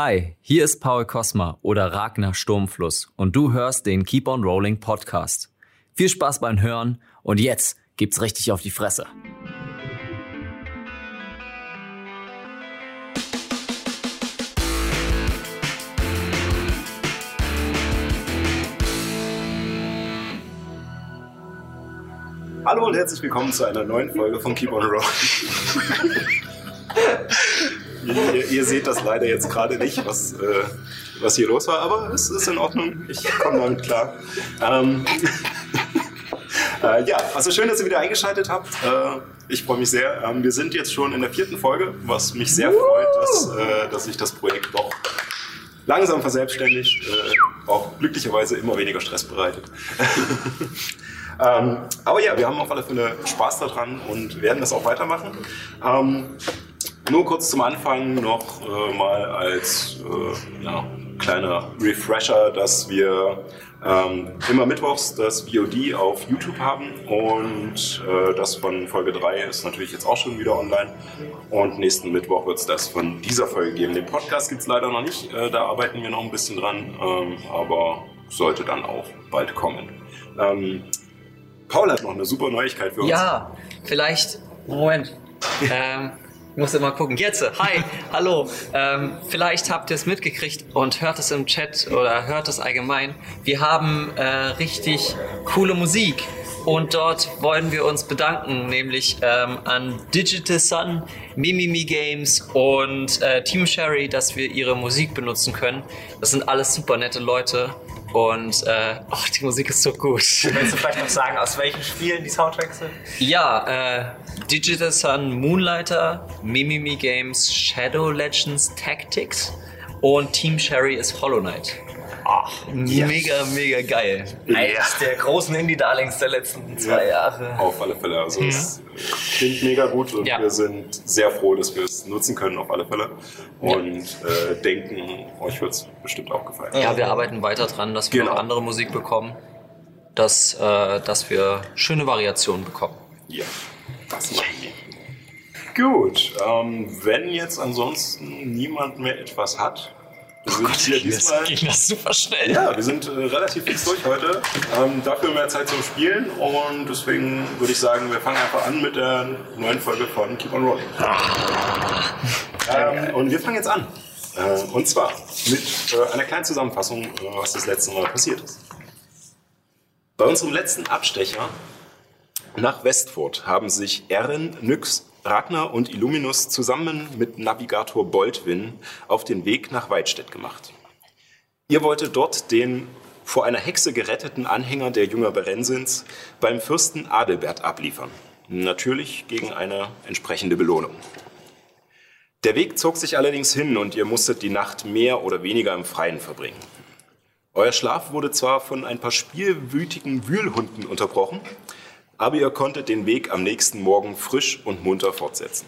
Hi, hier ist Paul Kosma oder Ragnar Sturmfluss und du hörst den Keep on Rolling Podcast. Viel Spaß beim Hören und jetzt gibt's richtig auf die Fresse. Hallo und herzlich willkommen zu einer neuen Folge von Keep on Rolling. ihr, ihr, seht das leider jetzt gerade nicht, was, äh, was hier los war, aber es ist in Ordnung. Ich komme damit klar. Ähm, äh, ja, also schön, dass ihr wieder eingeschaltet habt. Äh, ich freue mich sehr. Ähm, wir sind jetzt schon in der vierten Folge, was mich sehr freut, dass, äh, dass sich das Projekt doch langsam verselbstständigt, äh, auch glücklicherweise immer weniger Stress bereitet. Ähm, aber ja, wir haben auf alle Fälle Spaß daran und werden das auch weitermachen. Ähm, nur kurz zum Anfang noch äh, mal als äh, ja, kleiner Refresher, dass wir ähm, immer mittwochs das VOD auf YouTube haben und äh, das von Folge 3 ist natürlich jetzt auch schon wieder online und nächsten Mittwoch wird es das von dieser Folge geben. Den Podcast gibt es leider noch nicht, äh, da arbeiten wir noch ein bisschen dran, ähm, aber sollte dann auch bald kommen. Ähm, Paul hat noch eine super Neuigkeit für uns. Ja, vielleicht. Moment. ich muss immer gucken. Jetzt, hi, hallo. Ähm, vielleicht habt ihr es mitgekriegt und hört es im Chat oder hört es allgemein. Wir haben äh, richtig coole Musik und dort wollen wir uns bedanken, nämlich ähm, an Digital Sun, Mimimi Games und äh, Team Sherry, dass wir ihre Musik benutzen können. Das sind alles super nette Leute und äh, oh, die Musik ist so gut. Willst du vielleicht noch sagen, aus welchen Spielen die Soundtracks sind? Ja, äh, Digital Sun Moonlighter, Mimimi Games, Shadow Legends Tactics und Team Sherry ist Hollow Knight. Ach, yes. mega, mega geil. Eines der großen Indie-Darlings der letzten zwei ja, Jahre. Auf alle Fälle. Also ja. es klingt mega gut und ja. wir sind sehr froh, dass wir es nutzen können, auf alle Fälle. Und äh, denken, euch wird es bestimmt auch gefallen. Ja, wir arbeiten weiter dran, dass wir genau. noch andere Musik bekommen, dass, äh, dass wir schöne Variationen bekommen. Ja, das machen wir. Gut, ähm, wenn jetzt ansonsten niemand mehr etwas hat, wir sind oh Gott, hier diesmal, das ging das super schnell. Ja, wir sind äh, relativ fix durch heute. Ähm, dafür mehr Zeit zum Spielen und deswegen würde ich sagen, wir fangen einfach an mit der neuen Folge von Keep on Rolling. Ah. Ähm, und wir fangen jetzt an. Äh, und zwar mit äh, einer kleinen Zusammenfassung, äh, was das letzte Mal passiert ist. Bei unserem letzten Abstecher nach Westfurt haben sich Erin, Nyx Ragnar und Illuminus zusammen mit Navigator Boldwin auf den Weg nach Weidstedt gemacht. Ihr wolltet dort den vor einer Hexe geretteten Anhänger der Jünger Berensins beim Fürsten Adelbert abliefern. Natürlich gegen eine entsprechende Belohnung. Der Weg zog sich allerdings hin und ihr musstet die Nacht mehr oder weniger im Freien verbringen. Euer Schlaf wurde zwar von ein paar spielwütigen Wühlhunden unterbrochen, aber ihr konntet den Weg am nächsten Morgen frisch und munter fortsetzen.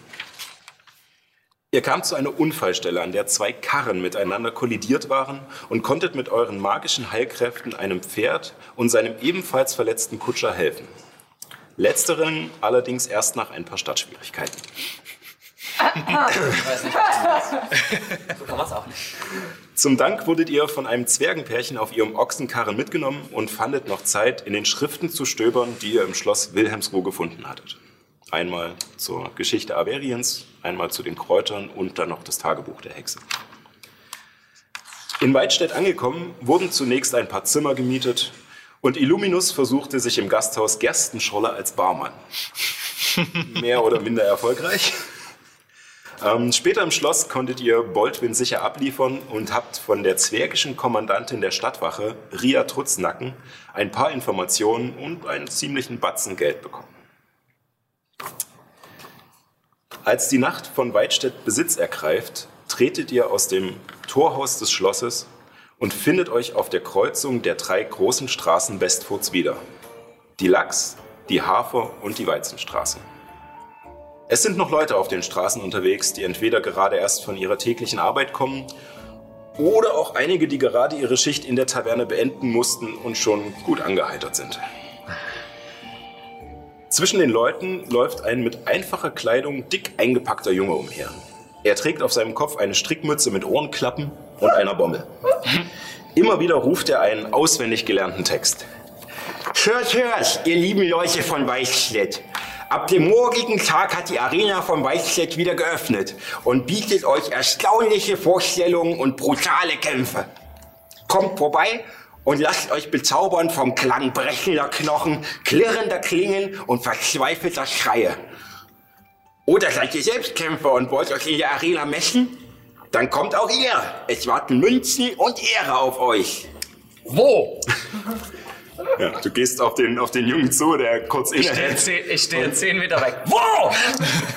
Ihr kamt zu einer Unfallstelle, an der zwei Karren miteinander kollidiert waren und konntet mit euren magischen Heilkräften einem Pferd und seinem ebenfalls verletzten Kutscher helfen. Letzteren allerdings erst nach ein paar Stadtschwierigkeiten. ich weiß nicht, so kann man es auch nicht. Zum Dank wurdet ihr von einem Zwergenpärchen auf ihrem Ochsenkarren mitgenommen und fandet noch Zeit, in den Schriften zu stöbern, die ihr im Schloss Wilhelmsruh gefunden hattet. Einmal zur Geschichte Averiens, einmal zu den Kräutern und dann noch das Tagebuch der Hexe. In Weidstedt angekommen, wurden zunächst ein paar Zimmer gemietet und Illuminus versuchte sich im Gasthaus Gerstenscholle als Barmann. Mehr oder minder erfolgreich. Ähm, später im Schloss konntet ihr Boldwin sicher abliefern und habt von der zwergischen Kommandantin der Stadtwache, Ria Trutznacken, ein paar Informationen und einen ziemlichen Batzen Geld bekommen. Als die Nacht von Weidstedt Besitz ergreift, tretet ihr aus dem Torhaus des Schlosses und findet euch auf der Kreuzung der drei großen Straßen Westfurts wieder. Die Lachs, die Hafer und die Weizenstraße. Es sind noch Leute auf den Straßen unterwegs, die entweder gerade erst von ihrer täglichen Arbeit kommen oder auch einige, die gerade ihre Schicht in der Taverne beenden mussten und schon gut angeheitert sind. Zwischen den Leuten läuft ein mit einfacher Kleidung dick eingepackter Junge umher. Er trägt auf seinem Kopf eine Strickmütze mit Ohrenklappen und einer Bommel. Immer wieder ruft er einen auswendig gelernten Text. Hört, hört, ihr lieben Leute von Weißstedt. Ab dem morgigen Tag hat die Arena von Weißstedt wieder geöffnet und bietet euch erstaunliche Vorstellungen und brutale Kämpfe. Kommt vorbei und lasst euch bezaubern vom Klang brechender Knochen, klirrender Klingen und verzweifelter Schreie. Oder seid ihr selbst Kämpfer und wollt euch in der Arena messen? Dann kommt auch ihr. Es warten Münzen und Ehre auf euch. Wo? Ja, du gehst auf den, auf den Jungen zu, der kurz Ich stehe innehält. zehn, ich stehe zehn Meter weg. Wo?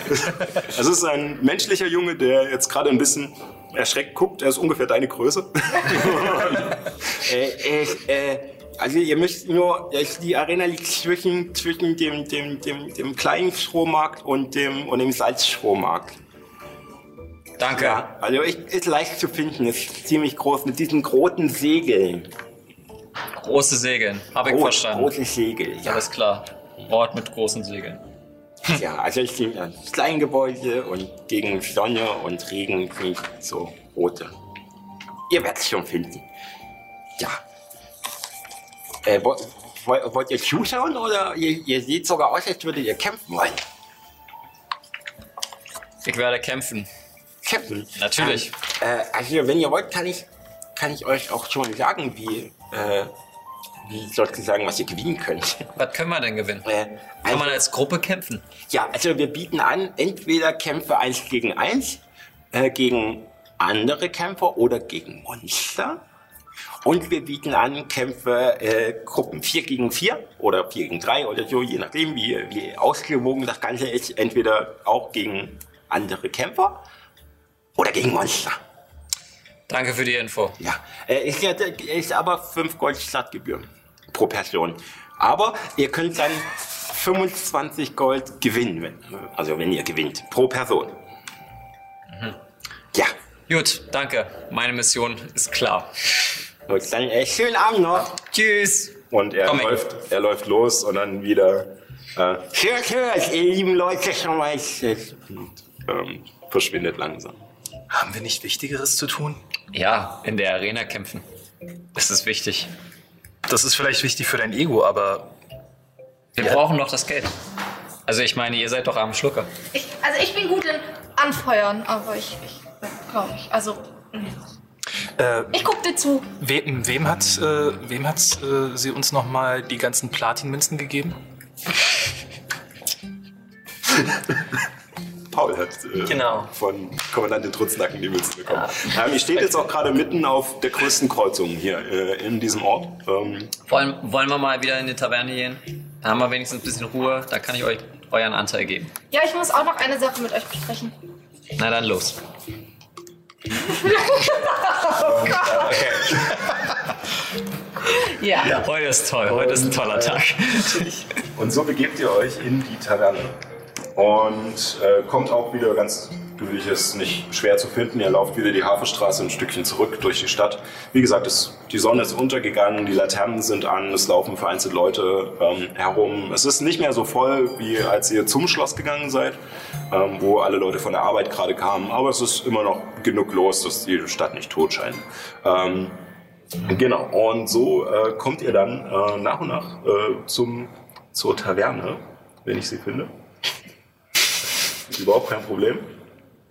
Es ist ein menschlicher Junge, der jetzt gerade ein bisschen erschreckt guckt. Er ist ungefähr deine Größe. Äh, äh, äh, also ihr müsst nur, es- die Arena liegt zwischen, zwischen dem, dem, dem, dem kleinen Strommarkt und dem, und dem Salzstrommarkt. Danke. Ja, also ist, ist leicht zu finden, ist ziemlich groß mit diesen großen Segeln. Große Segeln. Habe ich Groß, verstanden. Große Segel, ja. Alles klar. Ort mit großen Segeln. ja. Also es sind äh, Kleingebäude und gegen Sonne und Regen sind so rote. Ihr werdet es schon finden. Ja. Äh, wollt, wollt wollt ihr zuschauen oder ihr, ihr seht sogar aus, als würdet ihr kämpfen wollen? Ich werde kämpfen. Kämpfen? Natürlich. Ähm, äh, also wenn ihr wollt, kann ich, kann ich euch auch schon sagen, wie, äh, wie sozusagen, was ihr gewinnen könnt. Was können wir denn gewinnen? Äh, Kann also, man als Gruppe kämpfen? ja, also wir bieten an, entweder Kämpfe 1 gegen 1, äh, gegen andere Kämpfer oder gegen Monster. Und wir bieten an Kämpfe äh, Gruppen 4 gegen 4 oder 4 gegen 3 oder so, je nachdem, wie, wie ausgewogen das Ganze ist. Entweder auch gegen andere Kämpfer oder gegen Monster. Danke für die Info. Ja, äh, ist, ja, ist aber 5 Gold Startgebühren pro Person. Aber ihr könnt dann 25 Gold gewinnen, wenn, also wenn ihr gewinnt, pro Person. Ja, Gut, danke. Meine Mission ist klar. gut, dann äh, schönen Abend noch. Tschüss. Und er Komm, ich- läuft, er läuft los und dann wieder äh, Hört, hört, ihr lieben Leute schon mal. und, ähm, verschwindet langsam. Haben wir nicht Wichtigeres zu tun? Ja, in der Arena kämpfen. Das ist wichtig. Das ist vielleicht wichtig für dein Ego, aber Wir brauchen doch das Geld. Also ich meine, ihr seid doch am Schlucker. Ich, also ich bin gut in Anfeuern, aber ich, ich glaube ich. Also äh, ich guck dir zu. wem, wem hat, äh, wem hat äh, sie uns nochmal die ganzen Platinmünzen gegeben? Paul hat äh, Genau. von Kommandantin Trutznacken die Münzen bekommen. Ähm, ihr steht jetzt auch gerade mitten auf der größten Kreuzung hier äh, in diesem Ort. Ähm, Wollen, wollen wir mal wieder in die Taverne gehen? Da haben wir wenigstens ein bisschen Ruhe. Da kann ich euch euren Anteil geben. Ja, ich muss auch noch eine Sache mit euch besprechen. Na dann los. Ja. Heute ist toll. Heute ist ein toller Tag. Und so begebt ihr euch in die Taverne. Und äh, kommt auch wieder ganz gewöhnlich, ist nicht schwer zu finden. Ihr lauft wieder die Hafenstraße ein Stückchen zurück durch die Stadt. Wie gesagt, es, die Sonne ist untergegangen, die Laternen sind an, es laufen vereinzelt Leute ähm, herum. Es ist nicht mehr so voll, wie als ihr zum Schloss gegangen seid, ähm, wo alle Leute von der Arbeit gerade kamen. Aber es ist immer noch genug los, dass die Stadt nicht tot scheint. Ähm, Genau, und so äh, kommt ihr dann äh, nach und nach äh, zum, zur Taverne, wenn ich sie finde. Überhaupt kein Problem.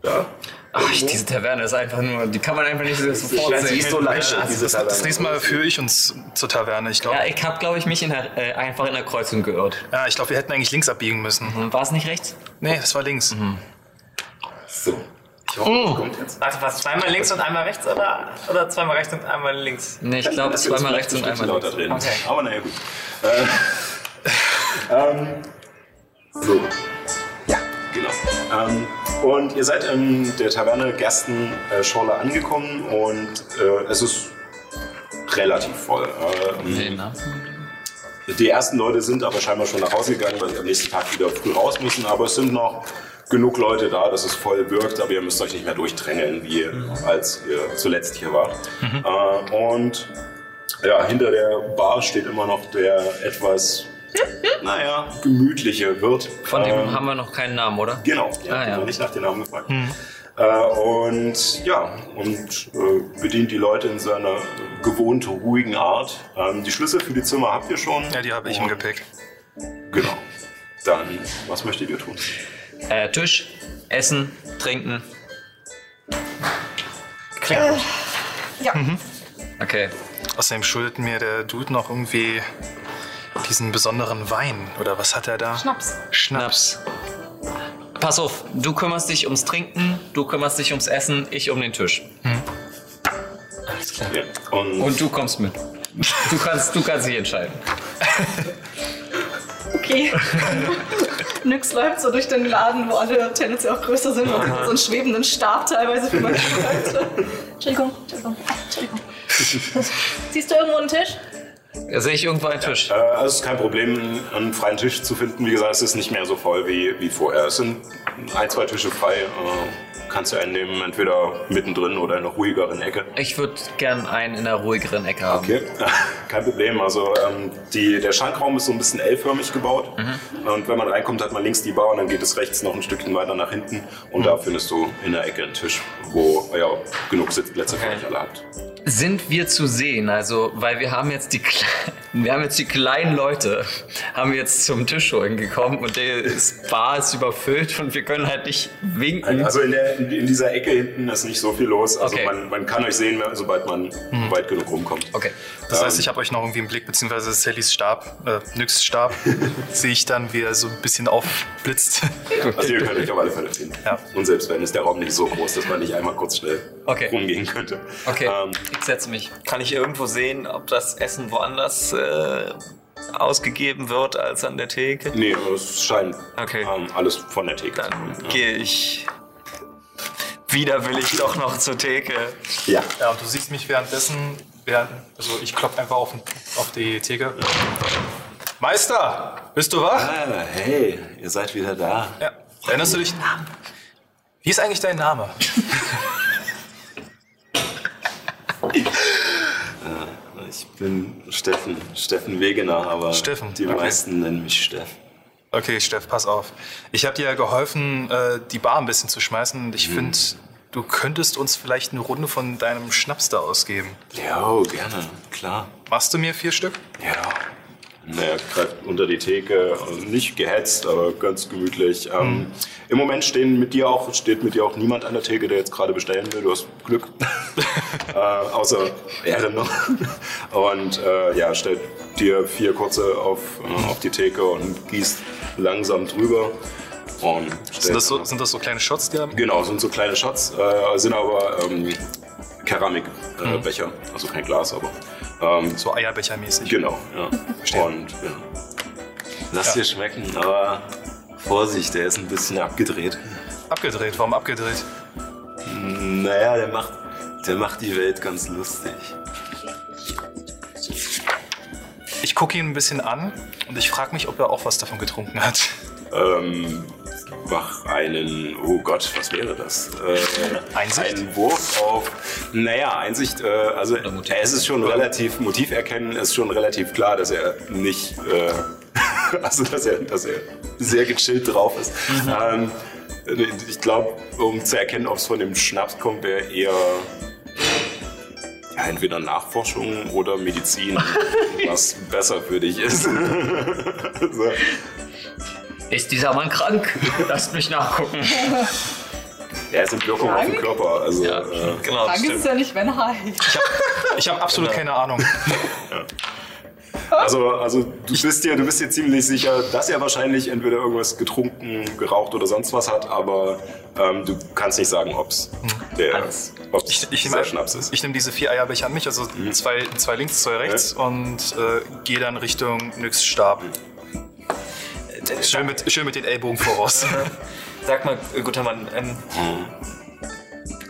Ja. Ach, diese Taverne ist einfach nur, die kann man einfach nicht so sofort Sie ist so sehen. leicht, diese Das, das nächste Mal führe ich uns zur Taverne. Ich glaube, Ja, ich habe, glaube ich, mich in der, äh, einfach in der Kreuzung geirrt. ja, ich glaub, wir hätten eigentlich links abbiegen müssen. War es nicht rechts? Nee, das war links. So. Ich hoffe, das kommt jetzt. Warte, was? Zweimal links und einmal rechts oder, oder zweimal rechts und einmal links? Nee, ich glaube, zweimal rechts und einmal lauter links. drehen. Okay. Aber naja, gut. Äh, ähm, so. Ähm, und ihr seid in der Taverne Gerstenschorle angekommen und äh, es ist relativ voll. Äh, na? Die ersten Leute sind aber scheinbar schon nach Hause gegangen, weil sie am nächsten Tag wieder früh raus müssen. Aber es sind noch genug Leute da, dass es voll wirkt. Aber ihr müsst euch nicht mehr durchdrängeln, wie als ihr zuletzt hier wart. Äh, und ja, hinter der Bar steht immer noch der etwas, naja, gemütliche Wirt. Von dem Ähm, haben wir noch keinen Namen, oder? Genau, ihr Ah, ja. noch nicht nach den Namen gefragt. Äh, und ja, und äh, bedient die Leute in seiner gewohnten, ruhigen Art. Ähm, die Schlüssel für die Zimmer habt ihr schon. Ja, die habe ich im Gepäck. Genau. Dann, was möchtet ihr tun? Äh, Tisch, Essen, Trinken. Ja. Okay. Außerdem schuldet mir der Dude noch irgendwie diesen besonderen Wein. Oder was hat er da? Schnaps. Schnaps. Pass auf, du kümmerst dich ums Trinken, du kümmerst dich ums Essen, ich um den Tisch. Alles klar. Ja. Und, Und du kommst mit. Du kannst, du kannst dich entscheiden. Okay. Nyx läuft so durch den Laden, wo alle tendenziell auch größer sind und so einen schwebenden Stab teilweise für manche Leute. Entschuldigung, Entschuldigung, Entschuldigung. Siehst du irgendwo einen Tisch? Da sehe ich irgendwo einen Tisch. äh, also es ist kein Problem, einen freien Tisch zu finden. Wie gesagt, es ist nicht mehr so voll wie, wie vorher. Es sind ein, zwei Tische frei. Kannst du einen nehmen, entweder mittendrin oder in einer ruhigeren Ecke. Ich würde gern einen in einer ruhigeren Ecke haben. Okay, kein Problem. Also ähm, die, der Schankraum ist so ein bisschen L-förmig gebaut. Und wenn man reinkommt, hat man links die Bar und dann geht es rechts noch ein Stückchen weiter nach hinten. Und da findest du in der Ecke einen Tisch, wo ja, genug Sitzplätze für Okay. euch alle habt. Sind wir zu sehen? Also, weil wir haben jetzt die, Kle- wir haben jetzt die kleinen Leute, haben wir jetzt zum Tisch holen gekommen und der Bar ist überfüllt und wir können halt nicht winken. Also in, der, in, in dieser Ecke hinten ist nicht so viel los. Also Okay. man, man kann euch sehen, sobald man weit genug rumkommt. Okay. Das heißt, Ähm, ich habe euch noch irgendwie im Blick, beziehungsweise Sallys Stab, äh, Nyx Stab, sehe ich dann, wie er so ein bisschen aufblitzt. Also ihr könnt euch auf alle Fälle finden. Ja. Und selbst wenn ist der Raum nicht so groß, dass man nicht einmal kurz schnell Okay. rumgehen könnte. Okay, Ähm, ich setze mich. Kann ich irgendwo sehen, ob das Essen woanders äh, ausgegeben wird als an der Theke? nee, es scheint Okay. ähm, alles von der Theke. Dann Ja. gehe ich widerwillig doch noch zur Theke. Ja. Ja, und du siehst mich währenddessen, während, also ich klopfe einfach auf, auf die Theke. Meister, bist du wach? Ah, hey, ihr seid wieder da. Ja. Erinnerst du dich? Wie ist eigentlich dein Name? Ich bin Steffen, Steffen Wegener, aber Steffen, die okay. meisten nennen mich Steff. Okay, Steff, pass auf. Ich habe dir ja geholfen, äh, die Bar ein bisschen zu schmeißen und ich finde, du könntest uns vielleicht eine Runde von deinem Schnaps da ausgeben. Ja, gerne, klar. Machst du mir vier Stück? Ja. Naja, gerade unter die Theke, also nicht gehetzt, aber ganz gemütlich. Ähm, Im Moment stehen mit dir auch, steht mit dir auch niemand an der Theke, der jetzt gerade bestellen will. Du hast Glück. äh, außer Ehren noch. Und äh, ja, stellt dir vier kurze auf, äh, auf die Theke und gießt langsam drüber. Sind das so, sind das so kleine Shots, die haben? Genau, sind so kleine Shots, äh, sind aber ähm, Keramikbecher, äh, Becher. also kein Glas, aber ähm, So Eierbechermäßig. genau. Ja. Verstehe. Und ja. Lass dir schmecken, aber Vorsicht, der ist ein bisschen abgedreht. Abgedreht, warum abgedreht? Naja, der macht, der macht die Welt ganz lustig. Ich gucke ihn ein bisschen an und ich frage mich, ob er auch was davon getrunken hat. Ähm, mach einen, oh Gott, was wäre das? Äh, Einsicht? Einen Wurf auf, naja, Einsicht, äh, also es ist schon relativ, Motiv erkennen ist schon relativ klar, dass er nicht, äh, also dass er, dass er sehr gechillt drauf ist. Ähm, ich glaube, um zu erkennen, ob es von dem Schnaps kommt, wäre eher ja, entweder Nachforschung oder Medizin, was besser für dich ist. so. Ist dieser Mann krank? Lasst mich nachgucken. Ja, es sind Wirkungen auf dem Körper. Also, Ja. äh, Genau, Krank ist es ja nicht, wenn heiß. Ich habe absolut keine Ahnung. also, also du, bist dir, du bist dir ziemlich sicher, dass er wahrscheinlich entweder irgendwas getrunken, geraucht oder sonst was hat, aber ähm, du kannst nicht sagen, ob es der, ob's Ich, ich, nehme, Schnaps ist. ich nehme diese vier Eierbecher an mich, also zwei, zwei links, zwei rechts und äh, gehe dann Richtung Nyx Stab. Schön mit, schön mit den Ellbogen voraus. Sag mal, äh, guter Mann, ähm,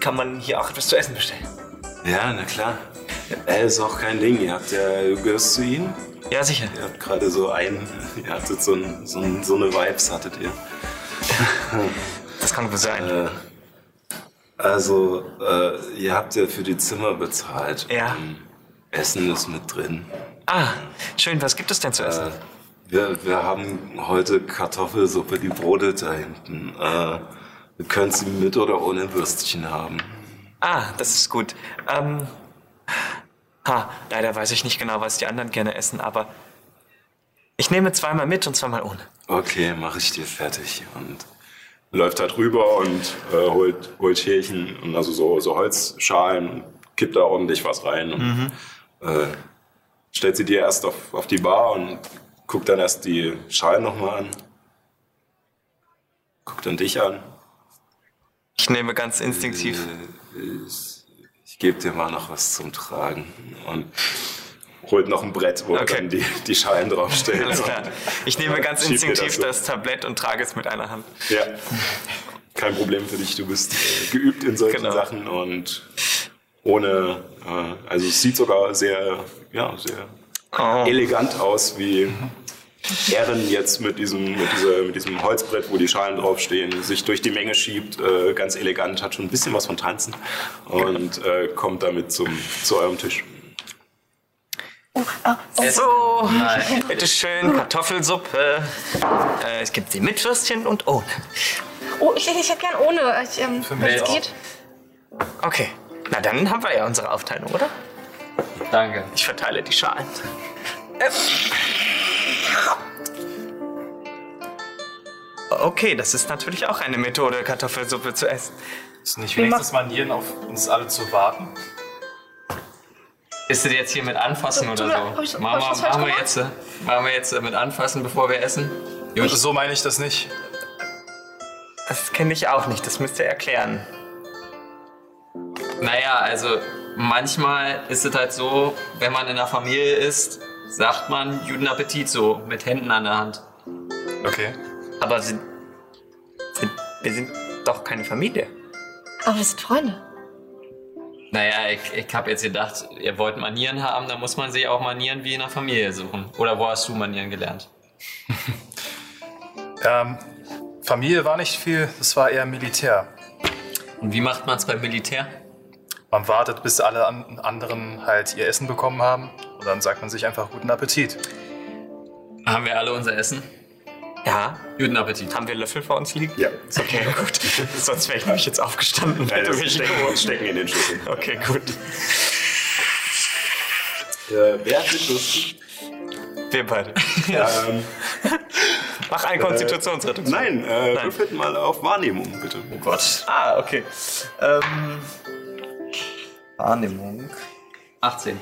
kann man hier auch etwas zu essen bestellen? Ja, na klar. Er ist auch kein Ding. Ihr habt ja, du gehörst zu ihm. Ja, sicher. Ihr habt gerade so einen, ihr hattet so, ein, so, ein, so eine Vibes, hattet ihr. Das kann wohl sein. Äh, also, äh, ihr habt ja für die Zimmer bezahlt. Ja. Ähm, Essen ist mit drin. Ah, schön. Was gibt es denn zu essen? Äh, wir, wir haben heute Kartoffelsuppe, die brodelt da hinten. Äh, Du könntest sie mit oder ohne Würstchen haben. Ah, das ist gut. Ähm, ha, leider weiß ich nicht genau, was die anderen gerne essen, aber ich nehme zweimal mit und zweimal ohne. Okay, mache ich dir fertig. Und läuft da drüber und äh, holt, holt Schälchen und also so, so Holzschalen und kippt da ordentlich was rein. Und, äh, stellt sie dir erst auf, auf die Bar und guckt dann erst die Schalen nochmal an. Guckt dann dich an. Ich nehme ganz instinktiv. Äh, Ich, ich gebe dir mal noch was zum Tragen. Und holt noch ein Brett, wo Okay. er dann die, die Schalen draufstellt. Alles klar. Ich nehme ganz instinktiv so. das Tablett und trage es mit einer Hand. Ja. Kein Problem für dich. Du bist geübt in solchen Genau. Sachen und ohne, äh, also es sieht sogar sehr, ja, sehr Oh. elegant aus, wie Erin jetzt mit diesem, mit, dieser, mit diesem Holzbrett, wo die Schalen draufstehen, sich durch die Menge schiebt, äh, ganz elegant, hat schon ein bisschen was von Tanzen und äh, kommt damit zum, zu eurem Tisch. So, bitteschön, Kartoffelsuppe. Äh, es gibt sie mit Würstchen und ohne. Oh, ich, ich hätte gern ohne. Ich, ähm, wenn mich es geht. Okay, na dann haben wir ja unsere Aufteilung, oder? Danke. Ich verteile die Schalen. Ähm. Okay, das ist natürlich auch eine Methode, Kartoffelsuppe zu essen. Ist nicht wenigstens Manieren, auf uns alle zu warten? Ist das jetzt hier mit anfassen tu oder hab ich- so? hab Machen ich wir, machen wir gemacht? jetzt, äh, machen wir jetzt äh, mit anfassen, bevor wir essen? Gut. So meine ich das nicht. Das kenne ich auch nicht, das müsst ihr erklären. Naja, also manchmal ist es halt so, wenn man in der Familie ist, sagt man Guten Appetit so, mit Händen an der Hand. Okay. Aber sind, sind, wir sind doch keine Familie. Aber wir sind Freunde. Naja, ich, ich habe jetzt gedacht, ihr wollt Manieren haben, dann muss man sich auch Manieren wie in der Familie suchen. Oder wo hast du Manieren gelernt? Ähm, Familie war nicht viel, das war eher Militär. Und wie macht man es beim Militär? Man wartet, bis alle an anderen halt ihr Essen bekommen haben. Und dann sagt man sich einfach guten Appetit. Haben wir alle unser Essen? Ja, Guten Appetit. haben wir Löffel vor uns liegen? Ja. Ist okay, gut. Sonst wäre ich nämlich jetzt aufgestanden. und Nein, hätte das mich stecken, stecken in den Schlüssel. Okay, gut. Äh, wer hat die Würstchen? Wir beide. Ähm, Mach eine Konstitutionsrettung. nein, äh, Nein. würfelt mal auf Wahrnehmung, bitte. Oh Gott. Ah, okay. Ähm, Wahrnehmung. 18.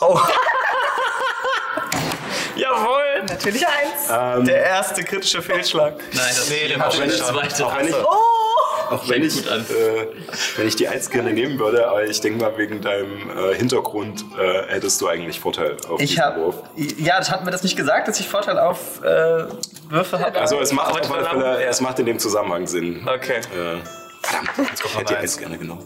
Oh. Jawohl! Natürlich eins. Ähm, Der erste kritische Fehlschlag. Nein, das Nee, der hab war ich der schon. zweite. auch wenn ich, auch wenn ich, gut an. äh, wenn ich die Eins gerne nehmen würde, aber ich denke mal, wegen deinem äh, Hintergrund äh, hättest du eigentlich Vorteil auf Ich diesen habe. Wurf. Ja, das hat mir das nicht gesagt, dass ich Vorteil auf äh, Würfe habe. Also es macht auf alle Fälle, es macht in dem Zusammenhang Sinn. Okay. Verdammt, ich hätte die Eins gerne genommen.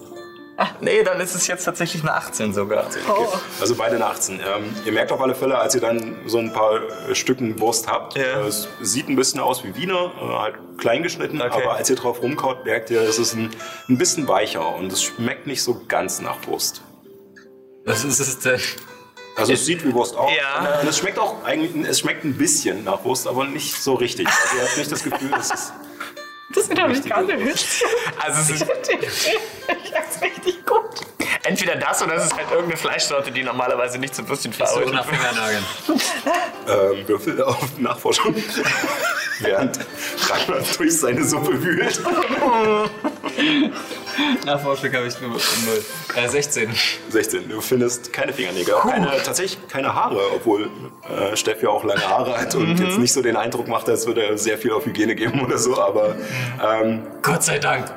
Nee, dann ist es jetzt tatsächlich eine 18 sogar. Oh. Also beide eine 18. Ähm, ihr merkt auf alle Fälle, als ihr dann so ein paar äh, Stücken Wurst habt, Ja. äh, es sieht ein bisschen aus wie Wiener, äh, halt klein geschnitten, Okay. aber als ihr drauf rumkaut, merkt ihr, es ist ein, ein bisschen weicher und es schmeckt nicht so ganz nach Wurst. Das ist, ist äh, Also es sieht wie Wurst aus. Ja. Und es schmeckt auch eigentlich, es schmeckt ein bisschen nach Wurst, aber nicht so richtig. Also ihr habt nicht das Gefühl, es ist Das Richtige gar Wurst. nicht. Also es ist Ich hab's richtig gut. entweder das oder es ist halt irgendeine Fleischsorte, die normalerweise nicht zum Würstchen so verarbeitet nach wird. Fingernageln. ähm, Würfel auf Nachforschung. Während Ragnar durch seine Suppe wühlt. Nachforschung habe ich nur 0. Äh, 16. 16. Du findest keine Fingernägel, auch keine, tatsächlich keine Haare, obwohl äh, Steff ja auch lange Haare hat und jetzt nicht so den Eindruck macht, als würde er sehr viel auf Hygiene geben oder so. Aber ähm, Gott sei Dank.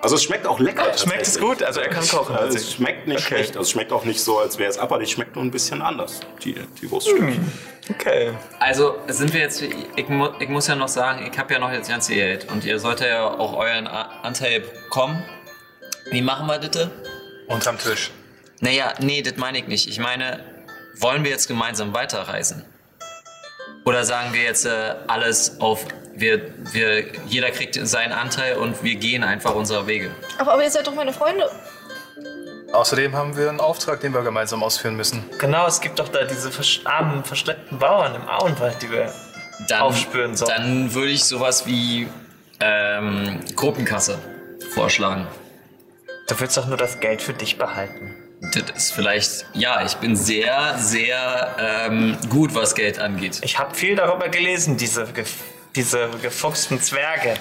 also es schmeckt auch lecker. Schmeckt es gut? Also er kann kochen. Also es schmeckt nicht Okay. schlecht. Also es schmeckt auch nicht so, als wäre es abartig. Es schmeckt nur ein bisschen anders, die, die Wurststückchen. Okay. Also sind wir jetzt, ich, mu ich muss ja noch sagen, ich habe ja noch das ganze Geld und ihr solltet ja auch euren A Anteil bekommen. Wie machen wir das? Unterm Tisch. Naja, nee, das meine ich nicht. Ich meine, wollen wir jetzt gemeinsam weiterreisen? Oder sagen wir jetzt äh, alles auf, wir, wir, jeder kriegt seinen Anteil und wir gehen einfach unserer Wege? Aber, aber ihr seid doch meine Freunde. Außerdem haben wir einen Auftrag, den wir gemeinsam ausführen müssen. Genau, es gibt doch da diese versch armen, verschleppten Bauern im Auenwald, die wir Dann, aufspüren sollen. Dann würde ich sowas wie ähm, Gruppenkasse vorschlagen. Du willst doch nur das Geld für dich behalten. Das ist vielleicht, ja, ich bin sehr, sehr ähm, gut, was Geld angeht. Ich habe viel darüber gelesen, diese, ge diese gefuchsten Zwerge.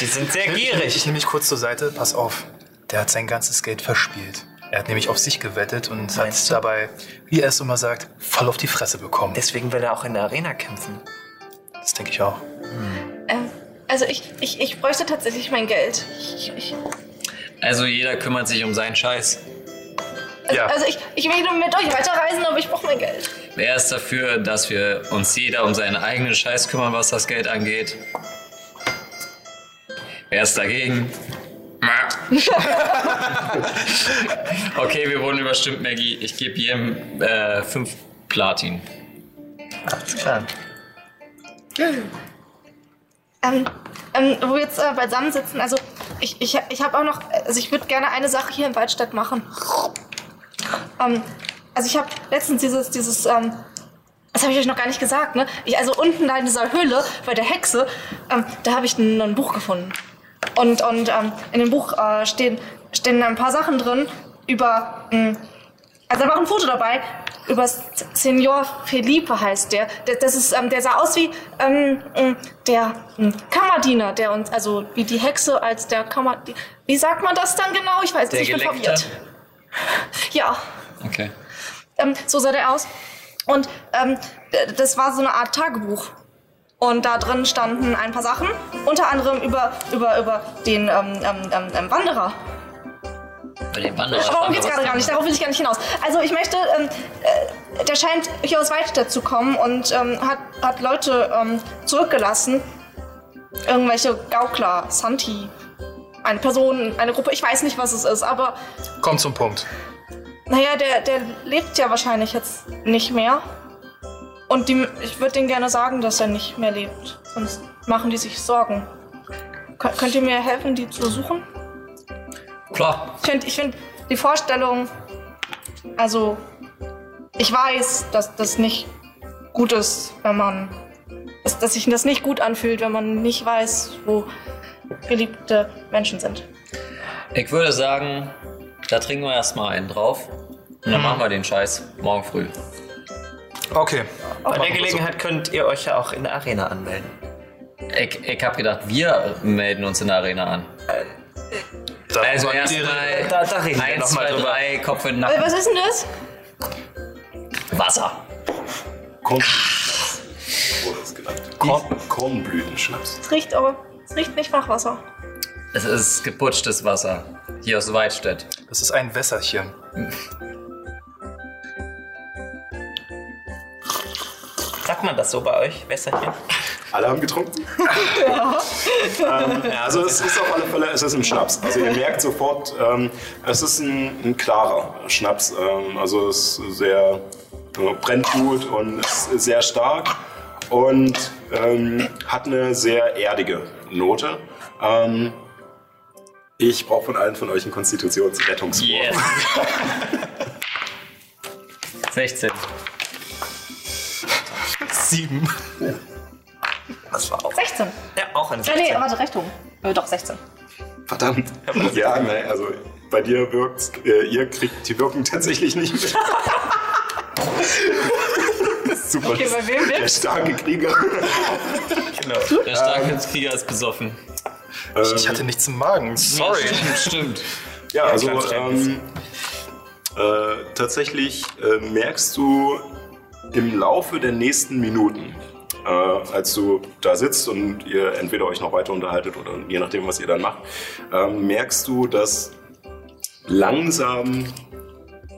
Die sind sehr Ich, ich gierig. nehme mich kurz zur Seite. Pass auf. Der hat sein ganzes Geld verspielt. Er hat nämlich auf sich gewettet und hat dabei, wie er es immer sagt, voll auf die Fresse bekommen. Deswegen will er auch in der Arena kämpfen. Das denke ich auch. Ähm, also ich, ich, ich bräuchte tatsächlich mein Geld. Ich, ich, Also jeder kümmert sich um seinen Scheiß. also, Ja. also ich, ich möchte mit euch weiterreisen, aber ich brauche mein Geld. Wer ist dafür, dass wir uns jeder um seinen eigenen Scheiß kümmern, was das Geld angeht? Wer ist dagegen? okay, wir wurden überstimmt, Maggie. Ich gebe jedem äh, fünf Platin. Alles klar. Ähm, ähm, wo wir jetzt äh, beisammen sitzen, also ich, ich, ich habe auch noch, also ich würde gerne eine Sache hier in Waldstadt machen. Ähm, also ich habe letztens dieses, dieses, ähm, das habe ich euch noch gar nicht gesagt, ne? Ich, also unten da in dieser Höhle bei der Hexe, ähm, da habe ich ein, ein Buch gefunden. Und, und ähm, in dem Buch äh, stehen, stehen ein paar Sachen drin über, mh, also da war ein Foto dabei, über Senior Felipe heißt der. der das ist, ähm, der sah aus wie ähm, ähm, der ähm, Kammerdiener, der uns, also wie die Hexe als der Kammer... Wie sagt man das dann genau? Ich weiß Der nicht, ich bin verwirrt. Ja, Okay. ähm, so sah der aus. Und ähm, das war so eine Art Tagebuch. Und da drin standen ein paar Sachen, unter anderem über, über, über den ähm, ähm, Wanderer. Bei den Wanderer. Darum geht's gerade gar nicht, darauf will ich gar nicht hinaus. Also ich möchte, ähm, äh, der scheint hier aus Waldstadt zu kommen und ähm, hat, hat Leute ähm, zurückgelassen. Irgendwelche Gaukler, Santi, eine Person, eine Gruppe, ich weiß nicht, was es ist, aber Komm zum Punkt. naja, der, der lebt ja wahrscheinlich jetzt nicht mehr. Und die, ich würde denen gerne sagen, dass er nicht mehr lebt. Sonst machen die sich Sorgen. Kö- könnt ihr mir helfen, die zu suchen? Klar. Ich finde ich find die Vorstellung, also ich weiß, dass das nicht gut ist, wenn man, dass, dass sich das nicht gut anfühlt, wenn man nicht weiß, wo geliebte Menschen sind. Ich würde sagen, da trinken wir erstmal einen drauf. Und dann machen wir den Scheiß morgen früh. Okay. Bei der Gelegenheit könnt ihr euch ja auch in der Arena anmelden. Ich, ich habe gedacht, wir melden uns in der Arena an. Da Also erstmal Da, da reden wir 1, nochmal 2, drüber. 3, Kopf in den Äh, Nacken. was ist denn das? Wasser. Korn. Ist genannt. Korn, Kornblütenschnaps. Es riecht aber, es riecht nicht nach Wasser. Es ist geputschtes Wasser. Hier aus Weidstedt. Das ist ein Wässerchen. Sagt man das so bei euch, Wässerchen? Alle haben getrunken? ja. ähm, also es ist auf alle Fälle, es ist ein Schnaps. Also ihr merkt sofort, ähm, es ist ein, ein klarer Schnaps. Ähm, also es ist sehr, äh, brennt gut und ist sehr stark und ähm, hat eine sehr erdige Note. Ähm, ich brauche von allen von euch einen Konstitutionsrettungswurf. Yes. 16. Sieben. Das war auch. 16. Ja, auch ein Ja, nee, 16. warte, Richtung. Äh, doch, 16. Verdammt. Ja, nein, also bei dir wirkt, äh, ihr kriegt die Wirken tatsächlich nicht mit. Super. Okay, bei wem Der starke Krieger. Genau. Der starke Krieger ist besoffen. Ich hatte nichts im Magen. Sorry. Stimmt, stimmt. Ja, also ähm, äh, tatsächlich äh, merkst du im Laufe der nächsten Minuten, äh, als du da sitzt und ihr entweder euch noch weiter unterhaltet oder je nachdem, was ihr dann macht, ähm, merkst du, dass langsam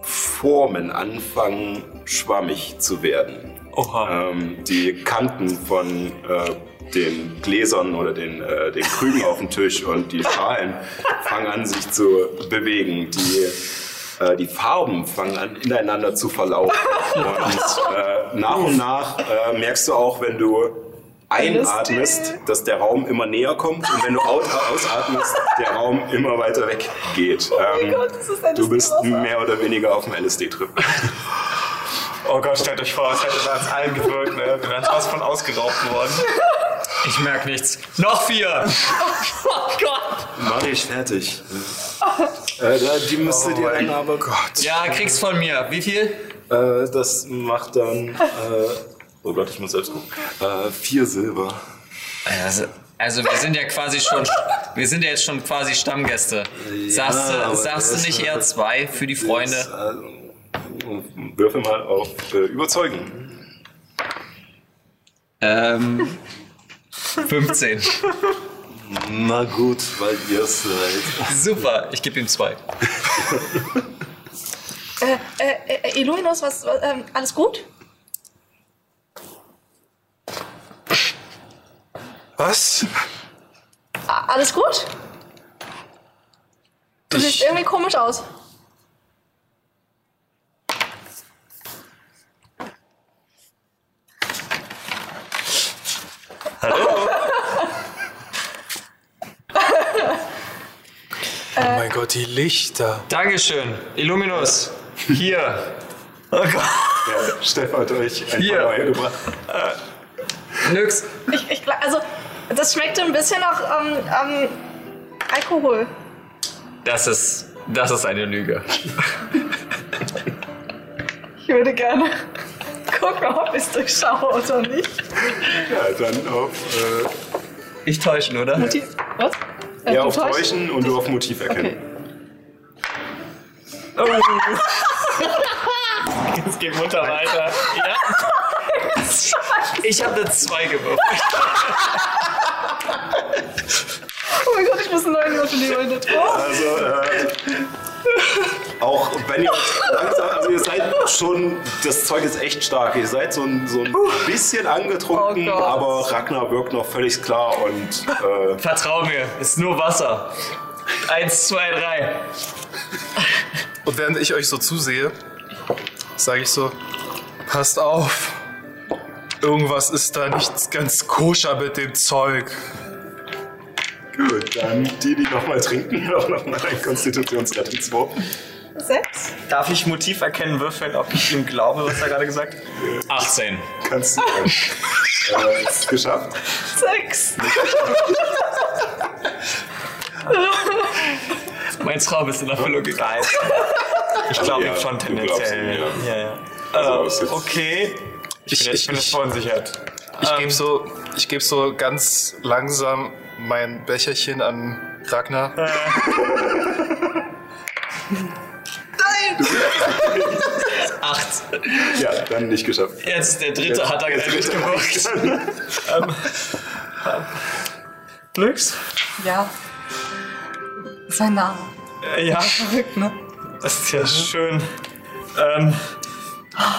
Formen anfangen schwammig zu werden. Oha. Ähm, die Kanten von äh, den Gläsern oder den, äh, den Krügen auf dem Tisch und die Schalen fangen an, sich zu bewegen. Die, äh, die Farben fangen an, ineinander zu verlaufen. Und äh, nach und nach äh, merkst du auch, wenn du einatmest, dass der Raum immer näher kommt und wenn du au- ausatmest, der Raum immer weiter weg geht. Ähm, Gott, das ist du bist mehr oder weniger auf dem LSD-Trip. Oh Gott, stellt euch vor, es hätte bei uns allen gewirkt, ne? Wir wären fast von ausgeraubt worden. Ich merke nichts. Noch vier. Oh Gott. Mach ich fertig. äh, die müsste dir dann aber. Gott. Ja, kriegst von mir. Wie viel? Äh, das macht dann. Äh, oh Gott, ich muss selbst gucken. Äh, vier Silber. Also, also wir sind ja quasi schon, wir sind ja jetzt schon quasi Stammgäste. Sagst aber du, sagst du nicht eher zwei für die Freunde? Äh, würfel mal auf äh, Überzeugen. Ähm, 15. Na gut, weil ihr es seid. Super, ich gebe ihm zwei. Äh, äh, äh, Illuminus, was, was ähm, alles gut? Was? Alles gut? Du Ich- siehst irgendwie komisch aus. Mein Gott, die Lichter. Dankeschön. Illuminus. Hier. Oh Gott. Ja, Steff hat euch ein Hier. paar neue gebracht. Nix. Ich, ich, also, das schmeckte ein bisschen nach ähm, ähm, Alkohol. Das ist, das ist eine Lüge. Ich würde gerne gucken, ob ich es durchschaue oder nicht. Ja, dann auf, Ich täuschen, oder? Motiv. Was? Äh, Äh, ja, du auf täuschst? Täuschen und du auf Motiv erkennen. Es geht munter weiter. Ja. Ich habe eine 2 gewürfelt. Oh mein Gott, ich muss einen neuen Würfel nehmen. Oh. Also, äh, auch wenn ihr langsam, also ihr seid schon, das Zeug ist echt stark. Ihr seid so ein, so ein bisschen angetrunken, Oh aber Ragnar wirkt noch völlig klar und äh, Vertrau mir, ist nur Wasser. Eins, zwei, drei. Und während ich euch so zusehe, sage ich so, passt auf. Irgendwas ist da nicht ganz koscher mit dem Zeug. gut, dann die, die nochmal trinken, auch nochmal ein Konstitutionsrettungswurf. Sechs? Darf ich Motiv erkennen, würfeln, ob ich ihm glaube, was er gerade gesagt hat? 18. Kannst du. Äh, ist geschafft. Sechs. Mein Traum ist in Erfüllung gegangen. Ich glaube Ja, ihm schon tendenziell. ihm, ja. Ja, Also, ist jetzt- Okay. Ich bin, Ich- ich bin ich- jetzt verunsichert. Ich gebe so, ich geb so ganz langsam mein Becherchen an Ragnar. Acht. Ja, dann nicht geschafft. Jetzt der dritte hat er Jetzt nicht gemacht. Glücks? Ja. Sein Name. Äh, ja, Verrückt, ne? das ist ja schön. Ähm,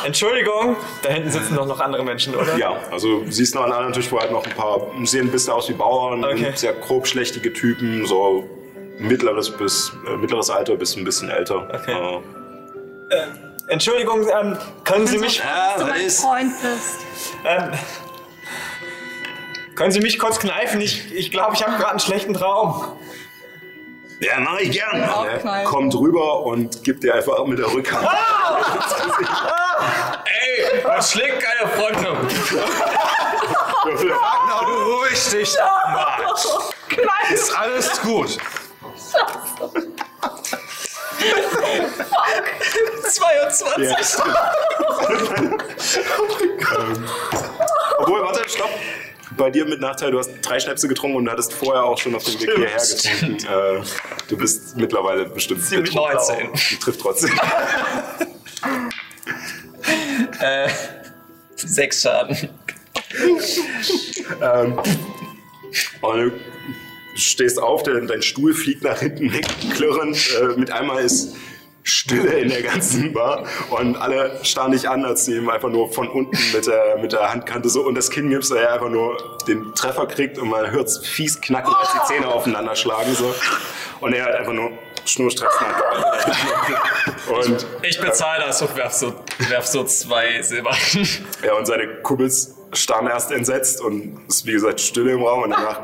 Entschuldigung, da hinten sitzen doch noch andere Menschen, oder? Ja, also siehst noch an einem anderen Tisch, wo halt noch ein paar, sehen ein bisschen aus wie Bauern, Okay. und sehr grobschlächtige Typen, so mittleres bis äh, mittleres Alter bis ein bisschen älter. Okay. Äh, Entschuldigung, ähm, können Sie mich, Ja, du was mein ist? Freund bist. ähm, können Sie mich kurz kneifen? Ich ich, glaube, ich habe gerade einen schlechten Traum. Ja, mach ich gern. Er knallen. kommt rüber und gibt dir einfach mit der Rückhand. Ey, man schlägt keine Freunde. Ragnar, du ruhig dich. Knall. Ist alles gut. 22. Ja, stimmt. ähm, obwohl, warte, stopp. Bei dir mit Nachteil, du hast drei Schnäpse getrunken und hattest vorher auch schon auf dem Weg hierher getrunken. Äh, du bist mittlerweile bestimmt Ziemlich betrunken. 19. Die trifft trotzdem. Äh, sechs Schaden. ähm, und stehst auf, dein, dein Stuhl fliegt nach hinten weg, klirrend. Äh, mit einmal ist Stille in der ganzen Bar und alle starren dich an, als du ihm einfach nur von unten mit der, mit der Handkante so und das Kinn gibst, er einfach nur den Treffer kriegt und man hört fies knacken, als die Zähne aufeinander schlagen. So. Und er hat einfach nur Schnurstracks Und Ich bezahle das und werf so, werf so zwei Silber. Ja, und seine Kumpels starren erst entsetzt und es ist wie gesagt Stille im Raum und danach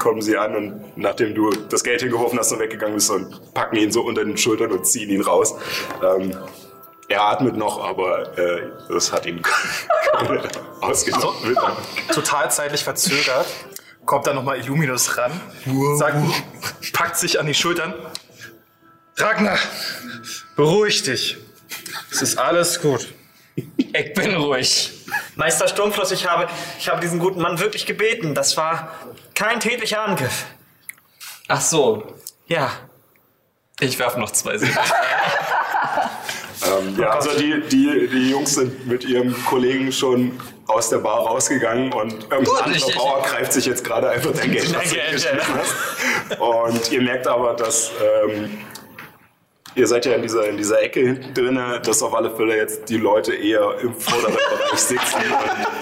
kommen sie an und nachdem du das Geld hingeworfen hast und weggegangen bist und packen ihn so unter den Schultern und ziehen ihn raus. Ähm, er atmet noch, aber äh, das hat ihn ausgenommen. Total zeitlich verzögert. Kommt dann nochmal Illuminus ran, sagt, packt sich an die Schultern. Ragnar, beruhig dich. Es ist alles gut. Ich bin ruhig. Meister Sturmfluss, ich habe, ich habe diesen guten Mann wirklich gebeten. Das war kein tätlicher Angriff. Ach so. Ja. Ich werf noch zwei Silber. Ähm, ja, also die, die, die Jungs sind mit ihrem Kollegen schon aus der Bar rausgegangen und irgendein Gut, anderer ich- ich- Bauer greift sich jetzt gerade einfach dein Geld, was du geschnitten hast. Und ihr merkt aber, dass ähm, ihr seid ja in dieser, in dieser Ecke hinten drin, dass auf alle Fälle jetzt die Leute eher im vorderen Bereich sitzen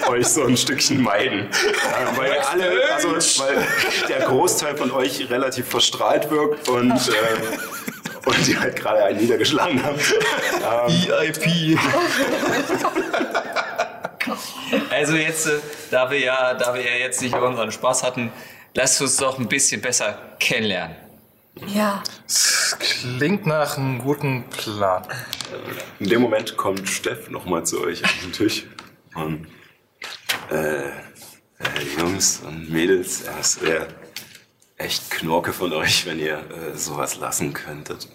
und euch so ein Stückchen meiden. Äh, weil alle, also weil der Großteil von euch relativ verstrahlt wirkt und ähm, und die halt gerade einen niedergeschlagen haben. VIP. also jetzt, äh, da wir ja, da wir ja jetzt nicht unseren Spaß hatten, lasst uns doch ein bisschen besser kennenlernen. Ja. Das klingt nach einem guten Plan. In dem Moment kommt Steff nochmal zu euch an den Tisch. Und, äh, äh, Jungs und Mädels, es wäre echt Knorke von euch, wenn ihr äh, sowas lassen könntet.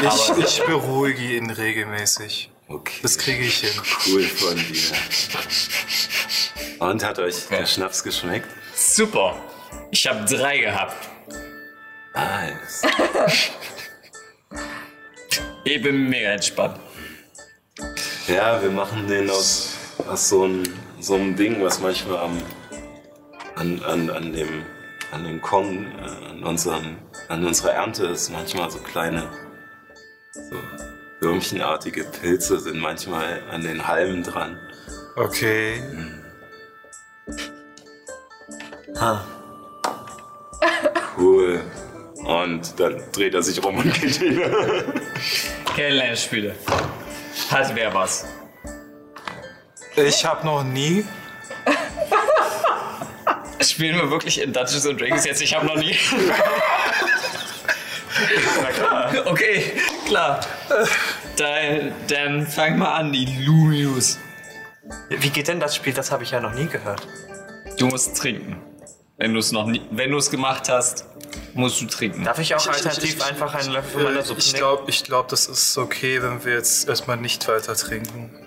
Ich, ich beruhige ihn regelmäßig. Okay. Das kriege ich hin. Cool von dir. Und hat euch der Schnaps geschmeckt? Super. Ich habe drei gehabt. Nice. Ich bin mega entspannt. Ja, wir machen den aus, aus so, einem, so einem Ding, was manchmal am, an, an, an dem, an dem Korn, äh, an, unserem, an unserer Ernte ist. Manchmal so kleine, so würmchenartige Pilze sind manchmal an den Halmen dran. Okay. Cool. Und dann dreht er sich rum und geht wieder. Kennenlernspiele. Hat wer was? Ich habe noch nie. Spielen wir wirklich in Dungeons and Dragons jetzt? Ich habe noch nie. Na klar. Okay, klar. Dann, dann fang mal an, Illuminus. Wie geht denn das Spiel? Das habe ich ja noch nie gehört. Du musst trinken. Wenn du es noch nie, wenn du es gemacht hast, musst du trinken. Darf ich auch alternativ ich- einfach einen Löffel von meiner Äh, Suppe ich nehmen? glaube, ich glaub, das ist okay, wenn wir jetzt erstmal nicht weiter trinken.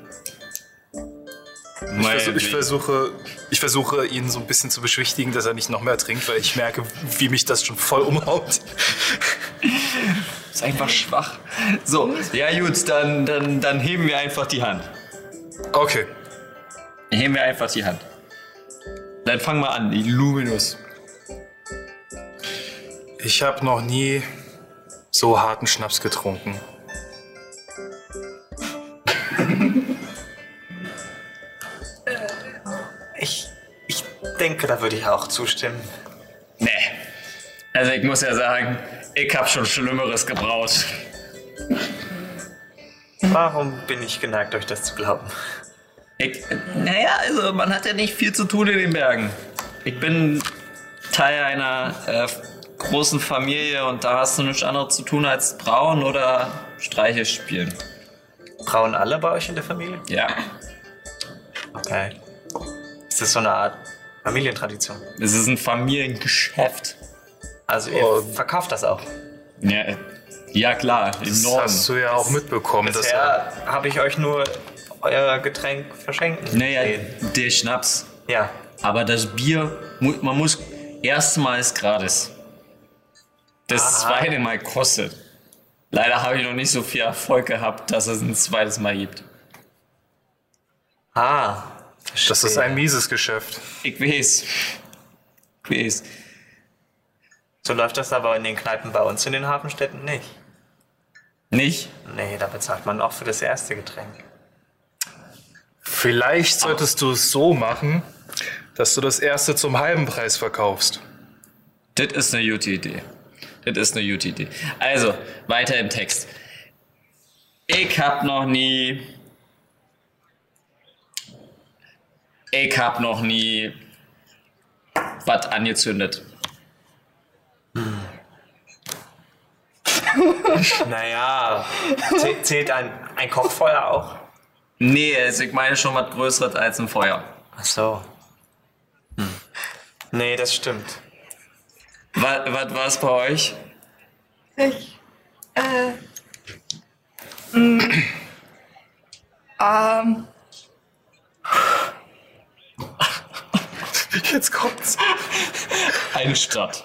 Ich, versuch, ich, versuche, ich versuche, ihn so ein bisschen zu beschwichtigen, dass er nicht noch mehr trinkt, weil ich merke, wie mich das schon voll umhaut. ist einfach schwach. So, ja gut, dann, dann, dann heben wir einfach die Hand. Okay. Heben wir einfach die Hand. Dann fang mal an, Illuminus. Ich habe noch nie so harten Schnaps getrunken. Ich, ich denke, da würde ich auch zustimmen. Nee. Also ich muss ja sagen, ich hab schon Schlimmeres gebraut. Warum bin ich geneigt, euch das zu glauben? Ich, naja, also man hat ja nicht viel zu tun in den Bergen. Ich bin Teil einer äh, großen Familie und da hast du nichts anderes zu tun als brauen oder Streiche spielen. Brauen alle bei euch in der Familie? Ja. Okay. Ist das so eine Art Familientradition? Es ist ein Familiengeschäft. Also ihr Oh. verkauft das auch. Ja, ja klar, im Das Norden. hast du ja auch mitbekommen. Er, Bisher habe ich euch nur euer Getränk verschenken. Naja, sehen. der Schnaps. Ja. Aber das Bier, man muss erstmals gratis. Das zweite Mal kostet. Leider habe ich noch nicht so viel Erfolg gehabt, dass es ein zweites Mal gibt. Ah. das ist ein mieses Geschäft. Ich weiß. Ich weiß. So läuft das aber in den Kneipen bei uns in den Hafenstädten nicht. Nicht? Nee, da bezahlt man auch für das erste Getränk. Vielleicht solltest du es so machen, dass du das erste zum halben Preis verkaufst. Das ist eine gute Idee. Das ist eine gute Idee. Also, weiter im Text. Ich hab noch nie. Ich hab noch nie was angezündet. Naja, zäh- zählt ein, ein Kochfeuer auch? Nee, also ich meine schon was Größeres als ein Feuer. Ach so. Hm. Nee, das stimmt. Was, was war es bei euch? Ich. Äh. mm, ähm. Jetzt kommt's. Eine Stadt.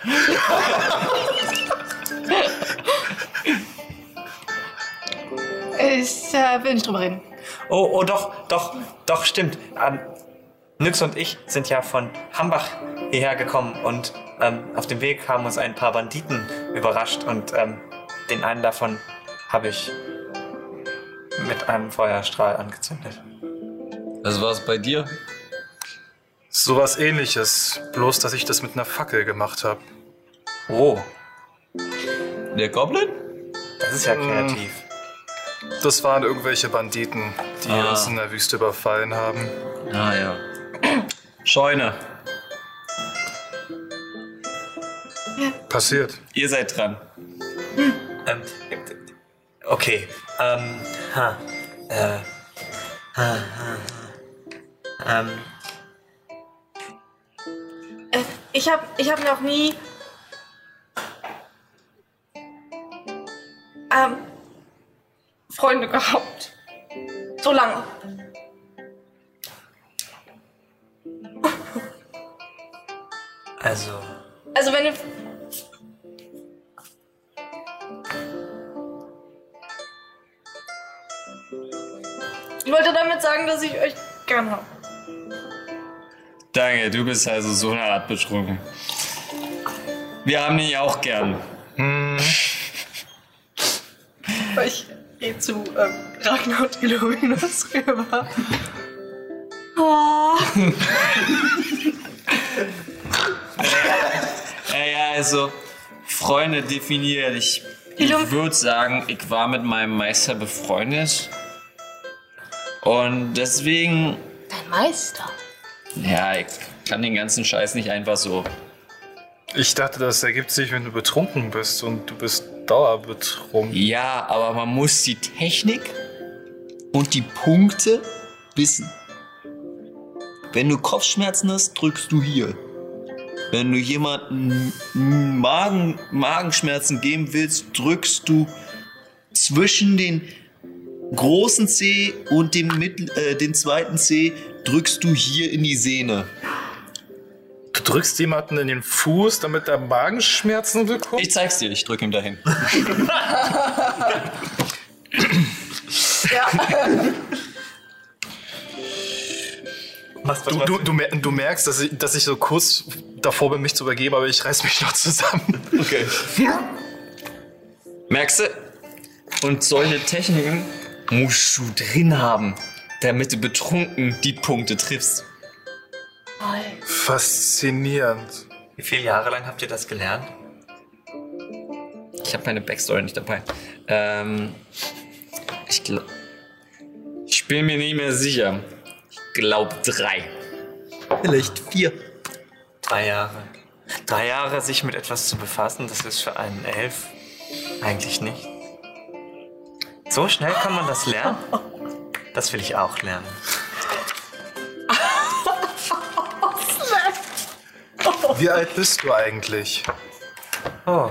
Ich äh, will nicht drüber reden. Oh, oh, doch, doch, doch, stimmt. Ähm, Nyx und ich sind ja von Hambach hierher gekommen und ähm, auf dem Weg haben uns ein paar Banditen überrascht und ähm, den einen davon habe ich mit einem Feuerstrahl angezündet. Was war es bei dir? Sowas ähnliches. Bloß, dass ich das mit einer Fackel gemacht habe. Oh, Der Goblin? das ist ja kreativ. Das waren irgendwelche Banditen, die Ah. uns in der Wüste überfallen haben. Ah ja. Scheune. Passiert. Ihr seid dran. Ähm, okay. Ähm, ha, äh, ha, ha, ha. Ähm, Äh, ich hab, ich hab noch nie. Ähm. Freunde gehabt. So lange. Also, Also, wenn ihr. Ich wollte damit sagen, dass ich euch gern habe. Danke, du bist also so eine Art betrunken. Wir haben dich auch gern. Ich gehe zu ähm, Ragnar und Illuminus rüber. Oh. also, Freunde definiert. Ich, ich würde sagen, ich war mit meinem Meister befreundet. Und deswegen, Dein Meister. ja, ich kann den ganzen Scheiß nicht einfach so. Ich dachte, das ergibt sich, wenn du betrunken bist und du bist dauerbetrunken. Ja, aber man muss die Technik und die Punkte wissen. Wenn du Kopfschmerzen hast, drückst du hier. Wenn du jemanden Magen, Magenschmerzen geben willst, drückst du zwischen den großen C und dem, Mittel, äh, den zweiten C, drückst du hier in die Sehne. Du drückst jemanden in den Fuß, damit er Magenschmerzen bekommt? Ich zeig's dir, ich drück ihm dahin. Ja. was, was, Du, du, du, mer- du merkst, dass ich, dass ich so kurz davor bin, mich zu übergeben, aber ich reiß mich noch zusammen. Okay. Merkst du? Und solche Techniken musst du drin haben, damit du betrunken die Punkte triffst. Faszinierend. Wie viele Jahre lang habt ihr das gelernt? Ich habe meine Backstory nicht dabei. Ähm, ich glaube, ich bin mir nicht mehr sicher. Ich glaube drei. Vielleicht vier. Drei Jahre. Drei Jahre sich mit etwas zu befassen, das ist für einen Elf eigentlich nicht. So schnell kann man das lernen? Das will ich auch lernen. Wie alt bist du eigentlich? Oh,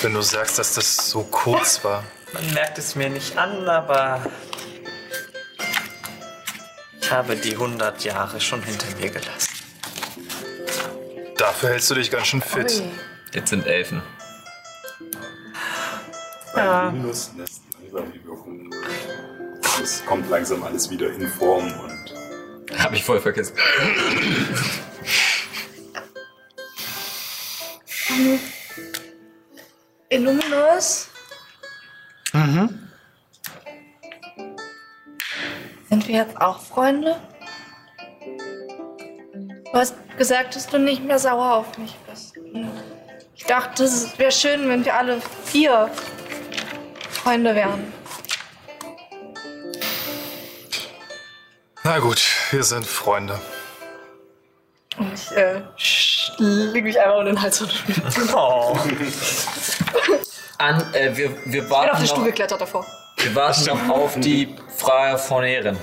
Wenn du sagst, dass das so kurz war. man merkt es mir nicht an, aber ich habe die 100 Jahre schon hinter mir gelassen. Dafür hältst du dich ganz schön fit. Jetzt sind Elfen. Bei Minus lässt langsam die Wirkung. Es kommt langsam alles wieder in Form und Habe ich voll vergessen. Illuminus? Mhm. Sind wir jetzt auch Freunde? Du hast gesagt, dass du nicht mehr sauer auf mich bist. Und Ich dachte, es wäre schön, wenn wir alle vier Freunde wären. Na gut, wir sind Freunde. Und ich äh, leg mich einfach um den Hals und Oh. An, äh, wir, wir Ich bin auf warten, den Stuhl noch, geklettert davor. Wir warten noch auf die Frage von Ehren.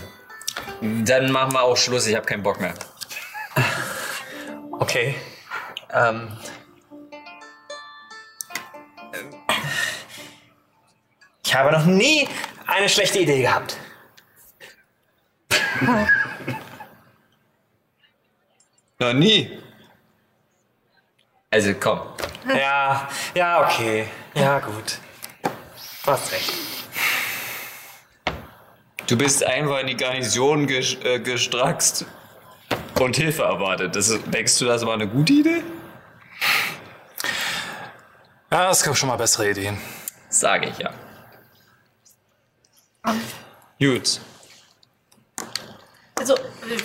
Dann machen wir auch Schluss, ich habe keinen Bock mehr. Okay. Ähm. Ich habe noch nie eine schlechte Idee gehabt. Noch nie. Also komm. Ja, ja, okay. Ja, gut. Du hast recht. Du bist einfach in die Garnison ges äh, gestraxt und Hilfe erwartet. Das, denkst du, das war eine gute Idee? Ja, es gab schon mal bessere Ideen. Sage ich ja. Gut. Also,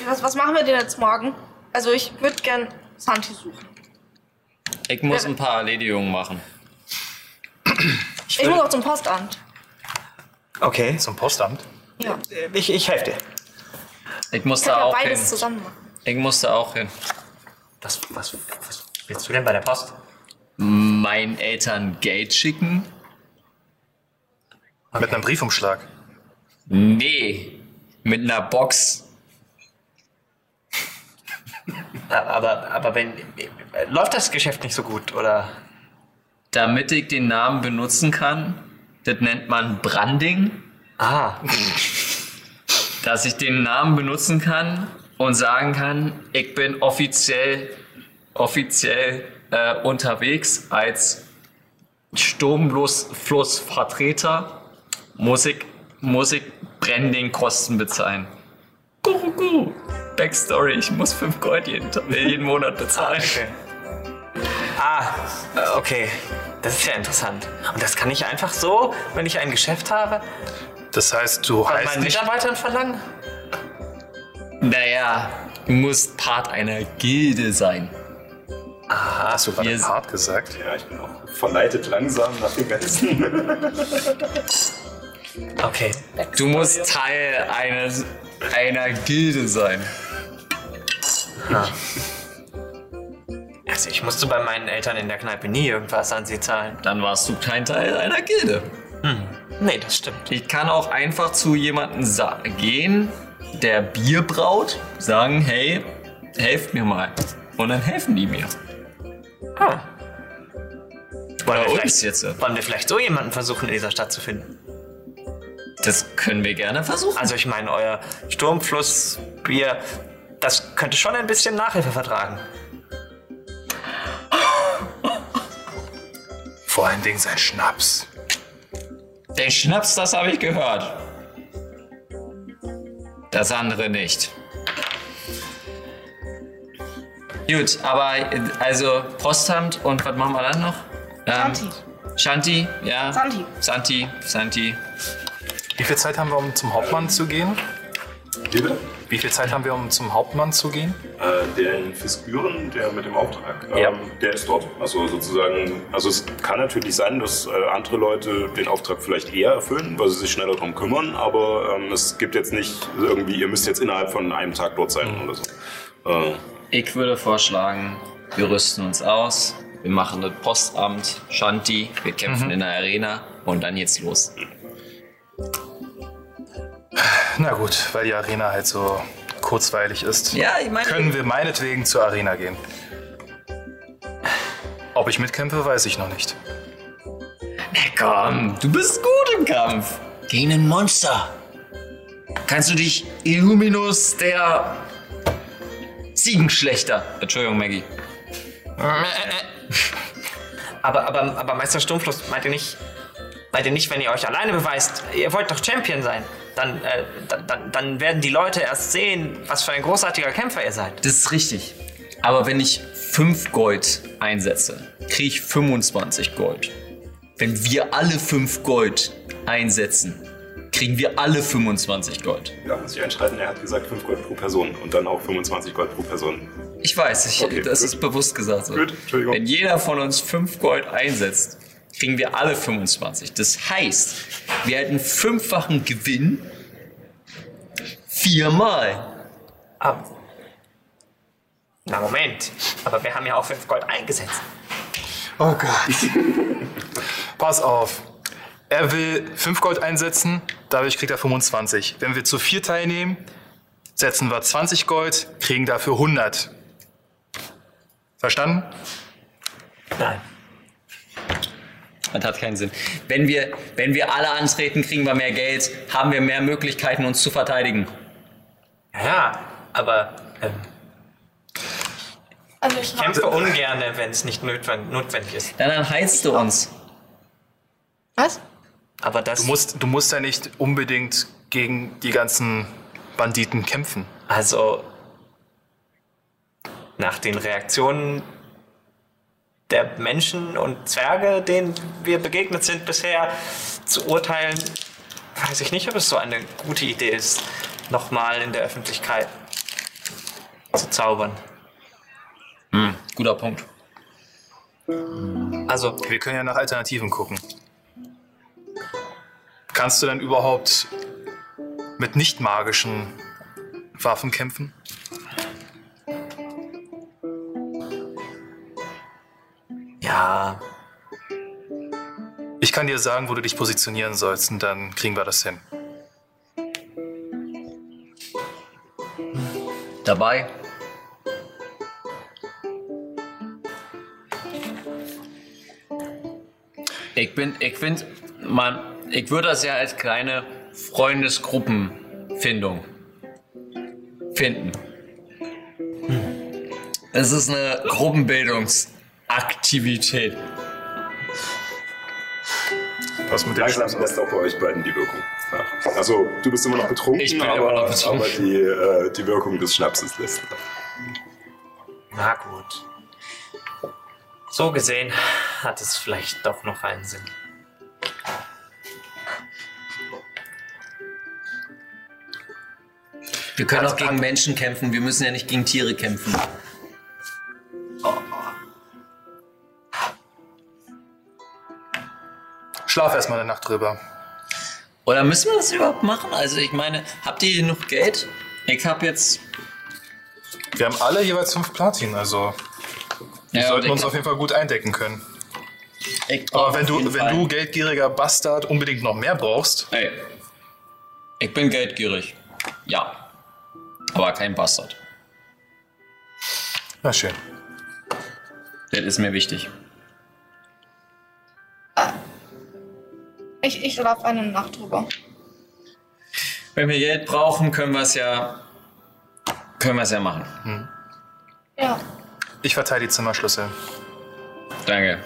was, was machen wir denn jetzt morgen? Also, ich würde gern Santi suchen. Ich muss ein paar Erledigungen machen. Ich, muss auch zum Postamt. Okay. Zum Postamt. Ja. Ich, ich helfe dir. Ich muss Ich kann da ja auch beides hin. zusammen machen. Ich muss da auch hin. Was, was, was willst du denn bei der Post? Meinen Eltern Geld schicken? Mit einem Briefumschlag. Nee. Mit einer Box. Aber, aber wenn. Läuft das Geschäft nicht so gut, oder? Damit ich den Namen benutzen kann. Das nennt man Branding. Ah. Dass ich den Namen benutzen kann und sagen kann, ich bin offiziell, offiziell äh, unterwegs als Sturmflussvertreter. Muss ich, muss ich Branding-Kosten bezahlen. Kuckucku. Backstory, ich muss 5 Gold jeden, äh, jeden Monat bezahlen. Okay. Ah, äh, okay. Das ist ja interessant. Und das kann ich einfach so, wenn ich ein Geschäft habe, Das heißt, du bei heißt meinen nicht. Mitarbeitern verlangen? Naja, du musst Part einer Gilde sein. Hast du gerade wir- Part gesagt? Ja, ich bin auch verleitet langsam nach dem Ganzen. Okay. Du musst Teil eines, einer Gilde sein. Also ich musste bei meinen Eltern in der Kneipe nie irgendwas an sie zahlen. Dann warst du kein Teil einer Gilde. Nee, das stimmt. Ich kann auch einfach zu jemandem gehen, der Bier braut, sagen, hey, helft mir mal. Und dann helfen die mir. Ah. Wollen wir, uns vielleicht, jetzt. wollen wir vielleicht so jemanden versuchen, in dieser Stadt zu finden? Das können wir gerne versuchen. Also ich meine, euer Sturmflussbier, das könnte schon ein bisschen Nachhilfe vertragen. Vor allen Dingen sein Schnaps. Den Schnaps, das habe ich gehört. Das andere nicht. Gut, aber also Postamt und was machen wir dann noch? Ähm, Santi. Shanti, ja. Santi. Santi, Santi. Wie viel Zeit haben wir, um zum Hauptmann zu gehen? Bitte? Wie viel Zeit haben wir, um zum Hauptmann zu gehen? Äh, der in Fisküren, der mit dem Auftrag, ähm, Ja. der ist dort. Also sozusagen, also es kann natürlich sein, dass äh, andere Leute den Auftrag vielleicht eher erfüllen, weil sie sich schneller darum kümmern, aber ähm, es gibt jetzt nicht irgendwie, ihr müsst jetzt innerhalb von einem Tag dort sein oder so. Äh, Ich würde vorschlagen, wir rüsten uns aus, wir machen das Postamt, Shanti, wir kämpfen in der Arena und dann geht's los. Na gut, weil die Arena halt so kurzweilig ist. Ja, ich meine. Können wir meinetwegen zur Arena gehen. Ob ich mitkämpfe, weiß ich noch nicht. Komm, du bist gut im Kampf. Gegen ein Monster. Kannst du dich Illuminus der Ziegenschlechter. Entschuldigung, Maggie. Aber, aber, aber Meister Sturmfluss, meint ihr nicht, meint ihr nicht, wenn ihr euch alleine beweist, ihr wollt doch Champion sein, dann, äh, dann, dann, dann werden die Leute erst sehen, was für ein großartiger Kämpfer ihr seid. Das ist richtig. Aber wenn ich 5 Gold einsetze, kriege ich 25 Gold. Wenn wir alle 5 Gold einsetzen, kriegen wir alle 25 Gold. ja, muss ich einschreiten, er hat gesagt 5 Gold pro Person und dann auch 25 Gold pro Person. Ich weiß, ich, Okay, das gut. ist bewusst gesagt. So. Gut, Entschuldigung. Wenn jeder von uns 5 Gold einsetzt, kriegen wir alle 25. Das heißt, wir hätten fünffachen Gewinn viermal. Aber, na Moment, aber wir haben ja auch 5 Gold eingesetzt. Oh Gott. Pass auf. Er will 5 Gold einsetzen, dadurch kriegt er 25. Wenn wir zu vier teilnehmen, setzen wir 20 Gold, kriegen dafür 100. Verstanden? Nein. Das hat keinen Sinn. Wenn wir, wenn wir alle antreten, kriegen wir mehr Geld, haben wir mehr Möglichkeiten, uns zu verteidigen. Ja, aber ähm, Also ich kämpfe ungern, wenn es nicht notwendig, notwendig ist. Dann, dann heizt du uns. Was? Aber das. Du musst, du musst ja nicht unbedingt gegen die ganzen Banditen kämpfen. Also. Nach den Reaktionen der Menschen und Zwerge, denen wir begegnet sind bisher, zu urteilen, weiß ich nicht, ob es so eine gute Idee ist, nochmal in der Öffentlichkeit zu zaubern. Guter Punkt. Also, Wir können ja nach Alternativen gucken. Kannst du denn überhaupt mit nicht magischen Waffen kämpfen? Kann dir sagen, wo du dich positionieren sollst und dann kriegen wir das hin. Dabei. Ich bin, ich finde, man, ich würde das ja als kleine Freundesgruppenfindung finden. Es ist eine Gruppenbildungsaktivität. Was mit dem Langsam Schnaps? lässt auch bei euch beiden die Wirkung nach. Also, du bist immer noch betrunken, Ich bin aber, immer noch betrunken. aber die, äh, die Wirkung des Schnapses lässt nach. na gut. So gesehen hat es vielleicht doch noch einen Sinn. Wir können auch gegen Menschen kämpfen, wir müssen ja nicht gegen Tiere kämpfen. Schlaf erstmal eine Nacht drüber. Oder müssen wir das überhaupt machen? Also ich meine, habt ihr genug Geld? Ich habe jetzt... Wir haben alle jeweils fünf Platin, also wir Ja, sollten uns auf jeden Fall gut eindecken können. Aber wenn du, wenn Fall- du geldgieriger Bastard unbedingt noch mehr brauchst, Ey, ich bin geldgierig. Ja. Aber kein Bastard. na schön. Das ist mir wichtig. Ich, ich schlafe eine Nacht drüber. Wenn wir Geld brauchen, können wir es ja... Können wir es ja machen. Ja. Ich verteile die Zimmerschlüssel. Danke.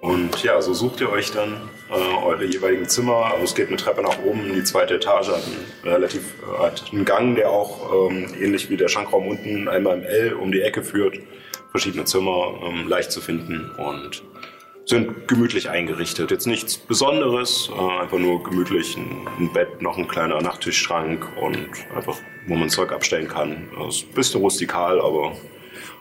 Und ja, so sucht ihr euch dann äh, eure jeweiligen Zimmer. Also es geht eine Treppe nach oben. Die zweite Etage hat einen relativ äh, hat einen Gang, der auch ähm, ähnlich wie der Schankraum unten einmal im L um die Ecke führt. Verschiedene Zimmer, ähm, leicht zu finden und sind gemütlich eingerichtet. Jetzt nichts Besonderes, äh, einfach nur gemütlich ein, Bett, noch ein kleiner Nachttischschrank und einfach, wo man Zeug abstellen kann. Das ist ein bisschen rustikal, aber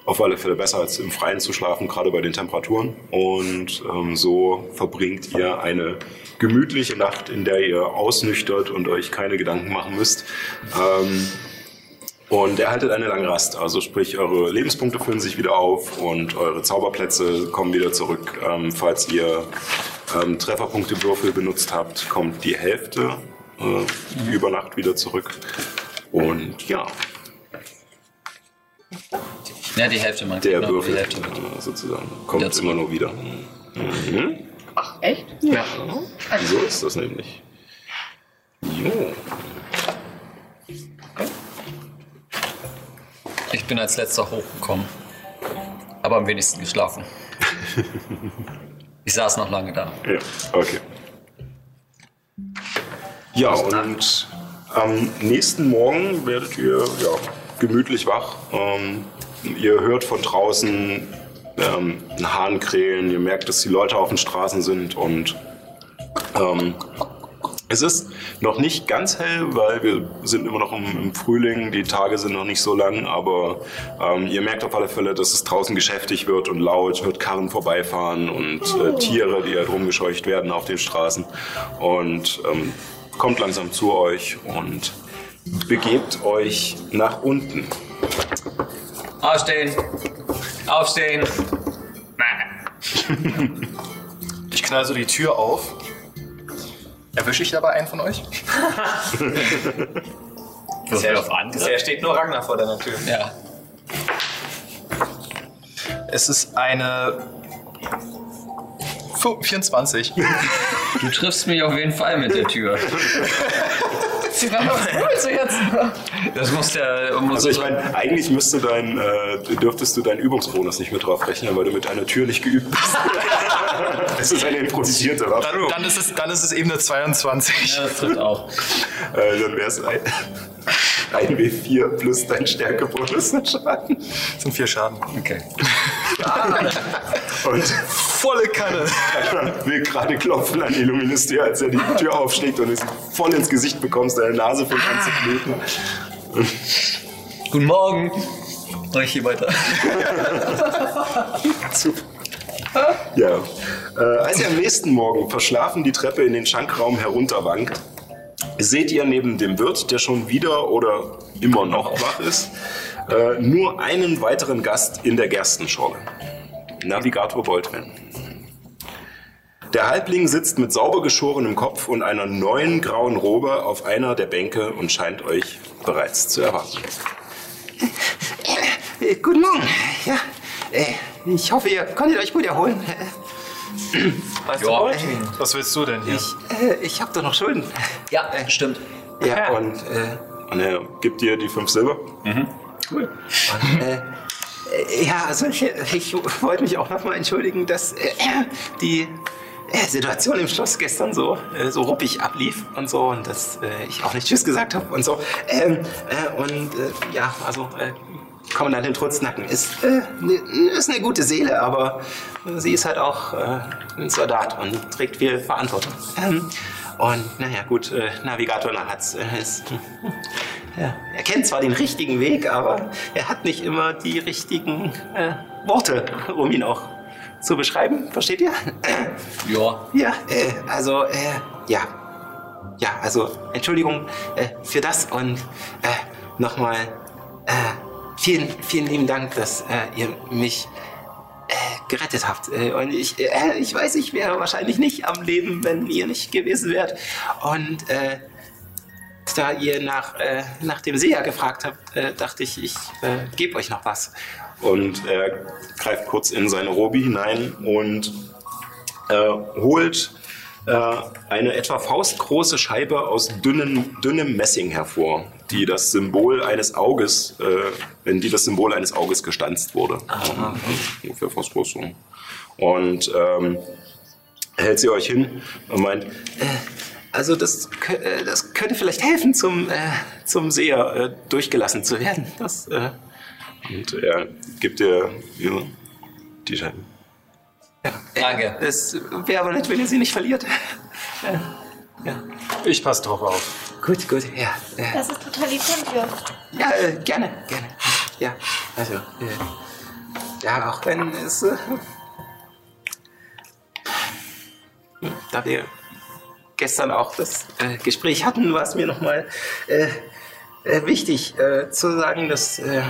auf alle Fälle besser als im Freien zu schlafen, gerade bei den Temperaturen. Und ähm, so verbringt ihr eine gemütliche Nacht, in der ihr ausnüchtert und euch keine Gedanken machen müsst. Ähm, und erhaltet eine lange Rast, also sprich eure Lebenspunkte füllen sich wieder auf und eure Zauberplätze kommen wieder zurück. Ähm, falls ihr ähm, Trefferpunktewürfel benutzt habt, kommt die Hälfte äh, über Nacht wieder zurück. Und ja, Ja, die Hälfte mal. der genau, die Würfel Hälfte. äh, sozusagen kommt immer nur wieder. Mhm. Ach, echt? Ja. So ist das nämlich. Jo. Ich bin als letzter hochgekommen. Aber am wenigsten geschlafen. Ich saß noch lange da. Ja, okay. Ja, und am nächsten Morgen werdet ihr ja, gemütlich wach. Ähm, ihr hört von draußen ähm, einen Hahn krähen, ihr merkt, dass die Leute auf den Straßen sind und ähm, es ist noch nicht ganz hell, weil wir sind immer noch im, im Frühling, die Tage sind noch nicht so lang, aber ähm, ihr merkt auf alle Fälle, dass es draußen geschäftig wird und laut, hört Karren vorbeifahren und äh, Tiere, die halt rumgescheucht werden auf den Straßen und ähm, kommt langsam zu euch und begebt euch nach unten. Aufstehen! Aufstehen. Ich knall so die Tür auf. Erwische ich dabei einen von euch? Bisher, bisher steht nur Ragnar vor deiner Tür. Ja. Es ist eine Fu- 24. Du triffst mich auf jeden Fall mit der Tür. Sie waren was willst du jetzt? Das muss der. Muss Also ich meine, eigentlich müsste dein, äh, dürftest du deinen Übungsbonus nicht mit drauf rechnen, weil du mit einer Tür nicht geübt bist. Es ist eine improvisierte Waffe. Dann, dann, ist es, dann ist es eben eine 22. ja, das trifft auch. Äh, dann wäre es ein, ein W4 plus dein Stärkebonus Schaden. Das sind vier Schaden. Okay. Und Volle Kanne. Will gerade klopfen an Illuminus als er die Tür aufschlägt und es voll ins Gesicht bekommst, deine Nase fängt an zu bluten. Guten Morgen. Soll ich hier weiter? Super. Ja. Äh, als ihr am nächsten Morgen verschlafen die Treppe in den Schankraum herunterwankt, seht ihr neben dem Wirt, der schon wieder oder immer noch wach ist, äh, nur einen weiteren Gast in der Gerstenschorle. Navigator Boltman. Der Halbling sitzt mit sauber geschorenem Kopf und einer neuen grauen Robe auf einer der Bänke und scheint euch bereits zu erwarten. Äh, guten Morgen. Ja, äh, ich hoffe, ihr konntet euch gut erholen. Weißt du, Ja. Boltwin? Was willst du denn hier? Ich, äh, ich habe doch noch Schulden. Ja, stimmt. Ja, und, äh, Und er gibt dir die fünf Silber. und, äh, äh, ja, also ich, ich wollte mich auch nochmal entschuldigen, dass äh, die äh, Situation im Schloss gestern so, äh, so ruppig ablief und so und dass äh, ich auch nicht Tschüss gesagt habe und so. Ähm, äh, und äh, ja, also äh, Kommandantin Trutznacken ist, äh, ne, ist eine gute Seele, aber sie ist halt auch äh, ein Soldat und trägt viel Verantwortung. Ähm, und naja, gut, äh, Navigator hat's. Äh, ist, ja, er kennt zwar den richtigen Weg, aber er hat nicht immer die richtigen äh, Worte, um ihn auch zu beschreiben. Versteht ihr? Ja. Ja, äh, also, äh, ja. Ja, also, Entschuldigung für das und nochmal äh, vielen, vielen lieben Dank, dass äh, ihr mich äh, gerettet habt. Äh, und ich, äh, ich weiß, ich wäre wahrscheinlich nicht am Leben, wenn ihr nicht gewesen wärt. Und äh, da ihr nach, äh, nach dem Seher gefragt habt, dachte ich, ich gebe euch noch was. Und er greift kurz in seine Robe hinein und holt eine etwa faustgroße Scheibe aus dünnem, dünnem Messing hervor, die das Symbol eines Auges, äh, in die das Symbol eines Auges gestanzt wurde. Ähm, ungefähr faustgroß so. Und ähm, hält sie euch hin und meint, Also das, äh, das könnte vielleicht helfen, zum, äh, zum Seher äh, durchgelassen zu werden. Das, äh, und er gibt dir ja, die Scheibe. Danke. es wäre aber nett, wenn ihr sie nicht verliert. Ich passe drauf auf. Gut, gut, ja. Äh, Das ist total lieb von dir. ja, äh, gerne, gerne. Ja, also, äh, ja, auch wenn es, äh, da wir gestern auch das äh, Gespräch hatten, war es mir nochmal äh, äh, wichtig äh, zu sagen, dass äh,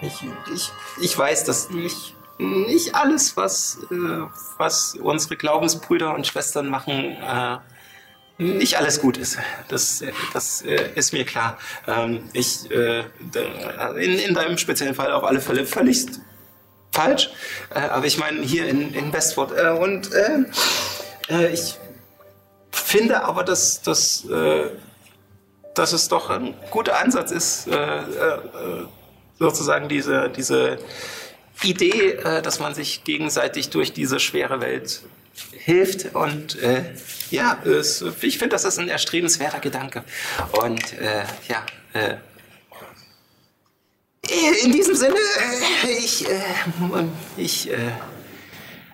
ich, ich, ich weiß, dass nicht, nicht alles, was, äh, was unsere Glaubensbrüder und Schwestern machen, äh, nicht alles gut ist. Das, das äh, ist mir klar. Ähm, ich, äh, in, in deinem speziellen Fall auf alle Fälle völlig falsch. Äh, aber ich meine hier in, in Westford. Äh, und ich finde aber, dass, dass, dass es doch ein guter Ansatz ist, sozusagen diese, diese Idee, äh, dass man sich gegenseitig durch diese schwere Welt hilft. Und äh, ja, es, ich finde, das ist ein erstrebenswerter Gedanke. Und äh, ja, äh, in diesem Sinne, äh, ich, äh, ich äh,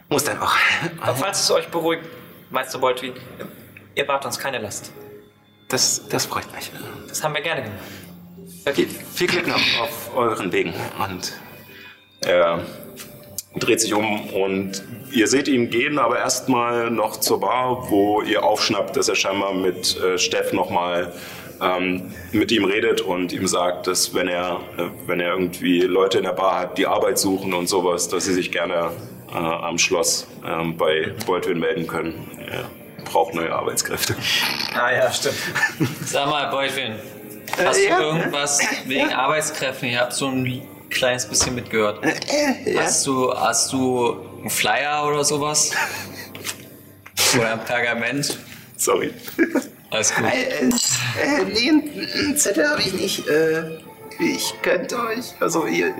muss dann auch. Aber falls es euch beruhigt, Meister Boltwin, ihr wart uns keine Last. Das, das freut mich. Das haben wir gerne gemacht. Viel, viel Glück noch auf euren Wegen. Und Er dreht sich um und ihr seht ihn gehen, aber erstmal noch zur Bar, wo ihr aufschnappt, dass er scheinbar mit äh, Steff nochmal ähm, mit ihm redet und ihm sagt, dass wenn er, äh, wenn er irgendwie Leute in der Bar hat, die Arbeit suchen und sowas, dass sie sich gerne äh, am Schloss ähm, bei Baldwin melden können. Er braucht neue Arbeitskräfte. Ah ja, stimmt. Sag mal, Beuteln, hast du irgendwas wegen Arbeitskräften? Ich habe so ein kleines bisschen mitgehört. Hast du, hast du einen Flyer oder sowas? Oder ein Pergament? Sorry. Alles gut. Äh, äh, nee, einen Zettel habe ich nicht. Äh, ich könnte euch, also ihr,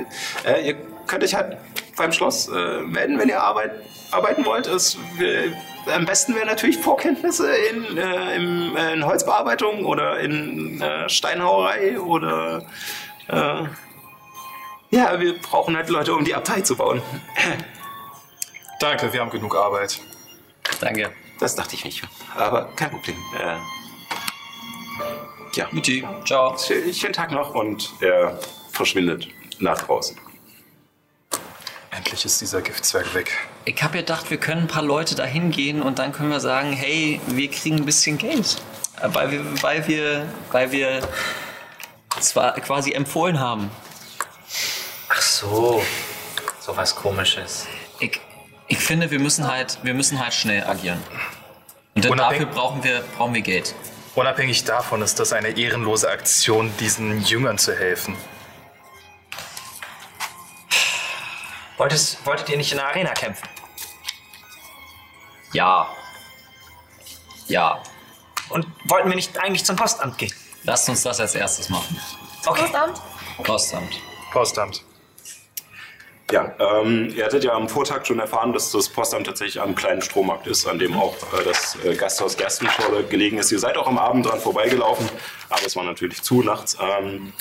äh, ihr könnt euch halt beim Schloss äh, melden, wenn ihr arbeit, arbeiten wollt. Es, wär- am besten wäre natürlich Vorkenntnisse in, äh, im, äh, in Holzbearbeitung oder in äh, Steinhauerei oder äh, ja, wir brauchen halt Leute, um die Abtei zu bauen. Danke, wir haben genug Arbeit. Danke. Das dachte ich nicht. Aber kein Problem. Äh, ja. Mutti, ciao. Schö- Schönen Tag noch. Und er verschwindet nach draußen. Endlich ist dieser Giftzwerg weg. Ich habe gedacht, wir können ein paar Leute da hingehen und dann können wir sagen, hey, wir kriegen ein bisschen Geld. Äh, Weil wir, weil wir, weil wir zwar quasi empfohlen haben. So. So was komisches. Ich, ich finde, wir müssen halt, wir müssen halt schnell agieren. Und dafür brauchen wir, brauchen wir Geld. Unabhängig davon ist das eine ehrenlose Aktion, diesen Jüngern zu helfen. Wolltest, wolltet ihr nicht in der Arena kämpfen? Ja. Ja. Und wollten wir nicht eigentlich zum Postamt gehen? Lasst uns das als erstes machen. Okay. Postamt? Postamt. Postamt. Ja, ähm, ihr hattet ja am Vortag schon erfahren, dass das Postamt tatsächlich am kleinen Strommarkt ist, an dem auch äh, das äh, Gasthaus Gerstenschorle gelegen ist. Ihr seid auch am Abend dran vorbeigelaufen, aber es war natürlich zu nachts. Ähm,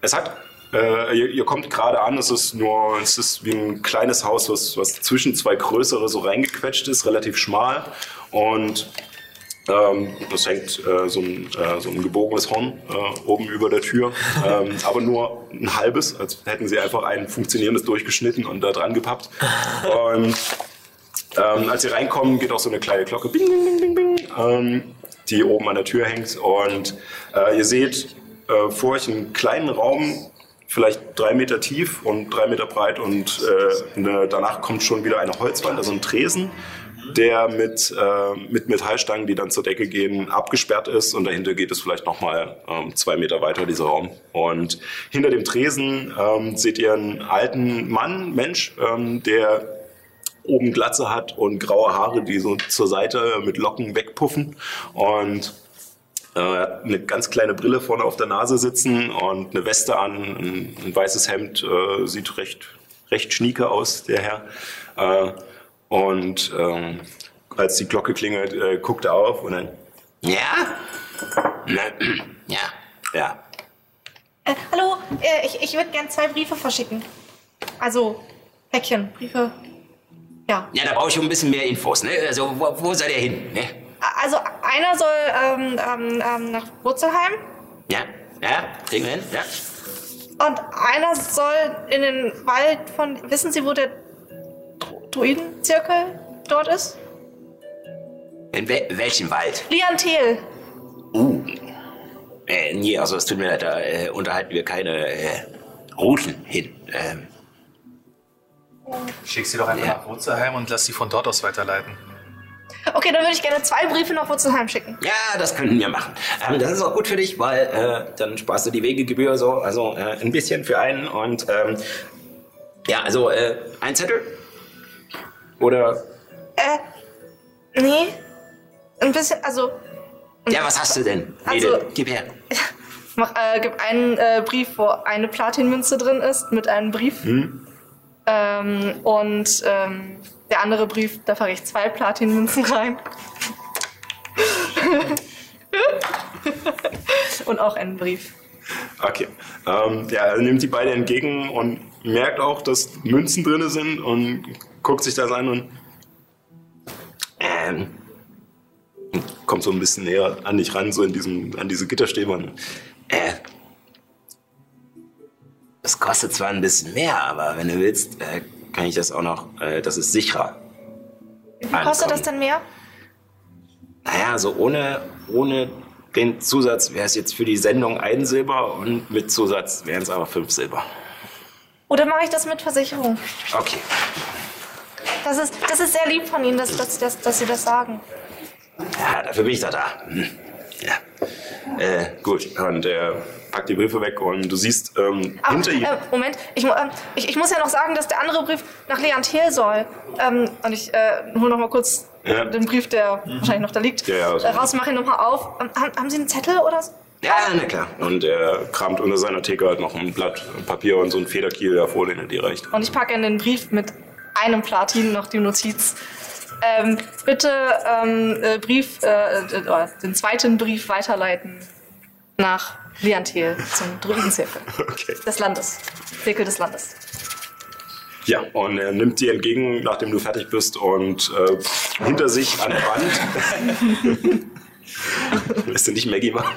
es hat, äh, ihr, ihr kommt gerade an, es ist nur, es ist wie ein kleines Haus, was, was zwischen zwei größere so reingequetscht ist, relativ schmal und das hängt äh, so, ein, äh, so ein gebogenes Horn äh, oben über der Tür, ähm, aber nur ein halbes, als hätten sie einfach ein funktionierendes durchgeschnitten und da dran gepappt. Und ähm, als sie reinkommen, geht auch so eine kleine Glocke, bing, bing, bing, bing, bing, ähm, die oben an der Tür hängt. Und äh, ihr seht äh, vor euch einen kleinen Raum, vielleicht drei Meter tief und drei Meter breit. Und äh, eine, danach kommt schon wieder eine Holzwand, also ein Tresen, der mit, äh, mit Metallstangen, die dann zur Decke gehen, abgesperrt ist. Und dahinter geht es vielleicht nochmal ähm, zwei Meter weiter, dieser Raum. Und hinter dem Tresen ähm, seht ihr einen alten Mann, Mensch, ähm, der oben Glatze hat und graue Haare, die so zur Seite mit Locken wegpuffen. Und äh, er hat eine ganz kleine Brille vorne auf der Nase sitzen und eine Weste an, ein, ein weißes Hemd, äh, sieht recht, recht schnieke aus, der Herr. Äh, und ähm, als die Glocke klingelt, äh, guckt er auf und dann, Ja? Na, ja. ja, Äh, hallo, äh, ich, ich würde gern zwei Briefe verschicken. Also, Päckchen, Briefe. Ja. Ja, da brauche ich schon ein bisschen mehr Infos, ne? Also, wo, wo seid ihr hin, ne? Also, einer soll ähm, ähm, ähm, nach Wurzelheim Ja? Ja? Kriegen wir hin? Ja? und einer soll in den Wald von. Wissen Sie, wo der Druidenzirkel dort ist? In wel welchem Wald? Liantel. Uh. Äh, nee, also es tut mir leid, da äh, unterhalten wir keine äh, Routen hin. Ähm, Schick sie doch einfach Ja. nach Wurzelheim und lass sie von dort aus weiterleiten. Okay, dann würde ich gerne zwei Briefe nach Wurzelheim schicken. ja, das könnten wir machen. Ähm, das ist auch gut für dich, weil äh, dann sparst du die Wegegebühr so, also äh, ein bisschen für einen und ähm, ja, also äh, ein Zettel oder Äh, nee. Ein bisschen, also. ja, was hast du denn? Also- Mädel, gib her. Mach, äh, gib einen äh, Brief, wo eine Platinmünze drin ist, mit einem Brief. Ähm, und ähm, der andere Brief, da fahre ich zwei Platinmünzen rein. und auch einen Brief. Okay. Ähm, ja, er nimmt die beide entgegen und merkt auch, dass Münzen drin sind und guckt sich das an und Ähm, kommt so ein bisschen näher an dich ran, so in diesem, an diese Gitterstäbe. Und, äh, das kostet zwar ein bisschen mehr, aber wenn du willst, äh, kann ich das auch noch, äh, das ist sicherer. Wie kostet das denn mehr? Naja, so ohne, ohne den Zusatz wäre es jetzt für die Sendung ein Silber und mit Zusatz wären es aber fünf Silber. Oder mache ich das mit Versicherung? Okay. Das ist, das ist sehr lieb von Ihnen, dass, dass, dass, dass Sie das sagen. Ja, dafür bin ich doch da. Hm. Ja. Äh, gut, und er packt die Briefe weg und du siehst ähm, Aber, hinter ihm. äh, Moment, ich, ähm, ich, ich muss ja noch sagen, dass der andere Brief nach Leantil soll. Ähm, und ich äh, hole noch mal kurz Ja. den Brief, der wahrscheinlich noch da liegt, Ja, ja, also- äh, raus, mache ihn noch mal auf. Ähm, haben, haben Sie einen Zettel oder so? Ja, na klar. Und er kramt unter seiner Theke halt noch ein Blatt Papier und so ein Federkiel den er dir reicht. Und ich packe in den Brief mit einem Platin noch die Notiz. Ähm, bitte ähm, äh, Brief, äh, äh, den zweiten Brief weiterleiten nach Leantil zum Druidenzirkel Okay. des Landes. Zirkel des Landes. Ja, und er nimmt dir entgegen, nachdem du fertig bist und äh, hinter sich an der Wand. Willst du nicht Maggie machen?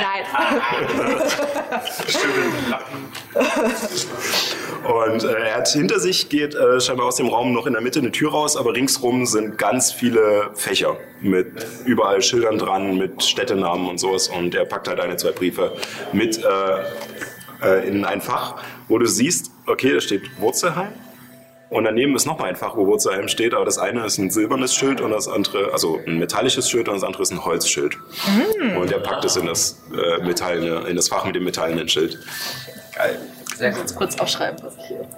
Nein. Und äh, er hat hinter sich geht äh, scheinbar aus dem Raum noch in der Mitte eine Tür raus, aber ringsrum sind ganz viele Fächer mit überall Schildern dran, mit Städtenamen und sowas. Und er packt halt eine, zwei Briefe mit äh, äh, in ein Fach, wo du siehst, okay, da steht Wurzelheim. Und daneben ist nochmal ein Fach, wo Wurzelheim steht, aber das eine ist ein silbernes Schild und das andere, also ein metallisches Schild und das andere ist ein Holzschild. Und er packt es in das, äh, metallene, in das Fach mit dem metallenen Schild. Sehr gut. Kurz aufschreiben, was ich hier.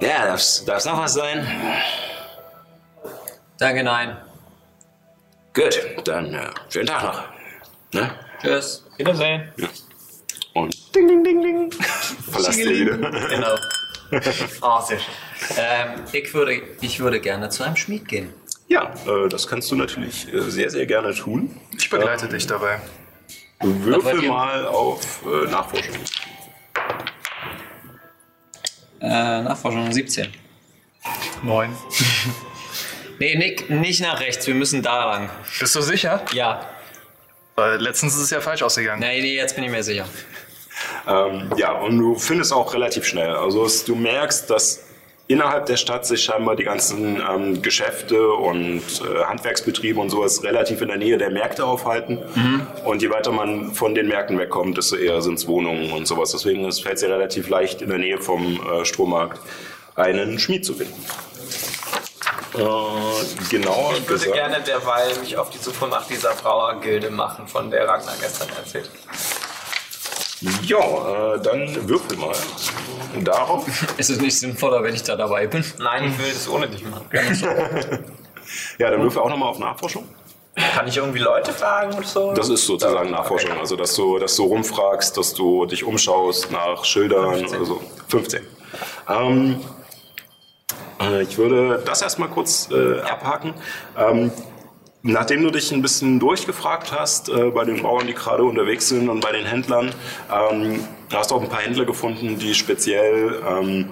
Ja, darf's, darf's noch was sein? Danke, nein. Gut, dann äh, schönen Tag noch. Ne? Tschüss. Wiedersehen. Und ding, ding, ding, ding. Verlasst ihr wieder. Genau. Ah, sehr schön. Ähm, ich, würde, ich würde gerne zu einem Schmied gehen. Ja, äh, das kannst du natürlich äh, sehr, sehr gerne tun. Ich begleite dich dabei. Würfel mal auf äh, Nachforschung. Äh, Nachforschung 17. Neun. Nee, Nick, nicht nach rechts, wir müssen da lang. Bist du sicher? Ja. Weil letztens ist es ja falsch ausgegangen. Nee, nee, jetzt bin ich mir sicher. Ähm, ja, und du findest auch relativ schnell. Also es, du merkst, dass innerhalb der Stadt sich scheinbar die ganzen ähm, Geschäfte und äh, Handwerksbetriebe und sowas relativ in der Nähe der Märkte aufhalten. Und je weiter man von den Märkten wegkommt, desto eher sind es Wohnungen und sowas. Deswegen ist- fällt es dir relativ leicht, in der Nähe vom äh, Strommarkt einen Schmied zu finden. Äh, genauer Ich würde gesagt. gerne derweil mich auf die Suche nach dieser Brauergilde machen, von der Ragnar gestern erzählt hat. Ja, äh, dann würfel mal darauf. Ist es nicht sinnvoller, wenn ich da dabei bin? Nein, ich will das ohne dich machen. Ja, dann würfel auch nochmal auf Nachforschung. Kann ich irgendwie Leute fragen oder so? Das ist sozusagen Nachforschung, also dass du, dass du rumfragst, dass du dich umschaust nach Schildern, also 15. Ähm, äh, ich würde das erstmal kurz äh, abhaken. Ähm, nachdem du dich ein bisschen durchgefragt hast äh, bei den Bauern, die gerade unterwegs sind und bei den Händlern, ähm, hast du auch ein paar Händler gefunden, die speziell ähm,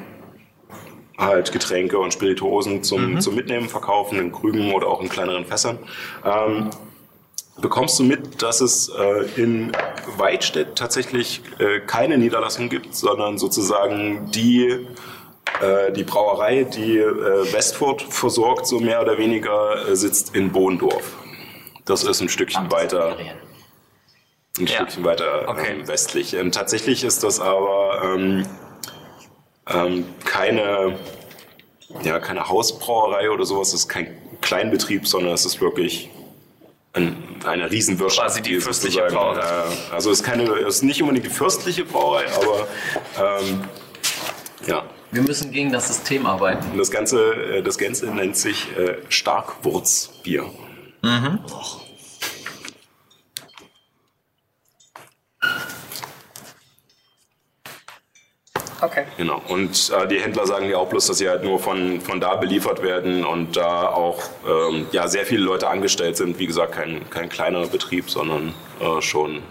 halt Getränke und Spirituosen zum, zum Mitnehmen verkaufen, in Krügen oder auch in kleineren Fässern. Ähm, bekommst du mit, dass es äh, in Weidstedt tatsächlich äh, keine Niederlassung gibt, sondern sozusagen die, die Brauerei, die äh, Westfurt versorgt, so mehr oder weniger, äh, sitzt in Bohndorf. Das ist ein Stückchen weiter. Ein Stückchen weiter Okay. ähm, westlich. Ähm, tatsächlich ist das aber ähm, ähm, keine, ja, keine Hausbrauerei oder sowas, es ist kein Kleinbetrieb, sondern es ist wirklich ein, eine Riesenwirtschaft. Quasi die fürstliche Brauerei. Äh, also es ist, keine, es ist nicht unbedingt die fürstliche Brauerei, aber ähm, ja. Wir müssen gegen das System arbeiten. Und das Ganze, äh, das Ganze nennt sich äh, Starkwurzbier. Okay. Genau. Und äh, die Händler sagen ja auch bloß, dass sie halt nur von, von da beliefert werden und da auch ähm, ja, sehr viele Leute angestellt sind. Wie gesagt, kein, kein kleiner Betrieb, sondern äh, schon.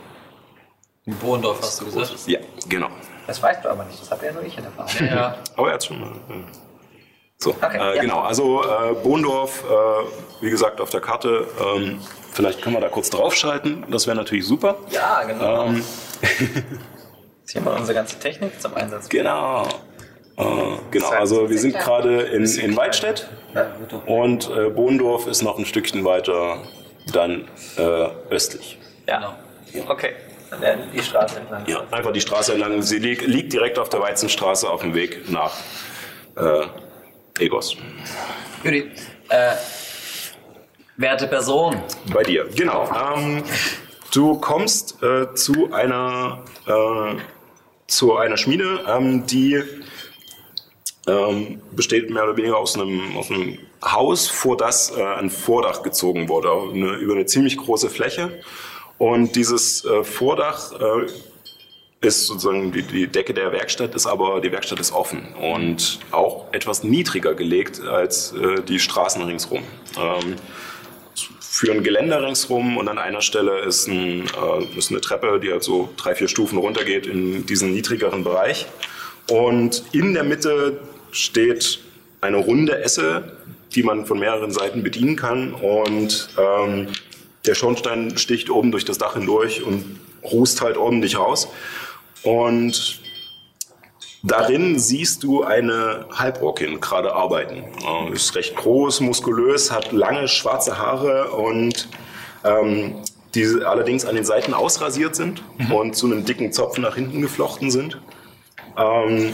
In Bohendorf hast du gesagt. Ja, genau. Das weißt du aber nicht, das habe ja nur ich in Erfahrung. Ja. Aber er hat schon mal. äh, So, Okay, äh, ja. genau. Also äh, Bohndorf, äh, wie gesagt, auf der Karte. Ähm, vielleicht können wir da kurz draufschalten. Das wäre natürlich super. Ja, genau. Ähm, hier mal unsere ganze Technik zum Einsatz. Genau. Äh, genau, also wir sind gerade in, in Weidstedt und äh, Bohndorf ist noch ein Stückchen weiter dann äh, östlich. Ja. Okay. Die Straße entlang. Ja, einfach die Straße entlang. Sie li liegt direkt auf der Weizenstraße auf dem Weg nach äh, Egos. Judy, äh, werte Person, Bei dir, genau. Ähm, du kommst äh, zu einer äh, zu einer Schmiede, ähm, die ähm, besteht mehr oder weniger aus einem, aus einem Haus, vor das äh, ein Vordach gezogen wurde, eine, über eine ziemlich große Fläche. Und dieses äh, Vordach äh, ist sozusagen die, die Decke der Werkstatt, ist aber die Werkstatt ist offen und auch etwas niedriger gelegt als äh, die Straßen ringsrum. Ähm, führen Geländer ringsrum und an einer Stelle ist, ein, äh, ist eine Treppe, die halt so drei, vier Stufen runtergeht in diesen niedrigeren Bereich. Und in der Mitte steht eine runde Esse, die man von mehreren Seiten bedienen kann. Und ähm, der Schornstein sticht oben durch das Dach hindurch und rußt halt ordentlich raus. Und Darin siehst du eine Halborkin gerade arbeiten. Äh, Ist recht groß, muskulös, hat lange schwarze Haare und ähm, die allerdings an den Seiten ausrasiert sind und zu einem dicken Zopf nach hinten geflochten sind. Ähm,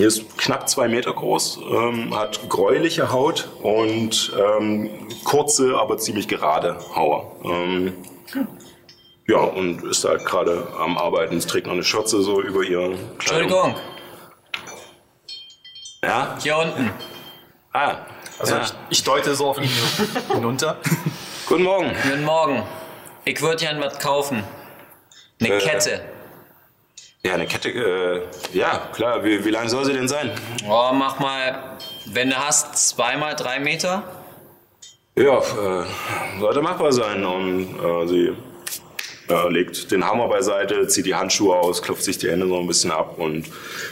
die ist knapp zwei Meter groß, ähm, hat gräuliche Haut und ähm, kurze, aber ziemlich gerade Haare. Ähm, ja, und ist halt gerade am Arbeiten. Es trägt noch eine Schürze so über ihr Kleidung. Entschuldigung, Ja? hier unten. Ah, Also ja. ich, ich deute so auf ihn hinunter. Guten Morgen. Guten Morgen. Ich würde gern was kaufen. Eine Äh. Kette. Ja, eine Kette, äh, ja, klar. Wie, wie lang soll sie denn sein? Oh, mach mal, wenn du hast, zweimal drei Meter. Ja, äh, sollte machbar sein. Und äh, sie äh, legt den Hammer beiseite, zieht die Handschuhe aus, klopft sich die Hände so ein bisschen ab und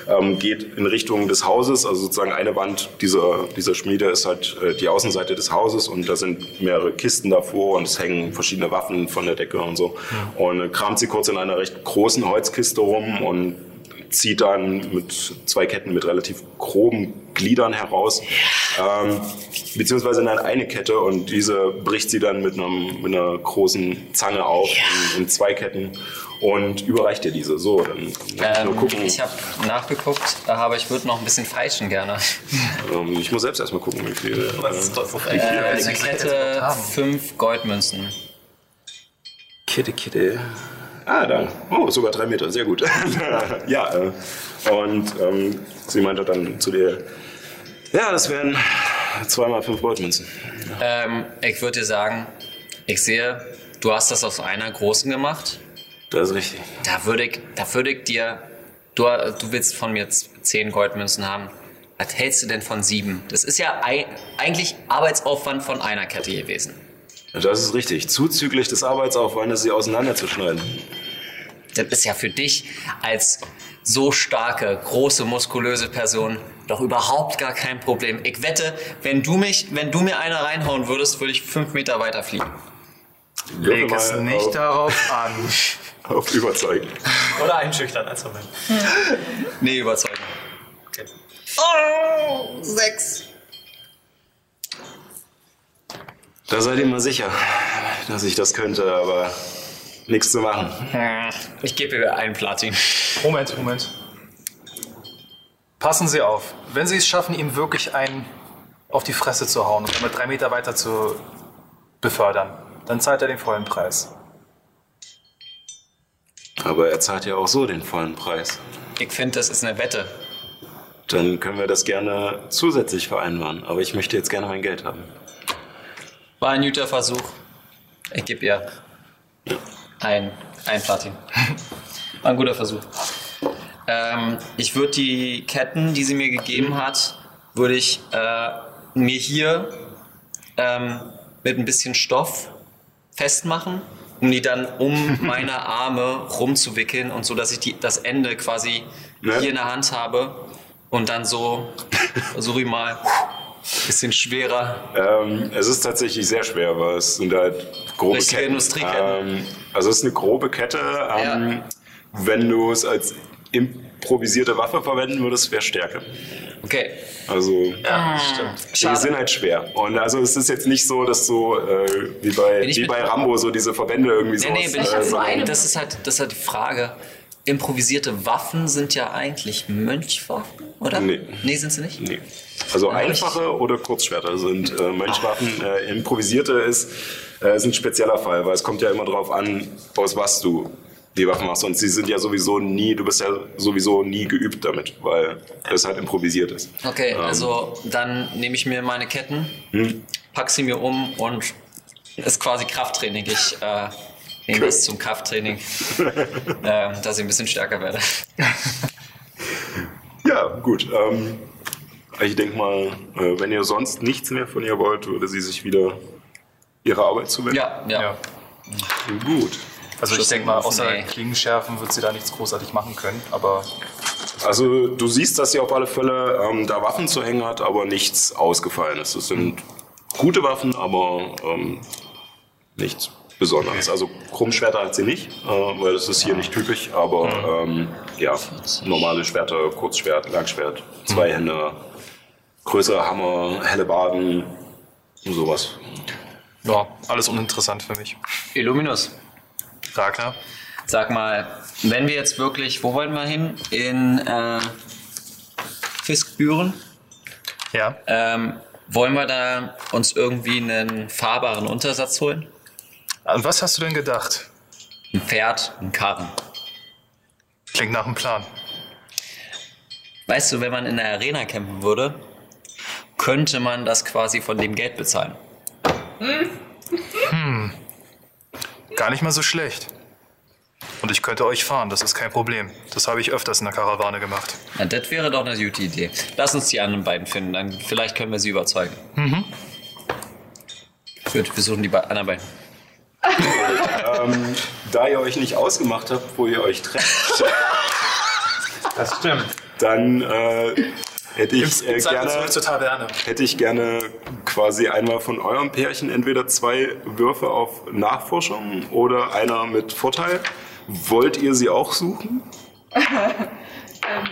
ähm, geht in Richtung des Hauses. Also sozusagen eine Wand dieser, dieser Schmiede ist halt äh, die Außenseite des Hauses und da sind mehrere Kisten davor und es hängen verschiedene Waffen von der Decke und so. Und äh, kramt sie kurz in einer recht großen Holzkiste rum und zieht dann mit zwei Ketten mit relativ groben Gliedern heraus, ähm, beziehungsweise nein, eine Kette und diese bricht sie dann mit, einem, mit einer großen Zange auf in, in zwei Ketten und überreicht dir diese. So, dann muss ich nur Ähm, gucken. ich habe nachgeguckt, aber ich würde noch ein bisschen feilschen gerne. Ähm, ich muss selbst erstmal gucken, wie viel. Äh, Äh, eine Kette, fünf Goldmünzen. Kitte, Kitte. Ah, da. Oh, sogar drei Meter, sehr gut. ja, äh, und ähm, sie meinte dann zu dir, ja, das wären zweimal fünf Goldmünzen. Ähm, ich würde dir sagen, ich sehe, du hast das aus einer großen gemacht. Das ist richtig. Da würde ich, da würde ich dir, du, du willst von mir zehn Goldmünzen haben. Was hältst du denn von sieben? Das ist ja ei- eigentlich Arbeitsaufwand von einer Kette gewesen. Das ist richtig. Zuzüglich des Arbeitsaufwandes, sie auseinanderzuschneiden. Das ist ja für dich als so starke, große, muskulöse Person doch überhaupt gar kein Problem. Ich wette, wenn du mich, wenn du mir eine reinhauen würdest, würde ich fünf Meter weiter fliegen. Leg es nicht auf, darauf an. auf Überzeugen. Oder einschüchtern als Moment. Nee, überzeugen. Oh, sechs. Da seid ihr mal sicher, dass ich das könnte, aber nichts zu machen. Ich gebe dir einen Platin. Moment, Moment. Passen Sie auf. Wenn Sie es schaffen, ihm wirklich einen auf die Fresse zu hauen und damit drei Meter weiter zu befördern, dann zahlt er den vollen Preis. Aber er zahlt ja auch so den vollen Preis. Ich finde, das ist eine Wette. Dann können wir das gerne zusätzlich vereinbaren. Aber ich möchte jetzt gerne mein Geld haben. War ein guter Versuch. Ich gebe ihr ein, ein Platin. War ein guter Versuch. Ähm, ich würde die Ketten, die sie mir gegeben hat, würde ich äh, mir hier ähm, mit ein bisschen Stoff festmachen, um die dann um meine Arme rumzuwickeln und so, dass ich die, das Ende quasi Ne? hier in der Hand habe und dann so, so wie mal bisschen schwerer. Ähm, es ist tatsächlich sehr schwer, weil es sind halt grobe Richtige Ketten. Industrieketten. Ähm, also es ist eine grobe Kette. Ähm, wenn du es als improvisierte Waffe verwenden würdest, wäre Stärke. Okay. Also Ja, die Schade. sind halt schwer. Und also es ist jetzt nicht so, dass so äh, wie bei, wie bei Rambo so diese Verbände irgendwie so Nee, nee, bin ich, äh, so- das, ist halt, das ist halt die Frage. Improvisierte Waffen sind ja eigentlich Mönchwaffen, oder? Nee. Nee, sind sie nicht? Nee. Also einfache oder Kurzschwerter sind äh, Mönchwaffen. Äh, improvisierte ist, äh, ist ein spezieller Fall, weil es kommt ja immer drauf an, aus was du die Waffen machst. Und sie sind ja sowieso nie, du bist ja sowieso nie geübt damit, weil es halt improvisiert ist. Okay, Ähm. also dann nehme ich mir meine Ketten, Hm? pack sie mir um und ist quasi Krafttraining. Ich äh, nehme das zum Krafttraining, äh, dass ich ein bisschen stärker werde. Ja, gut. Ähm, ich denke mal, äh, wenn ihr sonst nichts mehr von ihr wollt, würde sie sich wieder ihrer Arbeit zuwenden. Ja, ja. Ja. Gut. Also ich denke mal, außer Nee. Klingenschärfen wird sie da nichts großartig machen können, aber Also du siehst, dass sie auf alle Fälle ähm, da Waffen zu hängen hat, aber nichts ausgefallen ist. Das sind gute Waffen, aber ähm, nichts Besonderes. Also Krummschwerter hat sie nicht, äh, weil das ist hier nicht typisch, aber ähm, ja, normale Schwerter, Kurzschwert, Langschwert, Zweihänder, größere Hammer, helle Baden, sowas. ja, alles uninteressant für mich. Illuminus, Ragnar? sag mal, wenn wir jetzt wirklich, wo wollen wir hin? In äh, Fiskbüren? Ja. Ähm, wollen wir da uns irgendwie einen fahrbaren Untersatz holen? An was hast du denn gedacht? Ein Pferd, ein Karren. Klingt nach einem Plan. Weißt du, wenn man in der Arena campen würde, könnte man das quasi von dem Geld bezahlen. Gar nicht mal so schlecht. Und ich könnte euch fahren, das ist kein Problem. Das habe ich öfters in der Karawane gemacht. Ja, das wäre doch eine gute Idee. Lass uns die anderen beiden finden, dann vielleicht können wir sie überzeugen. Mhm. Gut, wir suchen die be anderen beiden. Ähm, da ihr euch nicht ausgemacht habt, wo ihr euch trefft, Das stimmt. dann äh, hätte ich äh, gerne... zur Taverne. hätte ich gerne quasi einmal von eurem Pärchen entweder zwei Würfe auf Nachforschung oder einer mit Vorteil. Wollt ihr sie auch suchen?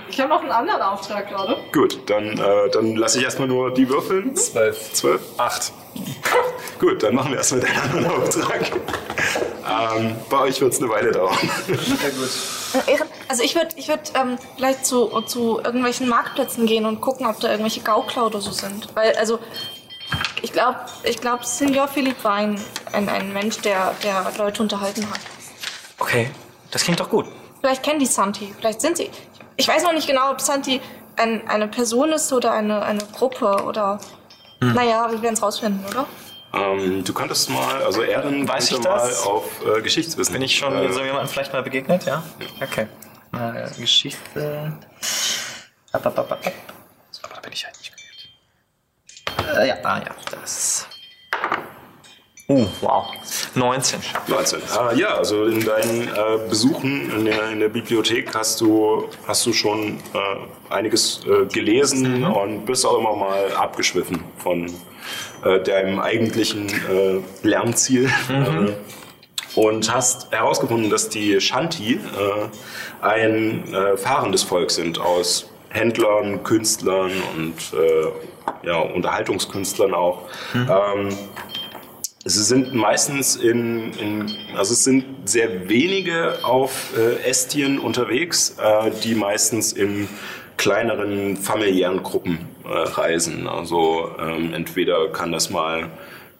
Ich habe noch einen anderen Auftrag gerade. Gut, dann, äh, dann lasse ich erstmal nur die würfeln. Zwölf. Zwölf? Acht. Gut, dann machen wir erstmal den anderen Auftrag. ähm, bei euch wird es eine Weile dauern. Äh, Ehren, Also ich würde ich würd, ähm, vielleicht zu, zu irgendwelchen Marktplätzen gehen und gucken, ob da irgendwelche Gaukler oder so sind. Weil, also, ich glaube, ich glaub, Senior Philipp war ein, ein, ein Mensch, der, der Leute unterhalten hat. Okay, das klingt doch gut. Vielleicht kennen die Santi, vielleicht sind sie. Ich weiß noch nicht genau, ob Santi ein, eine Person ist oder eine, eine Gruppe oder. Naja, wir werden es rausfinden, oder? ähm, du könntest mal, also Ehren Weiß ich das? mal auf äh, Geschichtswissen. Bin ich schon äh, so jemandem vielleicht mal begegnet, ja? Okay. Äh, Geschichte. Ab, ab, ab, ab, ab. Aber da bin ich halt nicht geübt. Äh, ja, ah ja, das. Uh, wow. 19. 19. Ah, ja, also in deinen äh, Besuchen in der, in der Bibliothek hast du, hast du schon äh, einiges äh, gelesen und bist auch immer mal abgeschwiffen von äh, deinem eigentlichen äh, Lernziel. Äh, und hast herausgefunden, dass die Shanti ein fahrendes Volk sind aus Händlern, Künstlern und ja, Unterhaltungskünstlern auch. Ähm, Sie sind meistens in, in also es sind sehr wenige auf äh, Estien unterwegs, äh, die meistens in kleineren familiären Gruppen äh, reisen. Also ähm, entweder kann das mal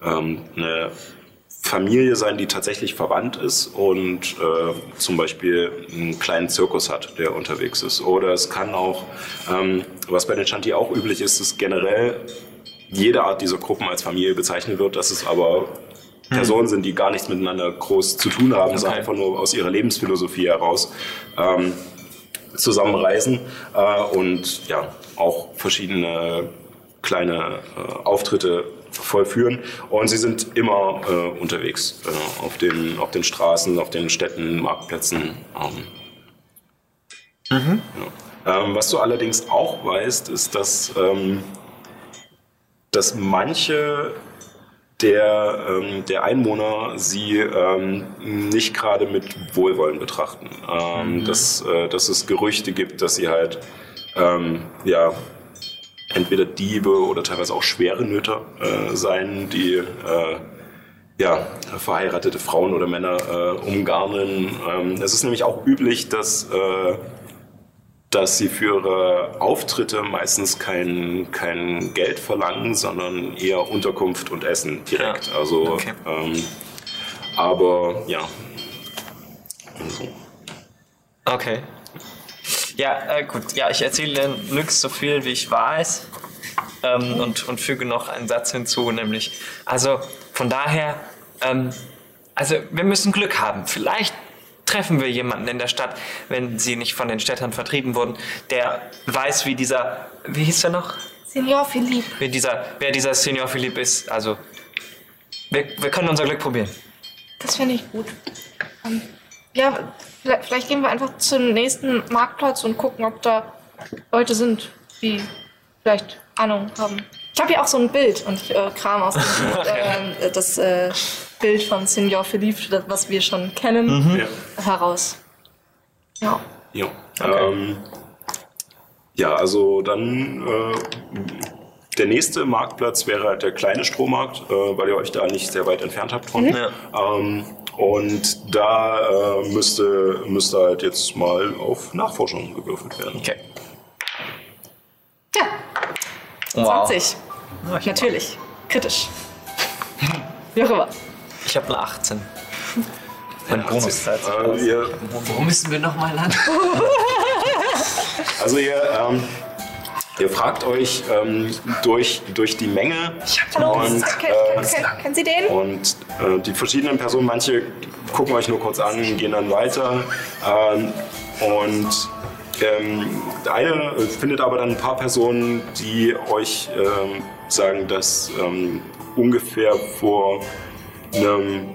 ähm, eine Familie sein, die tatsächlich verwandt ist und äh, zum Beispiel einen kleinen Zirkus hat, der unterwegs ist. Oder es kann auch, ähm, was bei den Shanti auch üblich ist, ist generell jede Art dieser Gruppen als Familie bezeichnet wird, dass es aber Personen sind, die gar nichts miteinander groß zu tun haben, sondern einfach nur aus ihrer Lebensphilosophie heraus ähm, zusammenreisen äh, und ja auch verschiedene kleine äh, Auftritte vollführen. Und sie sind immer äh, unterwegs äh, auf, den, auf den Straßen, auf den Städten, Marktplätzen. Ähm. Ja. Ähm, was du allerdings auch weißt, ist, dass, ähm, dass manche der, ähm, der Einwohner sie ähm, nicht gerade mit Wohlwollen betrachten. Ähm, dass, äh, dass es Gerüchte gibt, dass sie halt ähm, ja, entweder Diebe oder teilweise auch schwere Nöter äh, sein, die äh, ja, verheiratete Frauen oder Männer äh, umgarnen. Ähm, es ist nämlich auch üblich, dass, äh, dass sie für ihre Auftritte meistens kein, kein Geld verlangen, sondern eher Unterkunft und Essen direkt. Ja, Also, okay. ähm, aber ja. Also, Okay. Ja, äh, gut. Ja, ich erzähle Nyx so viel, wie ich weiß. Ähm, und, und füge noch einen Satz hinzu, nämlich, also von daher, ähm, also wir müssen Glück haben. Vielleicht treffen wir jemanden in der Stadt, wenn sie nicht von den Städtern vertrieben wurden, der weiß, wie dieser, wie hieß er noch? Senior Philipp. Wie dieser, wer dieser Senior Philipp ist. Also, wir, wir können unser Glück probieren. Das finde ich gut. Ähm, ja, vielleicht, vielleicht gehen wir einfach zum nächsten Marktplatz und gucken, ob da Leute sind, die vielleicht Ahnung haben. Ich habe hier auch so ein Bild und ich äh, kram aus dem ähm, äh, das äh, Bild von Senior Philippe, was wir schon kennen, ja. heraus. Ja. Ja. Ähm, ja, also dann äh, der nächste Marktplatz wäre halt der kleine Strohmarkt, äh, weil ihr euch da nicht sehr weit entfernt habt von. Ja. Ähm, und da äh, müsste, müsste halt jetzt mal auf Nachforschung gewürfelt werden. Okay. Ja, Wow. 20. Natürlich. Kritisch. Wie auch immer. Ich habe eine 18. Mein Bonus halt. Äh, ihr, Wo müssen wir nochmal lang? also ihr, ähm, ihr fragt euch ähm, durch, durch die Menge Hallo, und, Ken, äh, ken, ken, kennen Sie den? Und äh, die verschiedenen Personen, manche gucken euch nur kurz an, gehen dann weiter. Ähm, und ähm, eine äh, findet aber dann ein paar Personen, die euch ähm, sagen, dass ähm, ungefähr vor einem,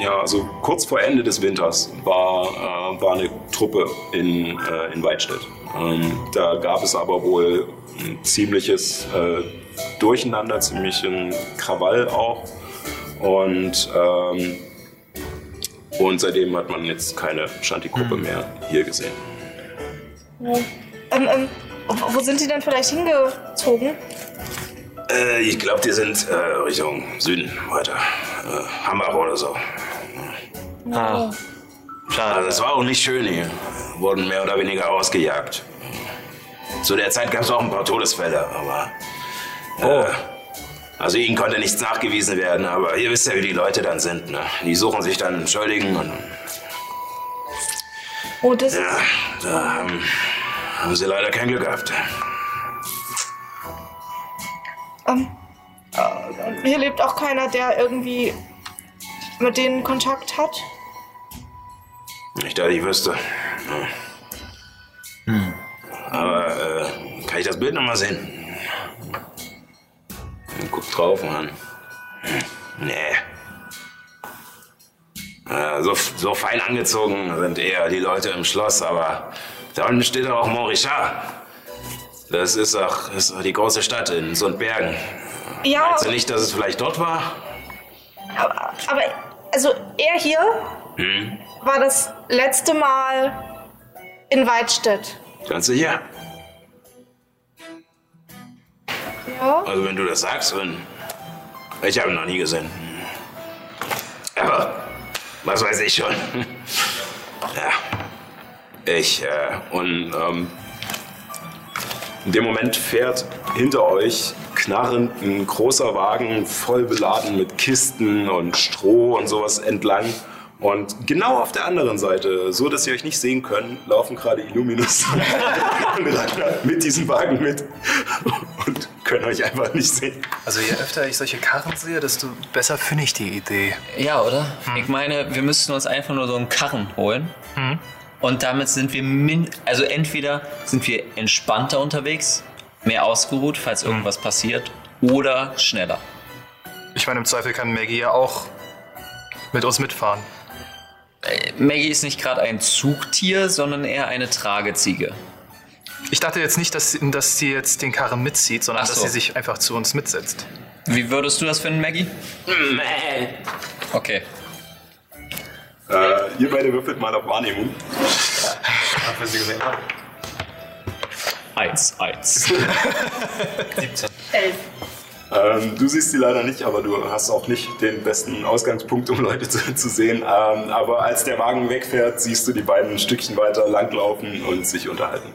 ja, also kurz vor Ende des Winters war, äh, war eine Truppe in, äh, in Weidstedt. Ähm, da gab es aber wohl ein ziemliches äh, Durcheinander, ziemlich ein Krawall auch. Und, ähm, und seitdem hat man jetzt keine Shanti-Gruppe mehr hier gesehen. Ähm, ähm, wo wo sind die denn vielleicht hingezogen? Äh, ich glaube, die sind äh, Richtung Süden weiter. Äh, Hambach oder so. Ah, schade. Also es war auch nicht schön hier. Wurden mehr oder weniger ausgejagt. Zu der Zeit gab es auch ein paar Todesfälle, aber. Äh, also ihnen konnte nichts nachgewiesen werden, aber ihr wisst ja, wie die Leute dann sind. Ne? Die suchen sich dann Schuldigen und Oh, das ist. ja, da haben, haben sie leider kein Glück gehabt. Ähm, äh, hier lebt auch keiner, der irgendwie mit denen Kontakt hat. Nicht, dass ich wüsste. Ja. Aber äh, kann ich das Bild nochmal sehen? Guck drauf, Mann. Nee. Äh, so, so fein angezogen sind eher die Leute im Schloss, aber da unten steht doch auch Montrichard. Das ist doch, ist doch die große Stadt in Sundbergen. Ja, Meinst du nicht, dass es vielleicht dort war? aber, aber also er hier war das letzte Mal in Weidstedt. Ganz sicher? Ja. Also wenn du das sagst, dann... Ich habe ihn noch nie gesehen. Aber was weiß ich schon. Ja. Ich, äh, und ähm, in dem Moment fährt hinter euch knarrend ein großer Wagen voll beladen mit Kisten und Stroh und sowas entlang. Und genau auf der anderen Seite, so dass ihr euch nicht sehen könnt, laufen gerade Illuminus und Ragnar mit diesem Wagen mit und können euch einfach nicht sehen. Also je öfter ich solche Karren sehe, desto besser finde ich die Idee. Ja, oder? Ich meine, wir müssten uns einfach nur so einen Karren holen. Und damit sind wir min also entweder sind wir entspannter unterwegs, mehr ausgeruht, falls irgendwas passiert, oder schneller. Ich meine, im Zweifel kann Maggie ja auch mit uns mitfahren. Äh, Maggie ist nicht gerade ein Zugtier, sondern eher eine Trageziege. Ich dachte jetzt nicht, dass, dass sie jetzt den Karren mitzieht, sondern Ach dass so. sie sich einfach zu uns mitsetzt. Wie würdest du das finden, Maggie? Mäh. Okay. Äh, ihr beide würfelt mal auf Wahrnehmung. Dafür sie gesehen haben. Eins, eins. 17. Elf. Ähm, du siehst sie leider nicht, aber du hast auch nicht den besten Ausgangspunkt, um Leute zu, zu sehen. Ähm, aber als der Wagen wegfährt, siehst du die beiden ein Stückchen weiter langlaufen und sich unterhalten.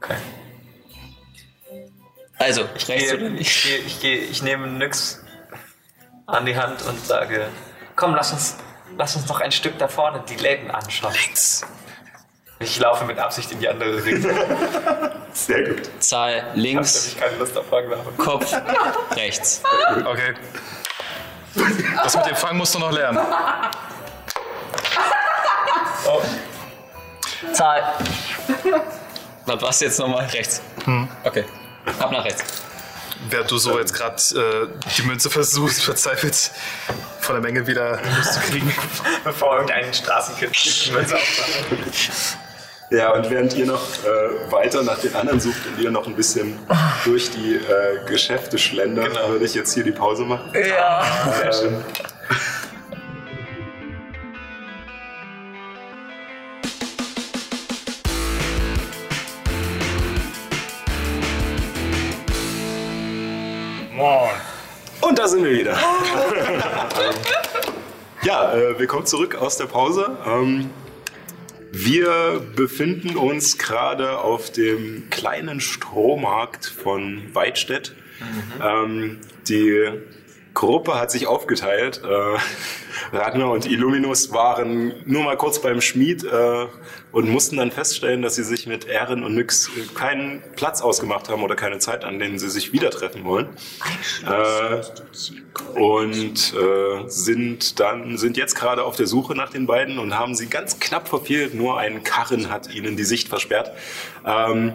Okay. Also, Ich gehe, ich, gehe, ich, gehe, ich nehme Nyx an die Hand und sage, komm, lass uns, lass uns noch ein Stück da vorne die Läden anschauen. Ich laufe mit Absicht in die andere Richtung. Sehr gut. Zahl Ich habe links, keine Lust auf Ragnar. Kopf rechts. Okay. Das mit dem Fang musst du noch lernen. Oh, Zahl. Was jetzt nochmal? Rechts. Okay. Ab nach rechts. Während du so jetzt gerade äh, die Münze versuchst, verzweifelt von der Menge wieder loszukriegen. bevor irgendein Straßenkind die Münze aufmacht. Ja, und während ihr noch äh, weiter nach den anderen sucht und ihr noch ein bisschen durch die äh, Geschäfte schlendert, Genau. würde ich jetzt hier die Pause machen. Ja. Ähm, Und da sind wir wieder. ja, äh, willkommen zurück aus der Pause. Ähm, wir befinden uns gerade auf dem kleinen Strohmarkt von Weidstedt. Ähm, die Gruppe hat sich aufgeteilt. Äh, Ragnar und Illuminus waren nur mal kurz beim Schmied äh, und mussten dann feststellen, dass sie sich mit Erin und Nyx keinen Platz ausgemacht haben oder keine Zeit, an denen sie sich wieder treffen wollen. Äh, und äh, sind dann sind jetzt gerade auf der Suche nach den beiden und haben sie ganz knapp verfehlt. Nur ein Karren hat ihnen die Sicht versperrt. Ähm,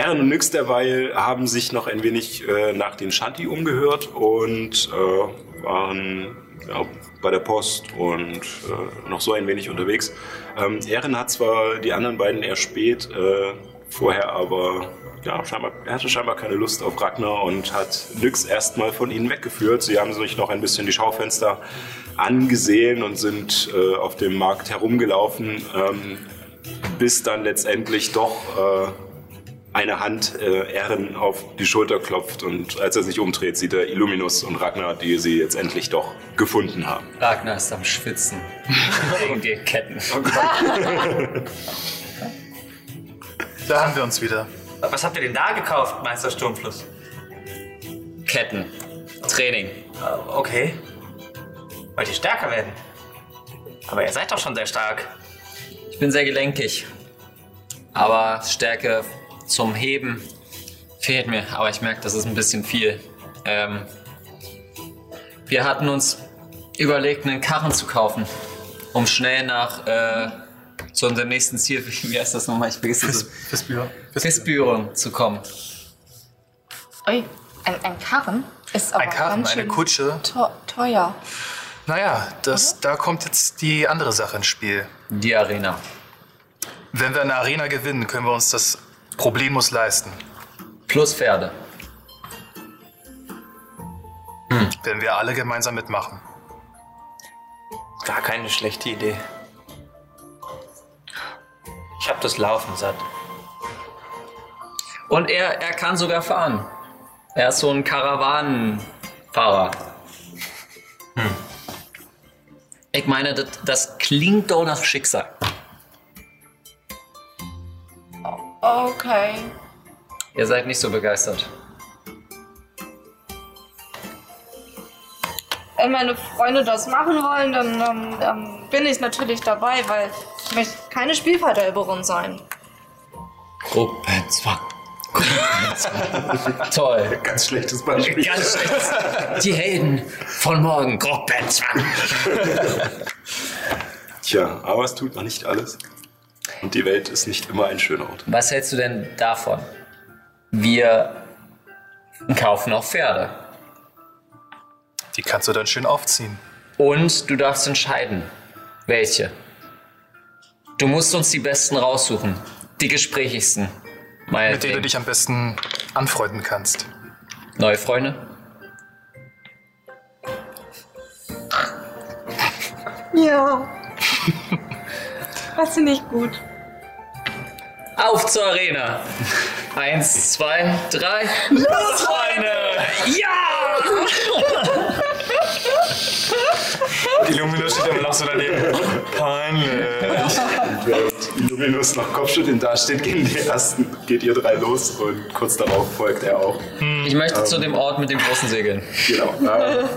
Erin und Nyx derweil haben sich noch ein wenig äh, nach den Shanti umgehört und äh, waren ja, bei der Post und äh, noch so ein wenig unterwegs. Ähm, hat zwar die anderen beiden eher spät, äh, vorher aber ja, scheinbar, er hatte scheinbar keine Lust auf Ragnar und hat Nyx erstmal von ihnen weggeführt. Sie haben sich noch ein bisschen die Schaufenster angesehen und sind äh, auf dem Markt herumgelaufen, ähm, bis dann letztendlich doch äh, eine Hand äh, Ehren auf die Schulter klopft und als er sich umdreht, sieht er Illuminus und Ragnar, die sie jetzt endlich doch gefunden haben. Ragnar ist am Schwitzen. Wegen die Ketten. Da haben wir uns wieder. Was habt ihr denn da gekauft, Meister Sturmfluss? Ketten. Training. Äh, Okay. Wollt ihr stärker werden? Aber ihr seid doch schon sehr stark. Ich bin sehr gelenkig. Aber Stärke zum Heben fehlt mir. Aber ich merke, das ist ein bisschen viel. Ähm, wir hatten uns überlegt, einen Karren zu kaufen, um schnell nach äh, zu unserem nächsten Ziel, wie heißt das nochmal? Ich vergesse das. Fistbüro. Festbüren zu kommen. Ui, ein, ein Karren ist aber Ein Karren, ganz eine schön Kutsche. teu- teuer. Naja, das, da kommt jetzt die andere Sache ins Spiel. Die Arena. Wenn wir eine Arena gewinnen, können wir uns das problemlos leisten. Plus Pferde. Wenn wir alle gemeinsam mitmachen. Gar keine schlechte Idee. Ich hab das Laufen satt. Und er, er kann sogar fahren. Er ist so ein Karawanenfahrer. Ich meine, das, das klingt doch nach Schicksal. Okay. Ihr seid nicht so begeistert. Wenn meine Freunde das machen wollen, dann ähm, ähm, bin ich natürlich dabei, weil ich möchte keine Spielverderberin sein. Gruppenzwang. Gruppenzwang. Toll. Ganz schlechtes Beispiel. Ganz schlecht. Die Helden von morgen. Gruppenzwang. Tja, aber es tut noch nicht alles. Und die Welt ist nicht immer ein schöner Ort. Was hältst du denn davon? Wir kaufen auch Pferde. Die kannst du dann schön aufziehen. Und du darfst entscheiden, welche. Du musst uns die besten raussuchen. Die gesprächigsten. Mit denen du dich am besten anfreunden kannst. Neue Freunde? Ja. Das finde ich gut. Auf zur Arena. Eins, zwei, drei. Los, Freunde! Ja! Illuminus steht immer noch so daneben. Peinlich. Während Illuminus noch Kopfschütteln dasteht, gehen die ersten, geht ihr drei los und kurz darauf folgt er auch. Ich möchte zu dem Ort mit den großen Segeln. Genau. Ähm,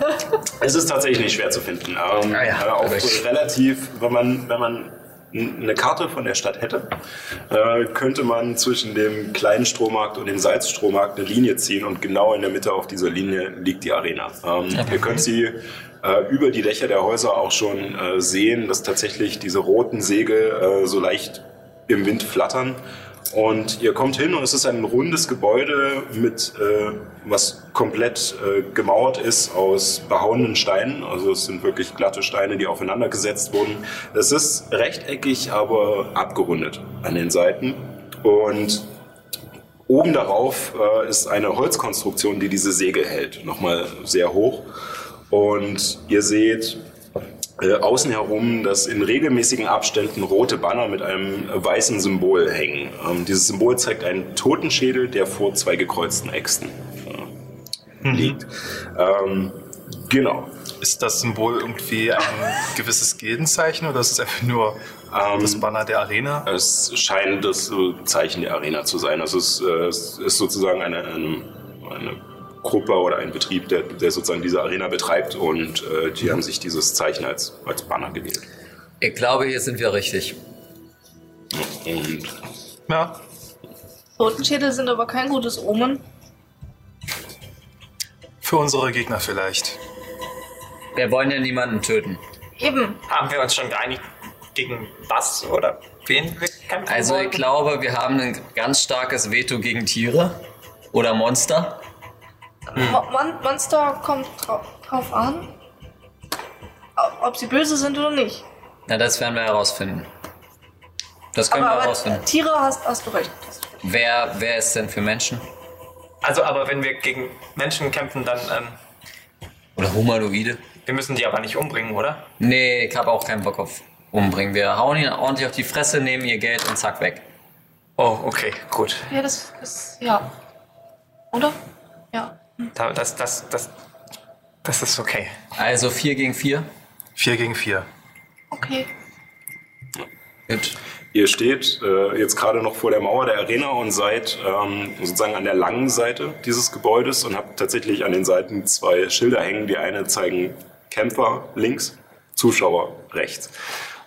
es ist tatsächlich nicht schwer zu finden. Ähm, Ah ja, äh, auch relativ, wenn man, wenn man eine Karte von der Stadt hätte, äh, könnte man zwischen dem kleinen Strohmarkt und dem Salzstrohmarkt eine Linie ziehen und genau in der Mitte auf dieser Linie liegt die Arena. Ähm, ihr könnt sie äh, über die Dächer der Häuser auch schon äh, sehen, dass tatsächlich diese roten Segel so leicht im Wind flattern. Und ihr kommt hin und es ist ein rundes Gebäude mit, äh, was komplett äh, gemauert ist aus behauenen Steinen. Also es sind wirklich glatte Steine, die aufeinander gesetzt wurden. Es ist rechteckig, aber abgerundet an den Seiten. Und oben darauf äh, ist eine Holzkonstruktion, die diese Segel hält. Nochmal sehr hoch. Und ihr seht äh, außen herum, dass in regelmäßigen Abständen rote Banner mit einem weißen Symbol hängen. Ähm, dieses Symbol zeigt einen Totenschädel, der vor zwei gekreuzten Äxten äh, liegt. Ähm, genau. Ist das Symbol irgendwie ein gewisses Gildenzeichen oder ist es einfach nur das Banner der Arena? Es scheint das äh, Zeichen der Arena zu sein. Also es, äh, es ist sozusagen eine, eine, eine Gruppe oder ein Betrieb, der, der sozusagen diese Arena betreibt und äh, die haben sich dieses Zeichen als, als Banner gewählt. Ich glaube, hier sind wir richtig. Und Ja, Totenschädel sind aber kein gutes Omen. für unsere Gegner vielleicht. Wir wollen ja niemanden töten. Eben. Haben wir uns schon geeinigt, gegen was oder wen wir kämpfen Also ich glaube, wir haben ein ganz starkes Veto gegen Tiere oder Monster. Mo- Mon Monster kommt drau drauf an, ob sie böse sind oder nicht. Na, das werden wir herausfinden. Das können Aber, wir aber herausfinden. Tiere hast, hast du recht. Hast du recht. Wer, wer ist denn für Menschen? Also, aber wenn wir gegen Menschen kämpfen, dann, ähm, Oder Humanoide? wir müssen die aber nicht umbringen, oder? Nee, ich habe auch keinen Bock auf umbringen. Wir hauen ihn ordentlich auf die Fresse, nehmen ihr Geld und zack weg. Oh, okay, gut. Ja, das ist. Ja. Oder? Ja. Da, das, das, das, das ist okay. Also 4 gegen 4. 4 gegen 4. Okay. Gut. Ihr steht äh, jetzt gerade noch vor der Mauer der Arena und seid ähm, sozusagen an der langen Seite dieses Gebäudes und habt tatsächlich an den Seiten zwei Schilder hängen. Die eine zeigen Kämpfer links, Zuschauer rechts.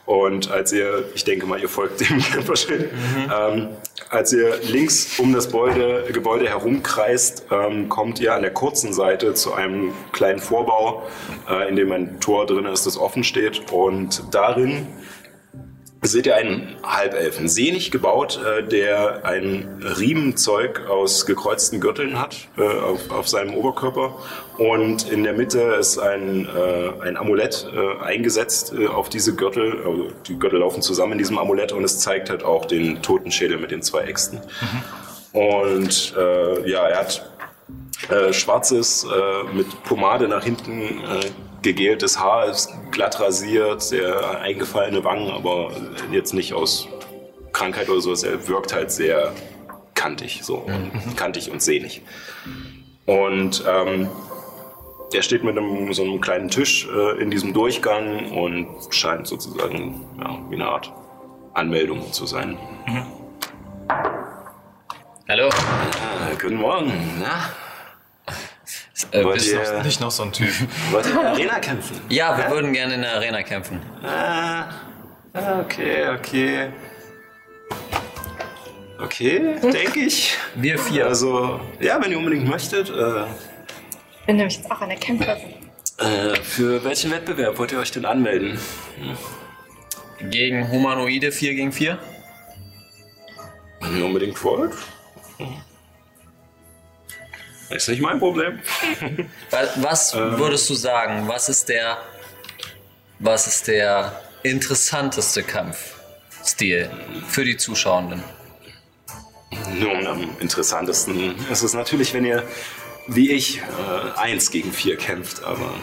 Und als ihr, ich denke mal, ihr folgt dem Kämpferschild, ähm, als ihr links um das Gebäude, Gebäude herumkreist, ähm, kommt ihr an der kurzen Seite zu einem kleinen Vorbau, äh, in dem ein Tor drin ist, das offen steht. Und darin seht ihr einen Halbelfen, sehnig gebaut, äh, der ein Riemenzeug aus gekreuzten Gürteln hat äh, auf, auf seinem Oberkörper. Und in der Mitte ist ein, äh, ein Amulett äh, eingesetzt äh, auf diese Gürtel. Also die Gürtel laufen zusammen in diesem Amulett und es zeigt halt auch den Totenschädel mit den zwei Äxten. Und äh, ja, er hat schwarzes, mit Pomade nach hinten gegeltes Haar, ist glatt rasiert, sehr eingefallene Wangen, aber jetzt nicht aus Krankheit oder so. Er wirkt halt sehr kantig, so und kantig und sehnig. Und ähm, der steht mit einem, so einem kleinen Tisch äh, in diesem Durchgang und scheint sozusagen ja, wie eine Art Anmeldung zu sein. Hallo. Ah, guten Morgen. Na? Äh, Wollt bist ihr- noch- Nicht noch so ein Typ. Wollt ihr in der Arena kämpfen? ja, wir würden gerne in der Arena kämpfen. Ah, ah, okay, okay. Okay, denke ich. Wir vier. Also, ja, wenn ihr unbedingt möchtet. Äh, Ich bin nämlich jetzt auch eine Kämpferin. äh, für welchen Wettbewerb wollt ihr euch denn anmelden? Gegen Humanoide 4 gegen 4. Wenn ihr unbedingt wollt. Ist nicht mein Problem. Wa- Was würdest du sagen? Was ist der, was ist der interessanteste Kampfstil für die Zuschauenden? Nun, am interessantesten ist es natürlich, wenn ihr wie ich äh, eins gegen vier kämpft, aber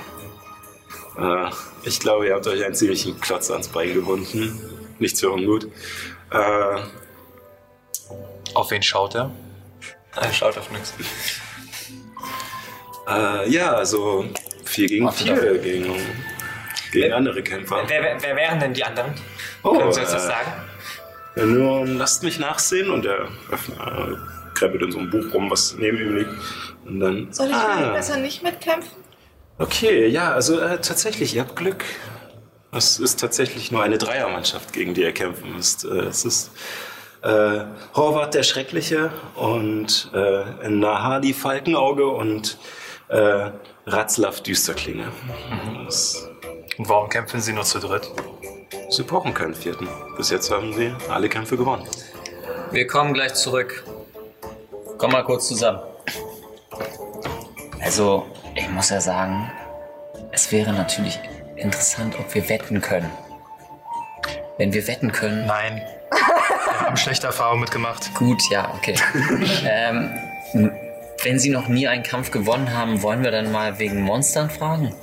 äh, ich glaube, ihr habt euch einen ziemlichen Klotz ans Bein gebunden. Nichts für ungut. Äh, Auf wen schaut er? Er schaut auf nichts. Äh, ja, also vier gegen vier gegen, gegen andere Kämpfer. Wer, wer, wer wären denn die anderen? Oh, Können Sie uns das äh, sagen? Ja, nur lasst mich nachsehen und er öffnet, äh, krabbelt in so einem Buch rum, was neben ihm liegt. Und dann. Soll ich ah, besser nicht mitkämpfen? Okay, ja, also äh, tatsächlich, ihr habt Glück. Es ist tatsächlich nur eine Dreiermannschaft, gegen die ihr kämpfen müsst. Äh, es ist äh, Horvath der Schreckliche und äh, Nahadi Falkenauge und äh, Ratzlaff Düsterklinge. Das, Und warum kämpfen sie nur zu dritt? sie brauchen keinen vierten. Bis jetzt haben sie alle Kämpfe gewonnen. Wir kommen gleich zurück. Komm mal kurz zusammen. Also, ich muss ja sagen, es wäre natürlich interessant, ob wir wetten können. Wenn wir wetten können. Nein. Wir haben schlechte Erfahrungen mitgemacht. Gut, ja, okay. ähm, wenn Sie noch nie einen Kampf gewonnen haben, wollen wir dann mal wegen Monstern fragen?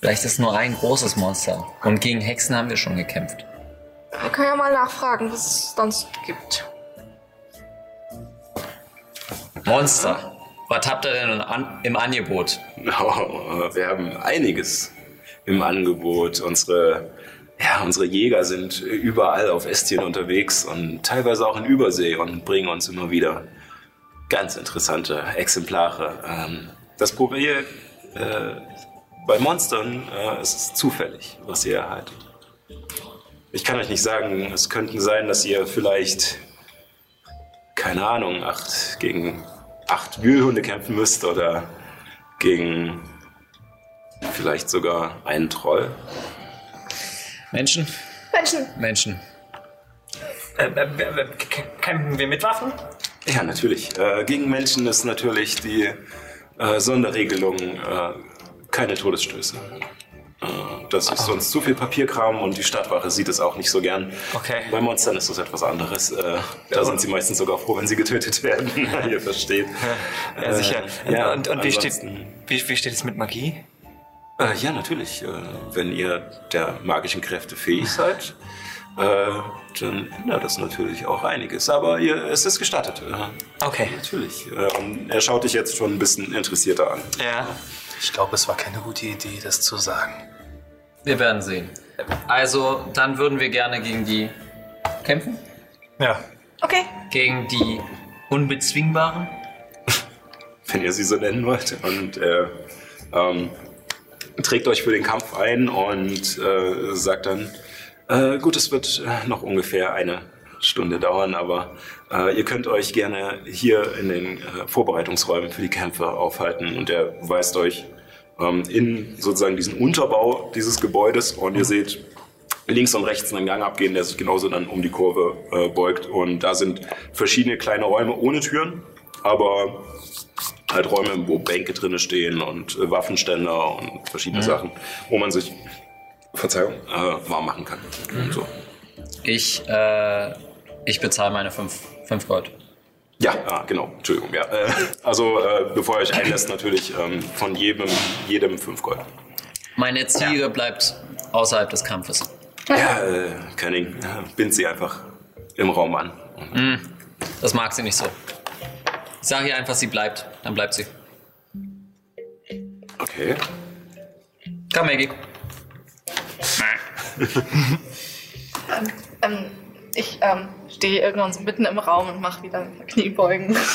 Vielleicht ist nur ein großes Monster. Und gegen Hexen haben wir schon gekämpft. Wir können ja mal nachfragen, was es sonst gibt. Monster. Was habt ihr denn an, im Angebot? Oh, wir haben einiges im Angebot. Unsere, ja, unsere Jäger sind überall auf Estien unterwegs und teilweise auch in Übersee und bringen uns immer wieder ganz interessante Exemplare. Ähm, das Problem äh, bei Monstern äh, ist es zufällig, was ihr erhaltet. Ich kann euch nicht sagen, es könnten sein, dass ihr vielleicht, keine Ahnung, acht gegen acht Wühlhunde kämpfen müsst oder gegen vielleicht sogar einen Troll. Menschen? Menschen, Menschen. Äh, äh, äh, kämpfen wir mit Waffen? Ja, natürlich. Äh, gegen Menschen ist natürlich die äh, Sonderregelung äh, keine Todesstöße. Äh, das ist sonst zu viel Papierkram und die Stadtwache sieht es auch nicht so gern. Okay. Bei Monstern ist das etwas anderes. Äh, da sind sie meistens sogar froh, wenn sie getötet werden. Ihr versteht. Ja, sicher. Äh, ja, und und wie, steht, wie, wie steht es mit Magie? Ja, natürlich. Wenn ihr der magischen Kräfte fähig seid, äh, dann ändert das natürlich auch einiges. Aber ihr, es ist gestattet. Äh, Okay. natürlich. Äh, und er schaut dich jetzt schon ein bisschen interessierter an. Ja. Ich glaube, es war keine gute Idee, das zu sagen. Wir werden sehen. Also, dann würden wir gerne gegen die kämpfen. Ja. okay. Gegen die Unbezwingbaren. wenn ihr sie so nennen wollt. Und er ähm, trägt euch für den Kampf ein und äh, sagt dann, äh, gut, es wird äh, noch ungefähr eine Stunde dauern, aber äh, ihr könnt euch gerne hier in den äh, Vorbereitungsräumen für die Kämpfe aufhalten und er weist euch ähm, in sozusagen diesen Unterbau dieses Gebäudes und ihr seht links und rechts einen Gang abgehen, der sich genauso dann um die Kurve äh, beugt und da sind verschiedene kleine Räume ohne Türen, aber halt Räume, wo Bänke drinne stehen und äh, Waffenständer und verschiedene Sachen, wo man sich, Verzeihung, äh, warm machen kann. Und so. Ich, äh, ich bezahle meine 5 fünf Gold. Ja, ah, genau, Entschuldigung, ja. Äh, also, äh, bevor ihr euch einlässt, natürlich ähm, von jedem, jedem fünf Gold. Meine Ziege bleibt außerhalb des Kampfes. Ja, äh, Canning, bind sie einfach im Raum an. Das mag sie nicht so. Ich sage ihr einfach, sie bleibt. Dann bleibt sie. Okay. Komm, Maggie. Ähm, ich ähm, stehe irgendwann so mitten im Raum und mache wieder ein paar Kniebeugen.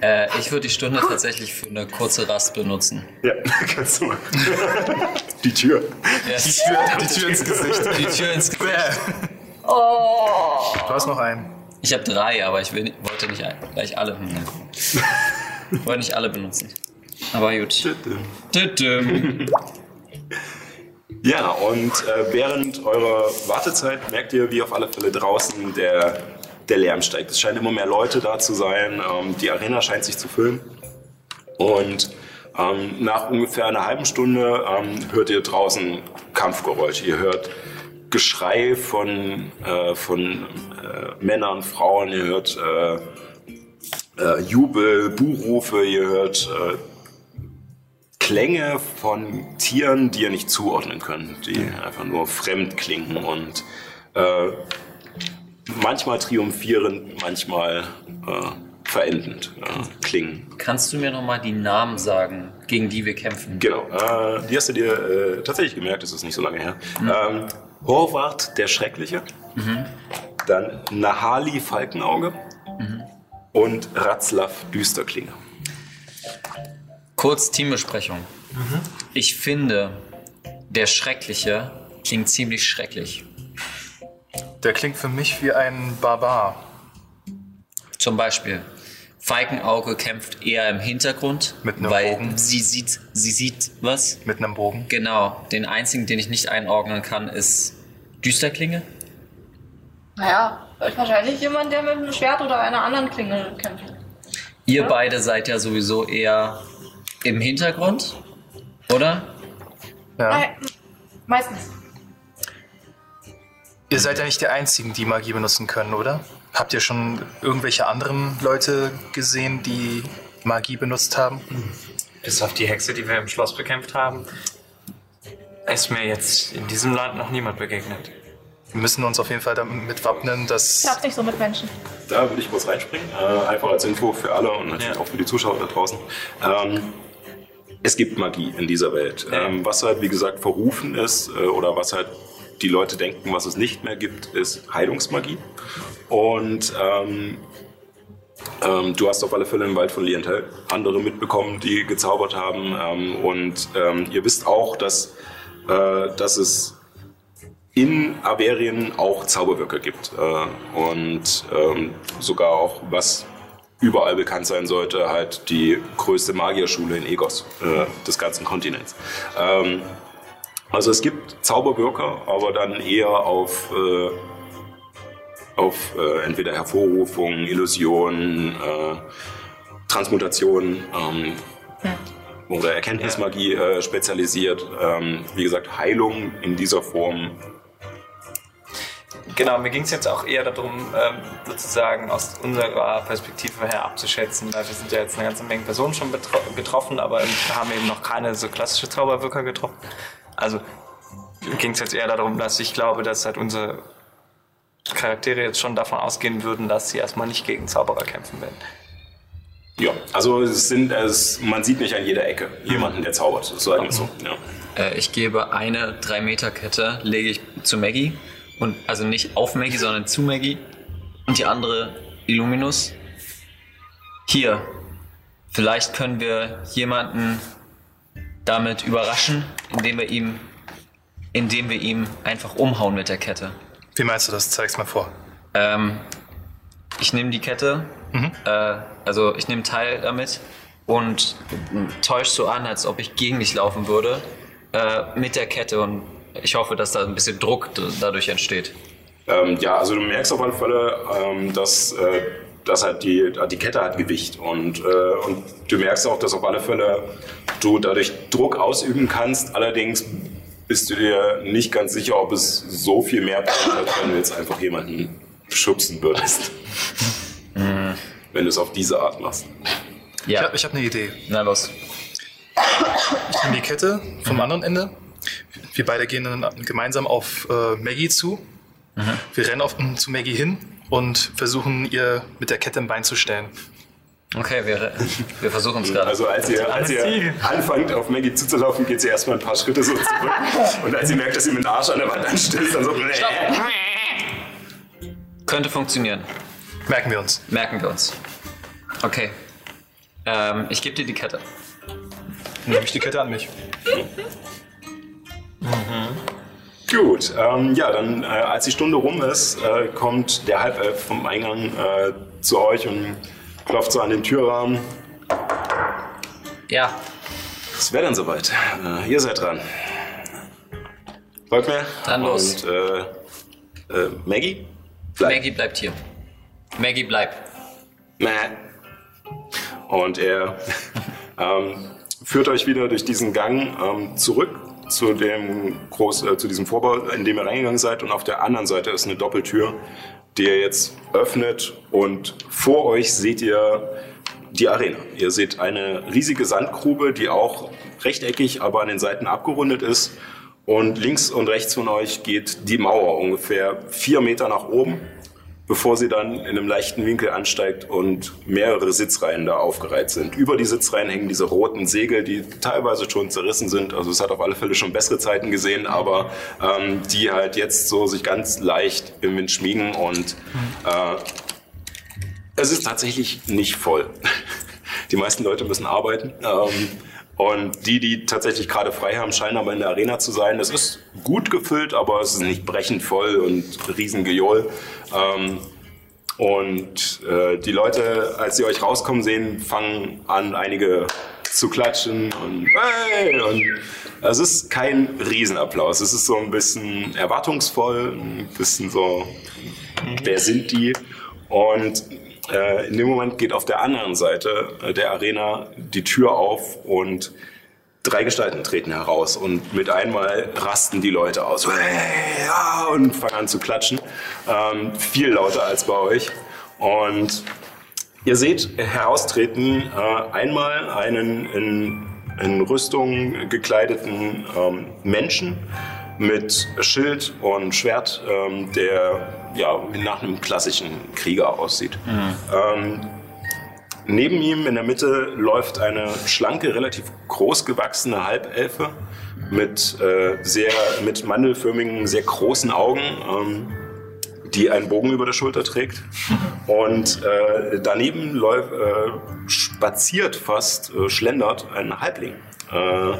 Äh, ich würde die Stunde tatsächlich für eine kurze Rast benutzen. Ja, kannst du mal. Die Tür. Ja. Die Tür, die Tür ins Gesicht. Die Tür ins Gesicht. Oh. Du hast noch einen. Ich habe drei, aber ich will, wollte nicht gleich alle. Hm, Ich wollte nicht alle benutzen. Aber gut. Tütüm. Ja, und äh, während eurer Wartezeit merkt ihr, wie auf alle Fälle draußen der, der Lärm steigt. Es scheinen immer mehr Leute da zu sein. Ähm, die Arena scheint sich zu füllen. Und ähm, nach ungefähr einer halben Stunde ähm, hört ihr draußen Kampfgeräusche. Ihr hört Geschrei von, äh, von äh, Männern, Frauen. Ihr hört äh, äh, Jubel, Buhrufe, ihr hört äh, Klänge von Tieren, die ihr nicht zuordnen könnt, die einfach nur fremd klingen und äh, manchmal triumphierend, manchmal äh, verendend äh, klingen. Kannst du mir nochmal die Namen sagen, gegen die wir kämpfen? Genau, äh, die hast du dir äh, tatsächlich gemerkt, das ist nicht so lange her. Ähm, Horvath, der Schreckliche, dann Nahali, Falkenauge und Ratzlaff, Düsterklinge. Kurz Teambesprechung. Ich finde, der Schreckliche klingt ziemlich schrecklich. Der klingt für mich wie ein Barbar. Zum Beispiel, Falkenauge kämpft eher im Hintergrund, Mit einem weil Bogen. sie sieht, sie sieht was. Mit einem Bogen. Genau, den einzigen, den ich nicht einordnen kann, ist Düsterklinge. Naja, wahrscheinlich jemand, der mit einem Schwert oder einer anderen Klinge kämpft. Ihr beide seid ja sowieso eher im Hintergrund, oder? Ja. Nein, meistens. Ihr seid ja nicht die Einzigen, die Magie benutzen können, oder? Habt ihr schon irgendwelche anderen Leute gesehen, die Magie benutzt haben? Bis auf die Hexe, die wir im Schloss bekämpft haben, ist mir jetzt in diesem Land noch niemand begegnet. Wir müssen uns auf jeden Fall damit wappnen, dass. Ich hab's nicht so mit Menschen. Da würde ich kurz reinspringen, äh, einfach als Info für alle und natürlich Ja. auch für die Zuschauer da draußen. Ähm, es gibt Magie in dieser Welt. Ähm, was halt, wie gesagt, verrufen ist äh, oder was halt die Leute denken, was es nicht mehr gibt, ist Heilungsmagie. Und ähm, ähm, du hast auf alle Fälle im Wald von Lienthal andere mitbekommen, die gezaubert haben. Ähm, und ähm, ihr wisst auch, dass, äh, dass es in Averien auch Zauberwirker gibt. Äh, und ähm, sogar auch, was überall bekannt sein sollte, halt die größte Magierschule in Egos äh, des ganzen Kontinents. Ähm, also es gibt Zauberwirker, aber dann eher auf, äh, auf äh, entweder Hervorrufung, Illusion, äh, Transmutation ähm, oder Erkenntnismagie äh, spezialisiert. Ähm, wie gesagt, Heilung in dieser Form Genau, mir ging es jetzt auch eher darum, ähm, sozusagen aus unserer Perspektive her abzuschätzen, weil wir sind ja jetzt eine ganze Menge Personen schon betro betroffen, aber wir haben eben noch keine so klassische Zauberwirker getroffen. Also ging es jetzt eher darum, dass ich glaube, dass halt unsere Charaktere jetzt schon davon ausgehen würden, dass sie erstmal nicht gegen Zauberer kämpfen werden. Ja, also es sind, es, man sieht nicht an jeder Ecke jemanden, der zaubert, sagen wir so. Ja. Äh, ich gebe eine 3-Meter-Kette, lege ich zu Maggie. Und, also nicht auf Maggie, sondern zu Maggie. Und die andere Illuminus. Hier. Vielleicht können wir jemanden damit überraschen, indem wir ihm, indem wir ihm einfach umhauen mit der Kette. Wie meinst du das? Zeig's mal vor. Ähm, ich nehme die Kette, äh, also ich nehme teil damit und täusch so an, als ob ich gegen dich laufen würde äh, mit der Kette und ich hoffe, dass da ein bisschen Druck dadurch entsteht. Ähm, ja, also du merkst auf alle Fälle, ähm, dass, äh, dass halt die, die Kette hat Gewicht und, äh, und du merkst auch, dass auf alle Fälle du dadurch Druck ausüben kannst. Allerdings bist du dir nicht ganz sicher, ob es so viel mehr bringt, als wenn du jetzt einfach jemanden schubsen würdest. wenn du es auf diese Art machst. Ich Ja, habe ich hab eine Idee. na los. Ich nehme die Kette vom anderen Ende. Wir beide gehen dann gemeinsam auf äh, Maggie zu. Wir rennen auf, zu Maggie hin und versuchen ihr mit der Kette im Bein zu stellen. Okay, wir, wir versuchen es gerade. Also als ihr, als ihr anfangt auf Maggie zuzulaufen, geht sie erstmal ein paar Schritte so zurück. Und als sie merkt, dass sie mit dem Arsch an der Wand anstößt, dann so... Könnte funktionieren. Merken wir uns. Merken wir uns. Okay. Ähm, ich gebe dir die Kette. Dann nehme ich die Kette an mich. Gut, ähm, ja, dann äh, als die Stunde rum ist, äh, kommt der Halbelf vom Eingang äh, zu euch und klopft so an den Türrahmen. Ja, Es wäre dann soweit. Äh, ihr seid dran. Folgt mir. Dann los. Und äh, äh, Maggie? Bleib. Maggie bleibt hier. Maggie bleibt. Mäh. Und er ähm, führt euch wieder durch diesen Gang ähm, zurück zu dem Groß, äh, zu diesem Vorbau, in dem ihr reingegangen seid. Und auf der anderen Seite ist eine Doppeltür. die ihr jetzt öffnet und vor euch seht ihr die Arena. Ihr seht eine riesige Sandgrube, die auch rechteckig, aber an den Seiten abgerundet ist. Und links und rechts von euch geht die Mauer ungefähr vier Meter nach oben, bevor sie dann in einem leichten Winkel ansteigt und mehrere Sitzreihen da aufgereiht sind. Über die Sitzreihen hängen diese roten Segel, die teilweise schon zerrissen sind. Also es hat auf alle Fälle schon bessere Zeiten gesehen, aber ähm, die halt jetzt so sich ganz leicht im Wind schmiegen und äh, es ist tatsächlich nicht voll. Die meisten Leute müssen arbeiten. Ähm, und die, die tatsächlich gerade frei haben, scheinen aber in der Arena zu sein. Es ist gut gefüllt, aber es ist nicht brechend voll und Riesengejohl. Ähm, und äh, die Leute, als sie euch rauskommen sehen, fangen an, einige zu klatschen und hey! Und es ist kein Riesenapplaus. Es ist so ein bisschen erwartungsvoll, ein bisschen so, wer sind die? Und äh, in dem Moment geht auf der anderen Seite der Arena die Tür auf und drei Gestalten treten heraus und mit einmal rasten die Leute aus hey, ja, und fangen an zu klatschen. Ähm, viel lauter als bei euch. Und ihr seht heraustreten äh, einmal einen in, in Rüstung gekleideten ähm, Menschen mit Schild und Schwert, ähm, der ja, nach einem klassischen Krieger aussieht. Ähm, neben ihm in der Mitte läuft eine schlanke, relativ groß gewachsene Halbelfe mit, äh, sehr, mit mandelförmigen, sehr großen Augen, ähm, die einen Bogen über der Schulter trägt. Und äh, daneben läuft, äh, spaziert fast, äh, schlendert ein Halbling, äh,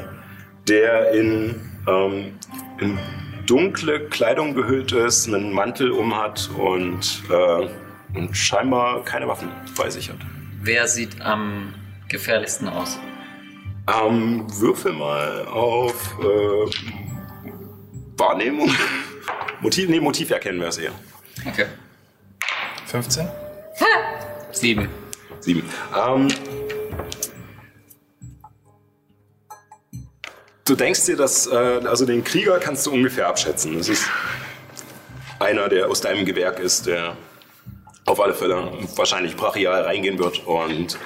der in, ähm, in dunkle Kleidung gehüllt ist, einen Mantel umhat und, äh, und scheinbar keine Waffen bei sich hat. Wer sieht am gefährlichsten aus? Ähm, würfel mal auf äh, Wahrnehmung. Motiv, nee, Motiv erkennen wir es eher. Okay. 15? Sieben. Sieben. Ähm, du denkst dir, dass, äh, also den Krieger kannst du ungefähr abschätzen. Das ist einer, der aus deinem Gewerk ist, der auf alle Fälle wahrscheinlich brachial reingehen wird. Und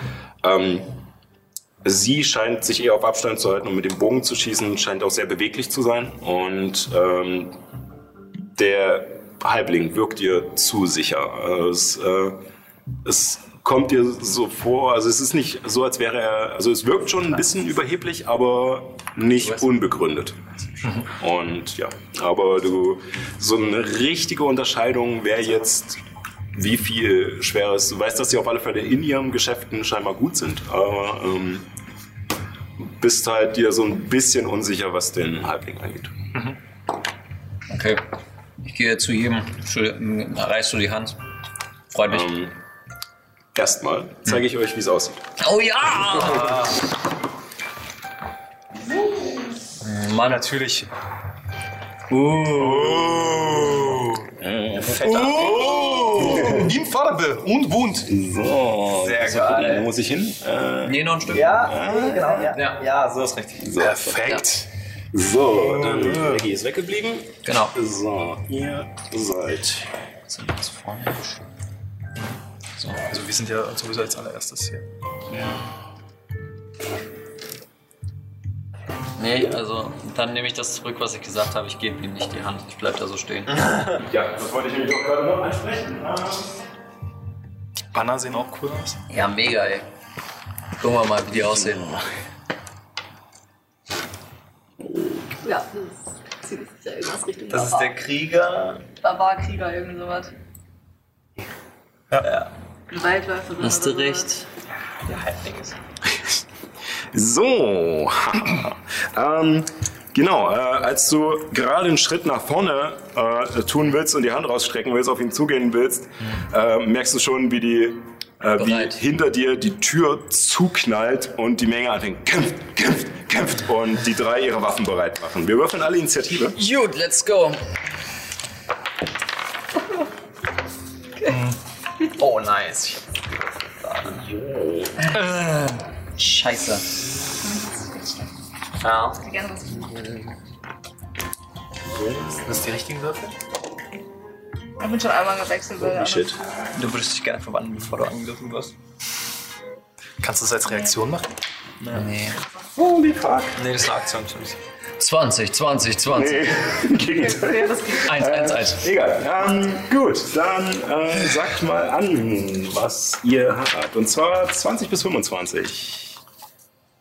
ähm, sie scheint sich eher auf Abstand zu halten und mit dem Bogen zu schießen, scheint auch sehr beweglich zu sein. Und ähm, der Halbling wirkt dir zu sicher. Es, äh, es kommt dir so vor, also es ist nicht so, als wäre er, also es wirkt schon ein bisschen überheblich, aber nicht unbegründet. Und ja, aber du, so eine richtige Unterscheidung wäre jetzt, wie viel schweres, du weißt, dass sie auf alle Fälle in ihren Geschäften scheinbar gut sind, aber ähm, bist halt dir so ein bisschen unsicher, was den Halbling angeht. Okay. Ich gehe zu jedem, reichst du die Hand. Freundlich. Ähm, erstmal zeige ich euch, wie es aussieht. Oh ja! Mann, natürlich. Fetter. In Farbe und bunt. So, Sehr so, gucken, wo muss ich hin? Äh, Nee, noch ein Stück. Ja, genau, ja. Ja. Ja, so ist richtig. so, Perfekt. So, dann Maggie ist weggeblieben. Genau. So, ihr seid. Sind das vorne? Also wir sind ja sowieso als allererstes hier. Nee, also dann nehme ich das zurück, was ich gesagt habe. Ich gebe ihm nicht die Hand. Ich bleib da so stehen. Ja, das wollte ich nämlich auch gerade noch ansprechen. Die Banner sehen auch cool aus. Ja, mega, ey. Gucken wir mal, wie die aussehen. Ja, das zieht sich ja irgendwas Richtung Das ist der Krieger. Barbarkrieger, irgend sowas. Ja. Ein Waldläufer. Hast du recht. Der Halbling ist. So, ähm, genau, äh, als du gerade einen Schritt nach vorne äh, tun willst und die Hand rausstrecken willst, auf ihn zugehen willst, äh, merkst du schon, wie die äh, wie hinter dir die Tür zuknallt und die Menge anfängt, kämpft, kämpft, kämpft und die drei ihre Waffen bereit machen. Wir würfeln alle Initiative. Gut, let's go. Oh, nice. Scheiße. Ja. Sind das die richtigen Würfel? Ich bin schon einmal gewechselt. weil- Shit. Du würdest dich gerne verwandeln, bevor du angegriffen wirst. Kannst du das als Reaktion machen? Nee. Holy fuck. Nee, das ist eine Aktion für mich. 20, 20, 20. Nee, Gegenteil. Ja, das geht. 1, 1, 1. Egal. Ähm, gut, dann äh, sagt mal an, was ihr habt. Und zwar 20 bis 25.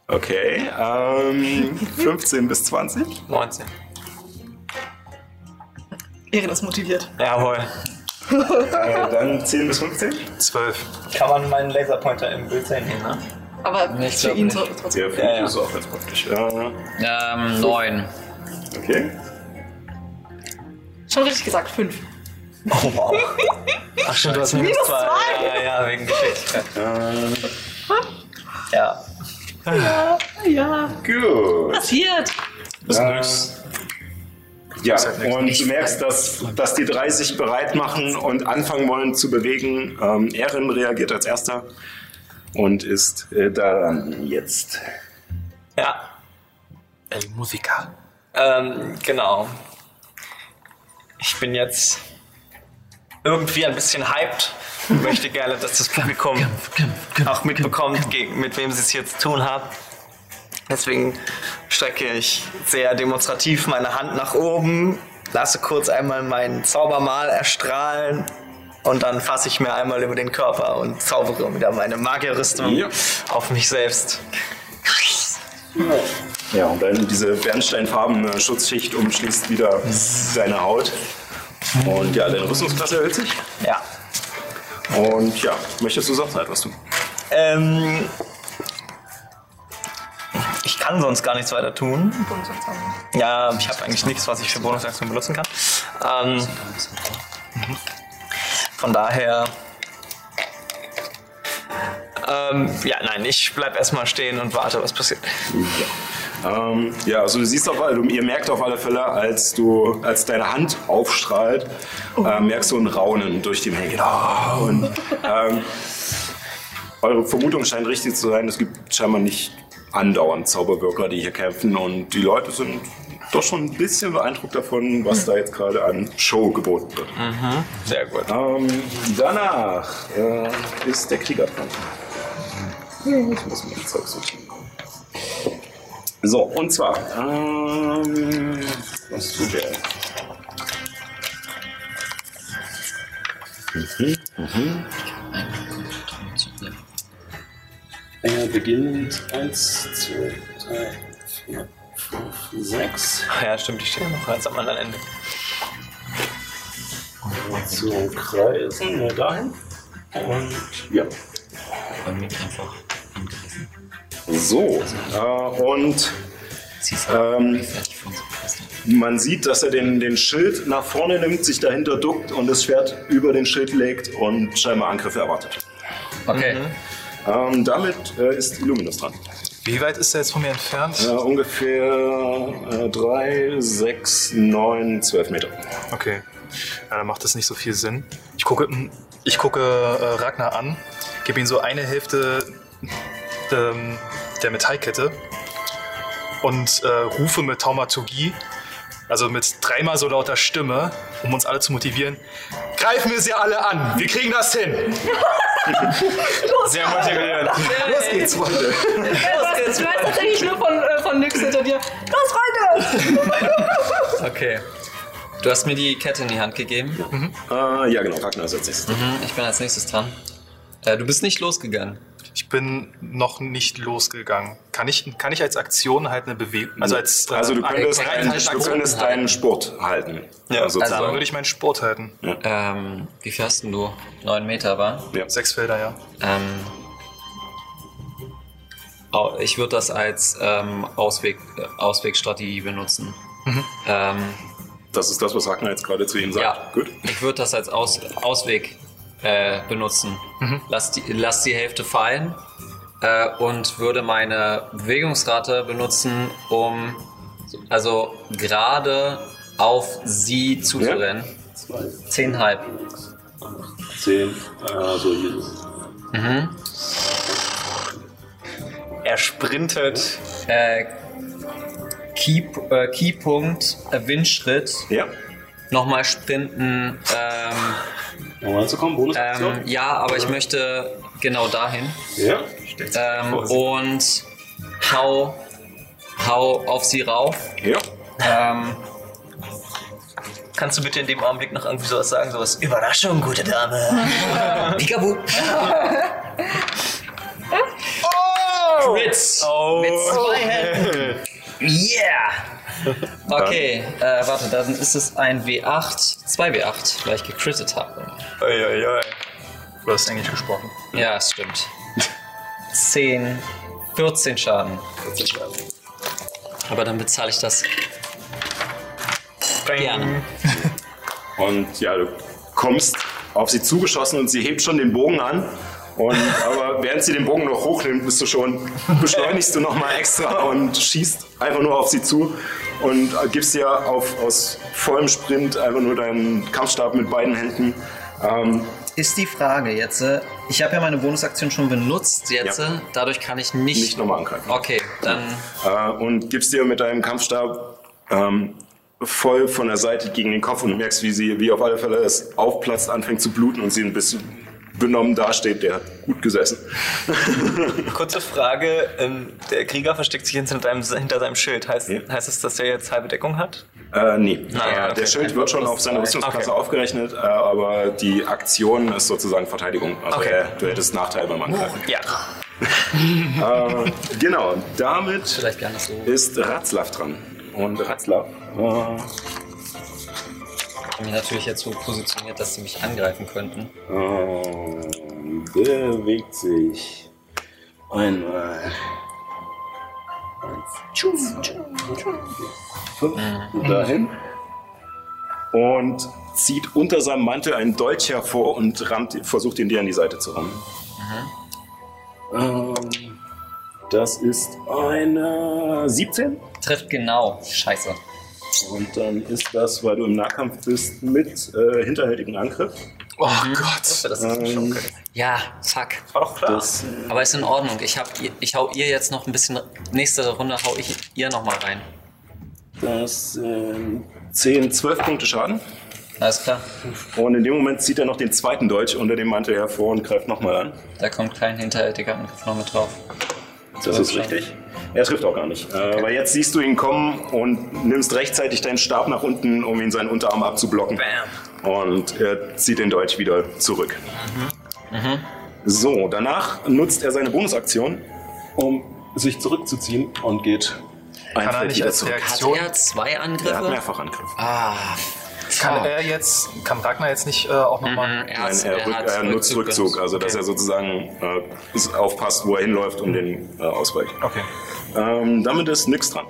Okay. Ähm, 15 bis 20. 19. Erin ist motiviert. Jawohl. Äh, dann 10 bis 15. 12. Kann man meinen Laserpointer im Bild sehen, ne? Aber Nee, ich für ihn nicht. so, trotzdem. Der 5 Ja, ja. ist auch ganz praktisch. Äh, Ähm, 9. okay. Schon richtig gesagt, fünf. Oh wow. Ach stimmt, du hast minus Minus zwei. zwei. Ja, ja, wegen Geschicklichkeit. Äh, Ja. Ja, ja. gut. Passiert. Äh, ja, und du merkst, dass, dass die drei sich bereit machen und anfangen wollen zu bewegen. Ähm, Erin reagiert als erster und ist äh, daran jetzt. Ja. El Musica. Ähm, genau. Ich bin jetzt irgendwie ein bisschen hyped und möchte gerne, dass das Publikum auch mitbekommt, mit wem sie es hier zu tun haben. Deswegen strecke ich sehr demonstrativ meine Hand nach oben, lasse kurz einmal meinen Zaubermal erstrahlen und dann fasse ich mir einmal über den Körper und zaubere wieder meine Magierrüstung Ja. auf mich selbst. Ja, und dann diese bernsteinfarbene Schutzschicht umschließt wieder seine Haut. Und ja, deine Rüstungsklasse erhöht sich. Ja. Und ja, möchtest du sonst noch etwas tun? Ähm, ich kann sonst gar nichts weiter tun. Ja, ich habe eigentlich nichts, was ich für Bonusaktionen benutzen kann. Ähm, von daher. Ähm, ja, nein, ich bleib erstmal stehen und warte, was passiert. Ähm, ja, also du siehst auf alle, ihr merkt auf alle Fälle, als du, als deine Hand aufstrahlt, äh, merkst du ein Raunen durch die Menge. Oh, und ähm, eure Vermutung scheint richtig zu sein. Es gibt scheinbar nicht andauernd Zauberwirker, die hier kämpfen und die Leute sind doch schon ein bisschen beeindruckt davon, was da jetzt gerade an Show geboten wird. Sehr gut. Ähm, danach äh, ist der Krieger dran. Ich muss mir Zeug sortieren. So, und zwar, ähm, was tut der? Mhm, mhm. Er beginnt 1, 2, 3, 4, 5, 6. Ja, stimmt, ich stehe noch ganz am anderen Ende. Zu kreisen, nur dahin. Und ja. Bei mir einfach angegriffen. So, äh, und ähm, man sieht, dass er den, den Schild nach vorne nimmt, sich dahinter duckt und das Schwert über den Schild legt und scheinbar Angriffe erwartet. Okay. Ähm, damit äh, ist Illuminus dran. Wie weit ist er jetzt von mir entfernt? Äh, ungefähr 3, 6, 9, 12 Meter. Okay. Ja, dann macht das nicht so viel Sinn. Ich gucke, ich gucke äh, Ragnar an, gebe ihm so eine Hälfte ähm, der Metallkette und äh, rufe mit Taumaturgie, also mit dreimal so lauter Stimme, um uns alle zu motivieren. Greifen wir sie alle an! Wir kriegen das hin! Sehr motivierend. Los geht's, Freunde. Ich weiß tatsächlich nur von, äh, von Nyx hinter dir. Los, Freunde! Okay. Du hast mir die Kette in die Hand gegeben. Äh, ja, genau, Ragnar ist als nächstes. Mhm, ich bin als nächstes dran. Äh, du bist nicht losgegangen. Ich bin noch nicht losgegangen. Kann ich, kann ich als Aktion halt eine Bewegung, also als äh, Also du könntest, deinen, als du Aktion könntest deinen Sport halten. Ja, sozusagen. Also dann würde ich meinen Sport halten. Ähm, wie viel hast denn du? Neun Meter, war? ja. Sechs Felder, ja. Ähm, ich würde das als ähm, Ausweg, Auswegstrategie benutzen. Ähm, Das ist das, was Ragnar jetzt gerade zu ihm sagt. ja, Gut. ich würde das als Aus, Ausweg äh, benutzen. Lass, die, lass die Hälfte fallen äh, und würde meine Bewegungsrate benutzen, um also gerade auf sie zuzurennen. Zehnhalb. Zehn, also hier. Er sprintet. Äh, Key, äh, Keypunkt, äh, Windschritt Ja. Nochmal sprinten. Ähm, Nochmal zu kommen, Bonusaktion? ähm, ja, aber ich möchte genau dahin. Ja. Ähm, und hau, hau auf sie rauf. Ja. Ähm, Kannst du bitte in dem Augenblick noch irgendwie sowas sagen? Sowas, Überraschung, gute Dame. Peekaboo. Crits. Oh. Mit zwei Händen. Yeah. Okay, äh, warte, dann ist es ein W8, 2 W8, weil ich gecrittet habe. Uiuiui. Du hast Englisch gesprochen. Ja, es stimmt. 10, 14 Schaden. Aber dann bezahle ich das gerne. Und ja, du kommst auf sie zugeschossen und sie hebt schon den Bogen an. Und, aber während sie den Bogen noch hochnimmt, bist du schon, beschleunigst du nochmal extra und schießt einfach nur auf sie zu und gibst ihr auf, aus vollem Sprint einfach nur deinen Kampfstab mit beiden Händen. Ähm, Ist die Frage jetzt, äh, ich habe ja meine Bonusaktion schon benutzt jetzt, Ja. äh, dadurch kann ich nicht... nicht nochmal angreifen. Okay, dann Äh, und gibst dir mit deinem Kampfstab ähm, voll von der Seite gegen den Kopf und merkst, wie sie, wie auf alle Fälle es aufplatzt, anfängt zu bluten und sie ein bisschen benommen dasteht. Der hat gut gesessen. Kurze Frage. Ähm, der Krieger versteckt sich hinter seinem, hinter seinem Schild. Heißt, Ja. heißt es, dass er jetzt halbe Deckung hat? Äh, nee. Nein, äh, okay. Der Schild wird schon auf seine Rüstungskasse Okay. aufgerechnet, äh, aber die Aktion ist sozusagen Verteidigung. Also Okay. er, du hättest Nachteil beim Angreifen. Ja. Äh, genau, damit vielleicht gerne so. ist Ratzlaff dran. Und Ratzlaff äh, habe mich natürlich jetzt so positioniert, dass sie mich angreifen könnten. Ähm, bewegt sich einmal. Fünf dahin. Und zieht unter seinem Mantel einen Dolch hervor und rammt, versucht ihn dir an die Seite zu rammen. Ähm, das ist eine 17. Trifft genau. Scheiße. Und dann ist das, weil du im Nahkampf bist, mit äh, hinterhältigen Angriff. Oh Mhm. Gott. Das ist Ähm, Ja, fuck. War doch klar. das, Aber ist in Ordnung. Ich, hab, ihr- ich hau ihr jetzt noch ein bisschen. Nächste Runde hau ich ihr noch mal rein. das sind 10, 12 Punkte Schaden. Alles klar. Und in dem Moment zieht er noch den zweiten Dolch unter dem Mantel hervor und greift nochmal an. Da kommt kein hinterhältiger Angriff noch mit drauf. Das ist richtig. Er trifft auch gar nicht. Äh, aber jetzt siehst du ihn kommen und nimmst rechtzeitig deinen Stab nach unten, um ihn seinen Unterarm abzublocken. Und er zieht den Dolch wieder zurück. So, danach nutzt er seine Bonusaktion, um sich zurückzuziehen und geht ein Kann er Feld nicht wieder als zurück. Reaktion. Hat er zwei Er hat Angriffe? mehrfach Angriff. Ah, Kann er jetzt, kann Ragnar jetzt nicht äh, auch nochmal. er, Nein, hat, er, rück, er nutzt Rückzug, also dass Okay. er sozusagen äh, aufpasst, wo er hinläuft und den äh, ausweicht. Okay. Ähm, damit ist nix dran.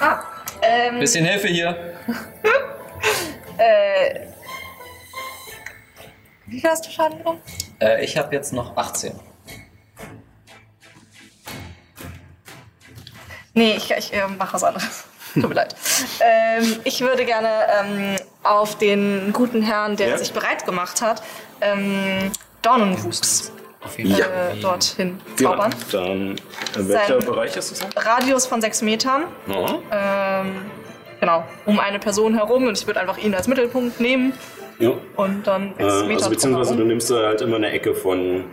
Ah, ähm, Bisschen Hilfe hier. äh. Wie viel hast du Schaden genommen? Äh, ich habe jetzt noch 18. Nee, ich, ich äh, mache was anderes. Tut mir leid. Ähm, ich würde gerne ähm, auf den guten Herrn, der Ja? sich bereit gemacht hat, ähm, Dornenwuchs Auf jeden äh, dorthin Ja, zaubern. dann, äh, welcher Sein- Bereich ist das? Radius von sechs Metern. Ja. Ähm, genau, um eine Person herum. Und ich würde einfach ihn als Mittelpunkt nehmen ja. und dann Äh, sechs Meter also beziehungsweise du drumherum. nimmst da halt immer eine Ecke von,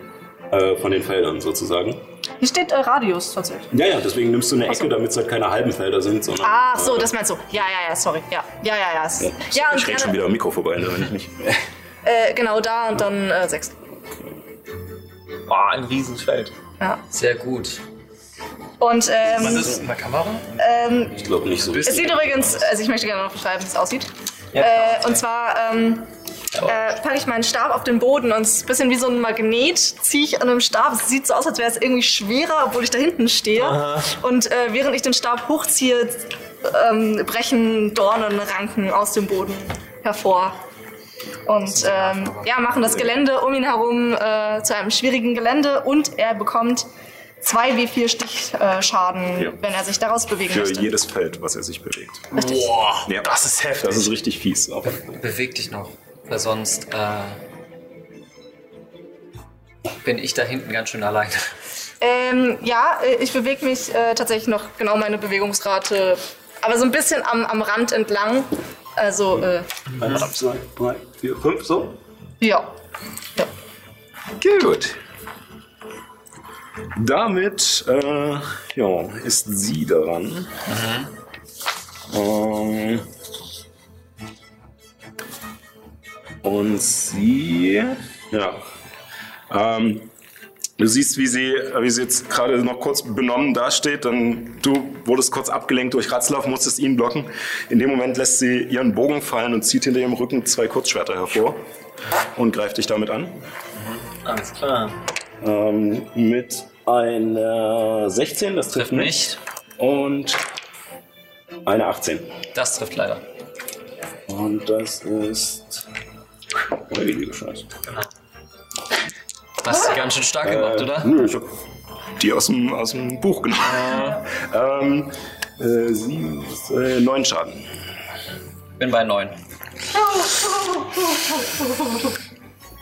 äh, von den Feldern sozusagen. Hier steht äh, Radius tatsächlich. Ja, ja, deswegen nimmst du eine Ach so. Ecke, damit es halt keine halben Felder sind, sondern. Ah, so, äh, das meinst du. Ja, ja, ja, sorry. Ja, ja, ja, ja. Ja, Ja, ich rede schon wieder am Mikro vorbei, ne, wenn ich nicht. äh, genau da und dann äh, sechs. Boah, ein Riesenfeld. Ja. Sehr gut. Und ähm, Was ist in der Kamera? ähm, Ich glaube nicht so. es sieht übrigens, also ich möchte gerne noch beschreiben, wie es aussieht. äh, und zwar ähm, äh, packe ich meinen Stab auf den Boden und es ist ein bisschen wie so ein Magnet, ziehe ich an einem Stab. Es sieht so aus, als wäre es irgendwie schwerer, obwohl ich da hinten stehe. Und äh, während ich den Stab hochziehe, ähm, brechen Dornenranken aus dem Boden hervor. Und ähm, ja, machen das Gelände um ihn herum äh, zu einem schwierigen Gelände und er bekommt 2 W4 Stichschaden, Ja. wenn er sich daraus bewegen Für möchte. jedes Feld, was er sich bewegt. Boah, Ja. das ist heftig. Das ist richtig fies. Aber Beweg dich noch. Weil sonst äh, bin ich da hinten ganz schön allein. Ähm, ja, äh, ich bewege mich äh, tatsächlich noch genau meine Bewegungsrate, aber so ein bisschen am, am Rand entlang. Also, äh, Eins, zwei, drei, vier, fünf, so. ja. Gut. Damit äh, ja, ist sie daran. Ähm, und sie, ja. Ähm, du siehst, wie sie, wie sie jetzt gerade noch kurz benommen dasteht. Dann du wurdest kurz abgelenkt durch Ratzlauf, musstest ihn blocken. In dem Moment lässt sie ihren Bogen fallen und zieht hinter ihrem Rücken zwei Kurzschwerter hervor und greift dich damit an. Alles klar. Ähm, mit einer 16, das trifft, Trifft nicht. Und eine 18. Das trifft leider. Und das ist. Heilige Scheiße. Hast du ganz schön stark gemacht, oder? Nö, ich hab die aus dem, aus dem Buch genommen. ähm, äh, sieben, äh, neun Schaden. Bin bei 9.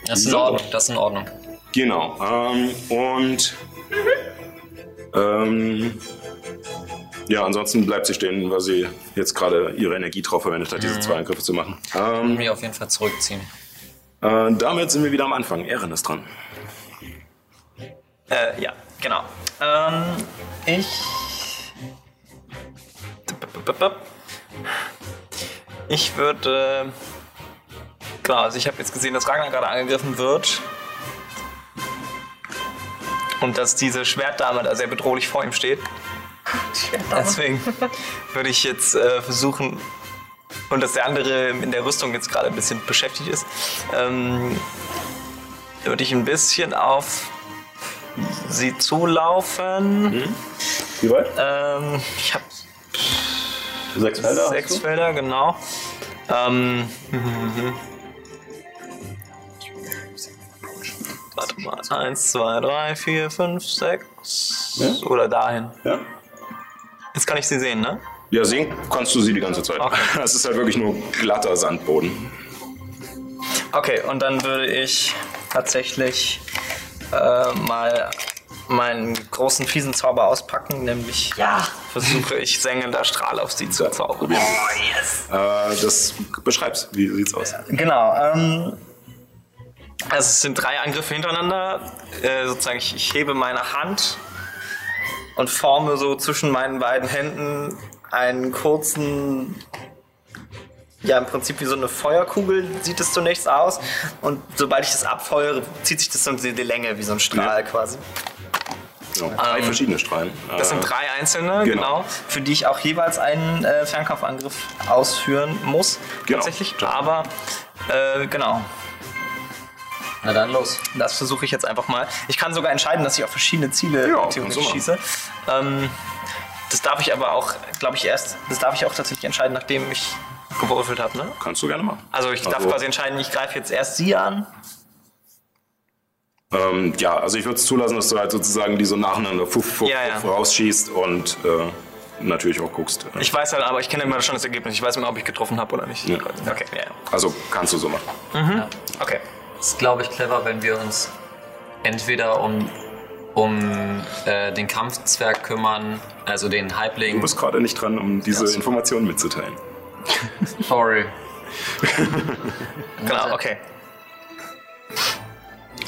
Das ist in. Ordnung. Das ist in Ordnung. Genau. Ähm, und. Ähm, ja, ansonsten bleibt sie stehen, weil sie jetzt gerade ihre Energie drauf verwendet hat, diese zwei Angriffe zu machen. Ähm, Mir auf jeden Fall zurückziehen. Äh, damit sind wir wieder am Anfang. Erin ist dran. Äh, ja, genau. Ähm, ich. Ich würde. Genau, also ich habe jetzt gesehen, dass Ragnar gerade angegriffen wird. Und dass diese Schwertdame da sehr bedrohlich vor ihm steht. Deswegen würde ich jetzt äh, versuchen, und dass der andere in der Rüstung jetzt gerade ein bisschen beschäftigt ist, ähm, würde ich ein bisschen auf sie zulaufen. Wie weit? Ähm, ich habe Sechs Felder? sechs? Felder, genau. Ähm, warte mal, eins, zwei, drei, vier, fünf, sechs Ja? oder dahin. Ja? Jetzt kann ich sie sehen, ne? Ja, sehen kannst du sie die ganze Zeit. Okay. Es ist halt wirklich nur glatter Sandboden. Okay, und dann würde ich tatsächlich äh, mal meinen großen fiesen Zauber auspacken, nämlich versuche ich sengender Strahl auf sie zu zaubern. Äh, das beschreibst. Wie sieht's aus? Genau. Ähm, also es sind drei Angriffe hintereinander. Äh, sozusagen, ich, ich hebe meine Hand und forme so zwischen meinen beiden Händen einen kurzen, ja im Prinzip wie so eine Feuerkugel sieht es zunächst aus. Und sobald ich das abfeuere, zieht sich das so in die Länge wie so ein Strahl quasi. Genau. Drei verschiedene Strahlen. Das Äh, sind drei einzelne, genau. genau. für die ich auch jeweils einen äh, Fernkampfangriff ausführen muss, Genau. tatsächlich. Aber äh, genau, Na dann los. das versuche ich jetzt einfach mal. Ich kann sogar entscheiden, dass ich auf verschiedene Ziele Ja, theoretisch schieße. Ähm, das darf ich aber auch, glaube ich, erst, das darf ich auch tatsächlich entscheiden, nachdem ich gewürfelt habe, ne? Kannst du gerne machen. Also ich darf Also- quasi entscheiden, ich greife jetzt erst sie an. Ähm, ja, also ich würde es zulassen, dass du halt sozusagen die so nacheinander fuff, fuff, Ja, ja. fuff rausschießt und äh, natürlich auch guckst. äh, Ich weiß halt, aber ich kenne immer schon das Ergebnis. Ich weiß immer, ob ich getroffen habe oder nicht. Ja. Okay, ja, ja. Also kannst du so machen. Okay. Es ist, glaube ich, clever, wenn wir uns entweder um, um äh, den Kampfzwerg kümmern, also den Du Halbling. bist gerade nicht dran, um diese Ja, so. Informationen mitzuteilen. Sorry. Genau, okay.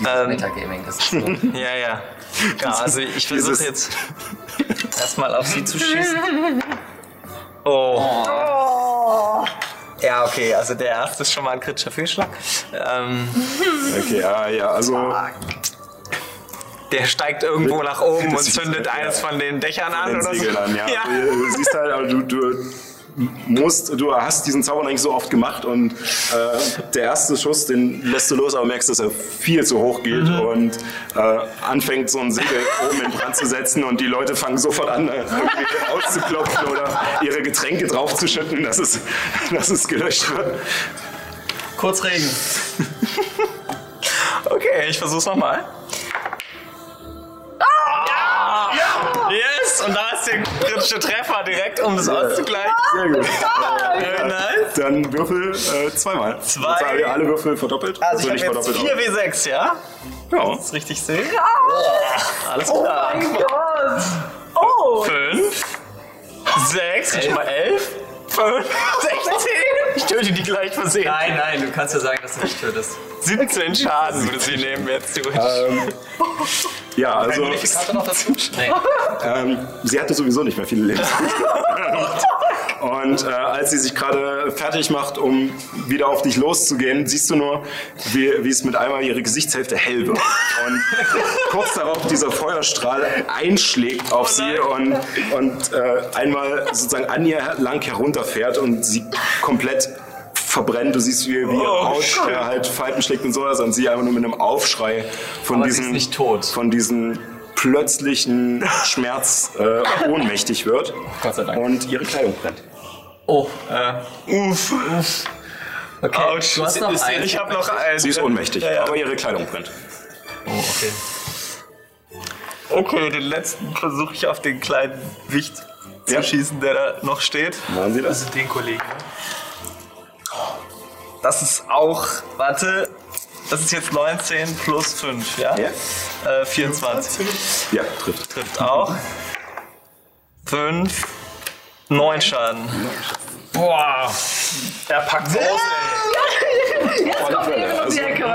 Ähm, Metagaming, das ist so. Ja, ja. Genau, also ich versuche jetzt erstmal auf sie zu schießen. Oh. Ja, okay, also der erste ist schon mal ein kritischer Fehlschlag. Ähm, Okay, ja, ja, also der steigt irgendwo nach oben und Das zündet halt, eines ja. von den Dächern an den oder so. An, ja. Ja. Du siehst halt, du, du musst, du hast diesen Zauber eigentlich so oft gemacht und äh, der erste Schuss, den lässt du los, aber merkst, dass er viel zu hoch geht Mhm. und äh, anfängt so ein Segel oben in Brand zu setzen und die Leute fangen sofort an, äh, irgendwie auszuklopfen oder ihre Getränke draufzuschütten, dass es, dass es gelöscht wird. Kurz Regen. okay, ich versuch's nochmal. Ah! Ja! Yes! Und da ist der kritische Treffer direkt, um das auszugleichen. Sehr gut. Äh, nice. Dann würfel äh, zweimal. Zwei. Also alle- alle Würfel verdoppelt. Also ich nicht habe jetzt verdoppelt. 4W6, ja? Ja. Das richtig sehe. Ja! Alles klar. Oh! 5, 6, schon mal 11, 5, 16. Ich töte die gleich versehen. Nein, nein, du kannst ja sagen, dass du mich tötest. 17 Schaden würde sie nehmen jetzt theoretisch. Ähm, ja, also Karte noch dazu? Nee. ähm, sie hatte sowieso nicht mehr viele Leben. Und äh, als sie sich gerade fertig macht, um wieder auf dich loszugehen, siehst du nur, wie, wie es mit einmal ihre Gesichtshälfte hell wird. Und kurz darauf dieser Feuerstrahl einschlägt auf sie und, und äh, einmal sozusagen an ihr lang herunterfährt und sie komplett verbrennt. Du siehst, wie, wie ihre Haut äh, halt Falten schlägt und sowas und sie einfach nur mit einem Aufschrei von diesem, ist nicht tot. von diesem plötzlichen Schmerz äh, ohnmächtig wird. Gott sei Dank. Und ihre Kleidung brennt. Oh, äh. Uff. Okay, Autsch. du hast noch Ist- einen. Ich habe noch einen. Sie ist ohnmächtig, Ja, ja. aber ihre Kleidung brennt. Oh, okay. Okay, den letzten versuche ich auf den kleinen Wicht zu Ja. schießen, der da noch steht. Machen Sie das? Also den Kollegen. Das ist auch, warte, das ist jetzt 19 plus 5, ja? Ja. Äh, 24. Ja, trifft. Trifft auch. 5, 9 Schaden. Boah. Er packt aus, ey. Jetzt kommt eben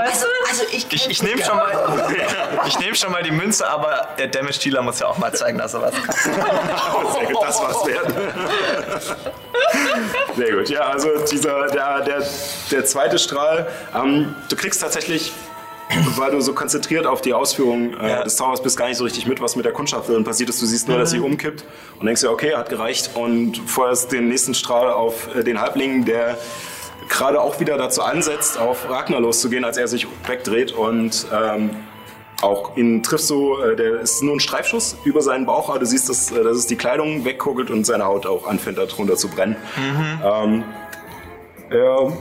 weißt du? Also ich, Ich, ich nehme schon, mal- ich nehm schon mal die Münze, aber der Damage Dealer muss ja auch mal zeigen, dass er was kann. Sehr gut, das war's wert. Sehr gut. Ja, also dieser, der, der, der zweite Strahl, ähm, du kriegst tatsächlich, weil du so konzentriert auf die Ausführung äh, Ja. des Zaubers bist, gar nicht so richtig mit, was mit der Kundschafterin passiert ist. Du siehst nur, dass sie umkippt und denkst dir, okay, hat gereicht und feuerst den nächsten Strahl auf äh, den Halbling, der gerade auch wieder dazu ansetzt, auf Ragnar loszugehen, als er sich wegdreht und ähm, auch ihn triffst du, äh, der ist nur ein Streifschuss über seinen Bauch, aber du siehst, dass, äh, dass es die Kleidung wegkugelt und seine Haut auch anfängt darunter zu brennen. Ähm, er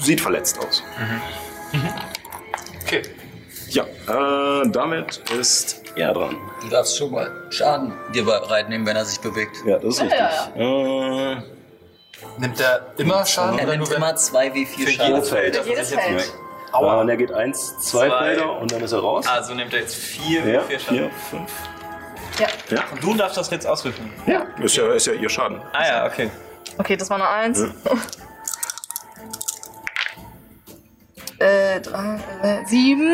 sieht verletzt aus. Okay. Ja, äh, damit ist er dran. Du darfst schon mal Schaden dir bereit nehmen, wenn er sich bewegt. Ja, das ist richtig. Äh, Nimmt er immer Schaden Er oder nimmt nur immer 2W4 pro Schaden. Feld. Für jedes Feld. Aua. Und er geht eins, zwei, Zwei. Felder und dann ist er raus. Also nimmt er jetzt 4, ja, 4 Schaden. vier, fünf. Ja. Und du darfst das jetzt auswürfeln. Ja, ist ja, ist ja ihr Schaden. Ah ja, okay. Okay, das war nur eins. äh, drei, äh, sieben.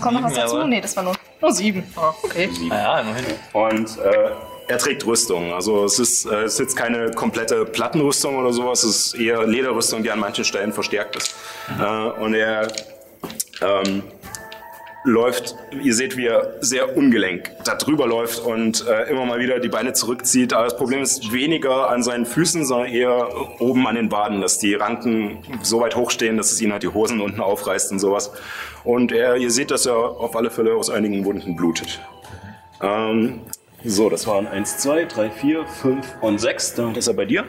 Kommt noch was Sieben, dazu? aber- Nee, das war nur, nur sieben. Ah, okay. Ah ja, immerhin. Und äh, er trägt Rüstung. Also es ist, äh, es ist jetzt keine komplette Plattenrüstung oder sowas. Es ist eher Lederrüstung, die an manchen Stellen verstärkt ist. Äh, und er ähm, läuft, ihr seht, wie er sehr ungelenk da drüber läuft und äh, immer mal wieder die Beine zurückzieht. Aber das Problem ist weniger an seinen Füßen, sondern eher oben an den Waden, dass die Ranken so weit hochstehen, dass es ihn halt die Hosen unten aufreißt und sowas. Und er, ihr seht, dass er auf alle Fälle aus einigen Wunden blutet. Ähm, so, das waren 1, 2, 3, 4, 5 und 6. Damit ist er bei dir.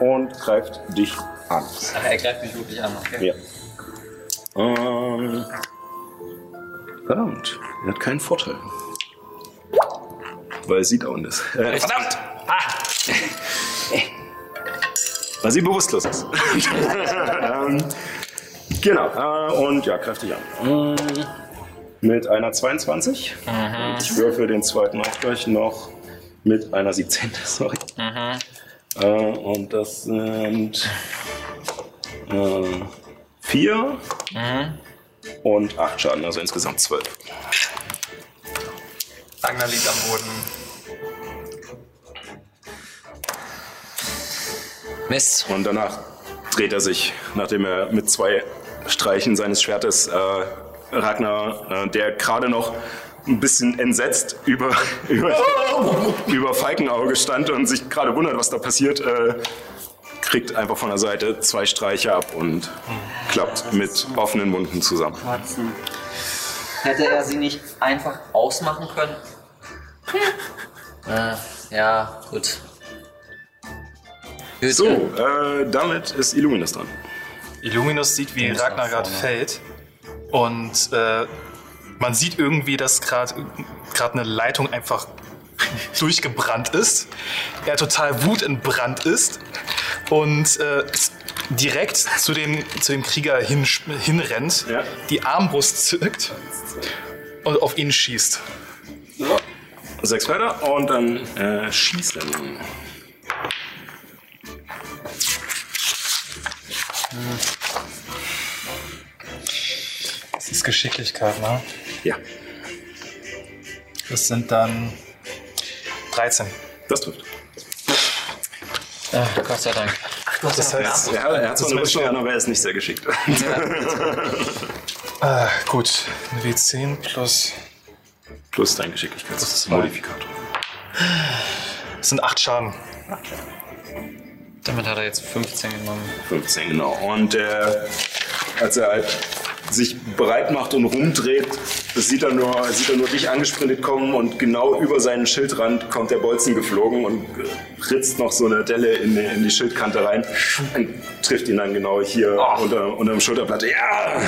Und greift dich an. Ach, er greift mich wirklich an. Okay. Ja. Ähm, verdammt, er hat keinen Vorteil. Weil sie down ist. Äh, verdammt! Ah. Weil sie bewusstlos ist. ähm, genau, äh, und ja, kräftig an. Ähm, mit einer 22. Und ich würfel den zweiten auch gleich noch mit einer 17. Sorry. Äh, und das sind äh, vier und acht Schaden, also insgesamt zwölf. Ragnar liegt am Boden. Mist. Und danach dreht er sich, nachdem er mit zwei Streichen seines Schwertes äh, Ragnar, äh, der gerade noch ein bisschen entsetzt über, über, über Falkenauge stand und sich gerade wundert, was da passiert, äh, kriegt einfach von der Seite zwei Streiche ab und klappt mit offenen Wunden zusammen. Hätte er sie nicht einfach ausmachen können? äh, ja, gut. So, äh, damit ist Illuminus dran. Illuminus sieht, wie Ragnar gerade fällt. Und äh, man sieht irgendwie, dass gerade gerade eine Leitung einfach durchgebrannt ist. Er total wutentbrannt ist. Und äh, direkt zu dem, zu dem Krieger hin, hinrennt, Ja. die Armbrust zückt und auf ihn schießt. Sechs Felder und dann äh, schießen. Das ist Geschicklichkeit, ne? Ja, Das sind dann 13. das trifft. Ah, Gott sei Dank. Das heißt, Ja, er hat das zwar eine ist Rüstung an, aber er ist nicht sehr geschickt. ah, gut. Eine W10 plus. Plus dein Geschicklichkeitsmodifikator. Das sind 8 Schaden. Damit hat er jetzt 15 genommen. 15, genau. Und äh, als er halt sich bereit macht und rumdreht, das sieht er, nur, sieht er nur dich angesprintet kommen und genau über seinen Schildrand kommt der Bolzen geflogen und äh, ritzt noch so eine Delle in die, in die Schildkante rein und trifft ihn dann genau hier unter, unter dem Schulterblatt. Ja!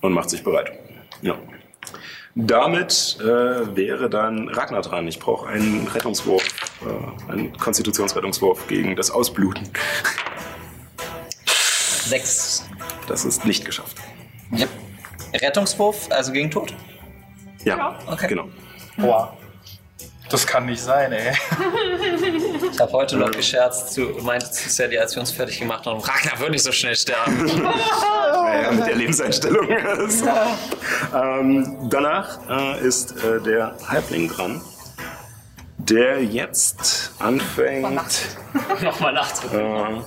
Und macht sich bereit. Ja. Damit äh, wäre dann Ragnar dran. Ich brauche einen Rettungswurf, äh, einen Konstitutionsrettungswurf gegen das Ausbluten. Sechs. Das ist nicht geschafft. Yep. Rettungswurf, also gegen Tod? Ja, Okay. genau. Boah. Das kann nicht sein, ey. Ich habe heute noch gescherzt, du meintest zu Sally, als wir uns fertig gemacht haben, Ragnar wird nicht so schnell sterben. Naja, mit der Lebenseinstellung. ähm, danach äh, ist äh, der Halbling dran, der jetzt anfängt. Nochmal nachts. Äh,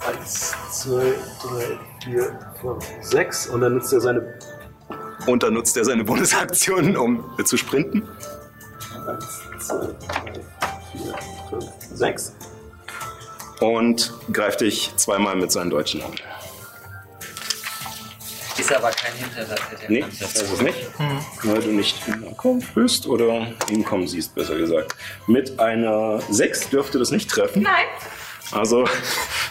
Eins, zwei, drei, vier, fünf, sechs. Und dann nutzt er seine. und dann nutzt er seine Bonusaktion, um zu sprinten. Eins, zwei, drei, vier, fünf, sechs. Und greift dich zweimal mit seinen Deutschen an. Ist aber kein Hinterhalt. Nee, das ist es nicht. Weil du nicht hinkommen bist oder hinkommen siehst, besser gesagt. Mit einer 6 dürfte das nicht treffen. Nein. Also,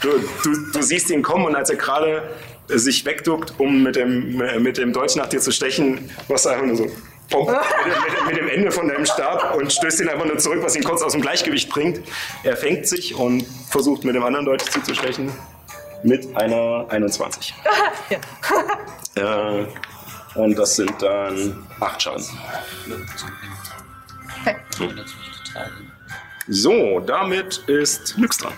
du, du, du siehst ihn kommen und als er gerade sich wegduckt, um mit dem, mit dem Dolch nach dir zu stechen, du einfach nur so. Pom, mit, dem- mit, mit dem Ende von deinem Stab und stößt ihn einfach nur zurück, was ihn kurz aus dem Gleichgewicht bringt. Er fängt sich und versucht mit dem anderen Dolch zuzustechen. Mit einer 21. Äh, und das sind dann 8 Schaden. So, damit ist Nyx dran.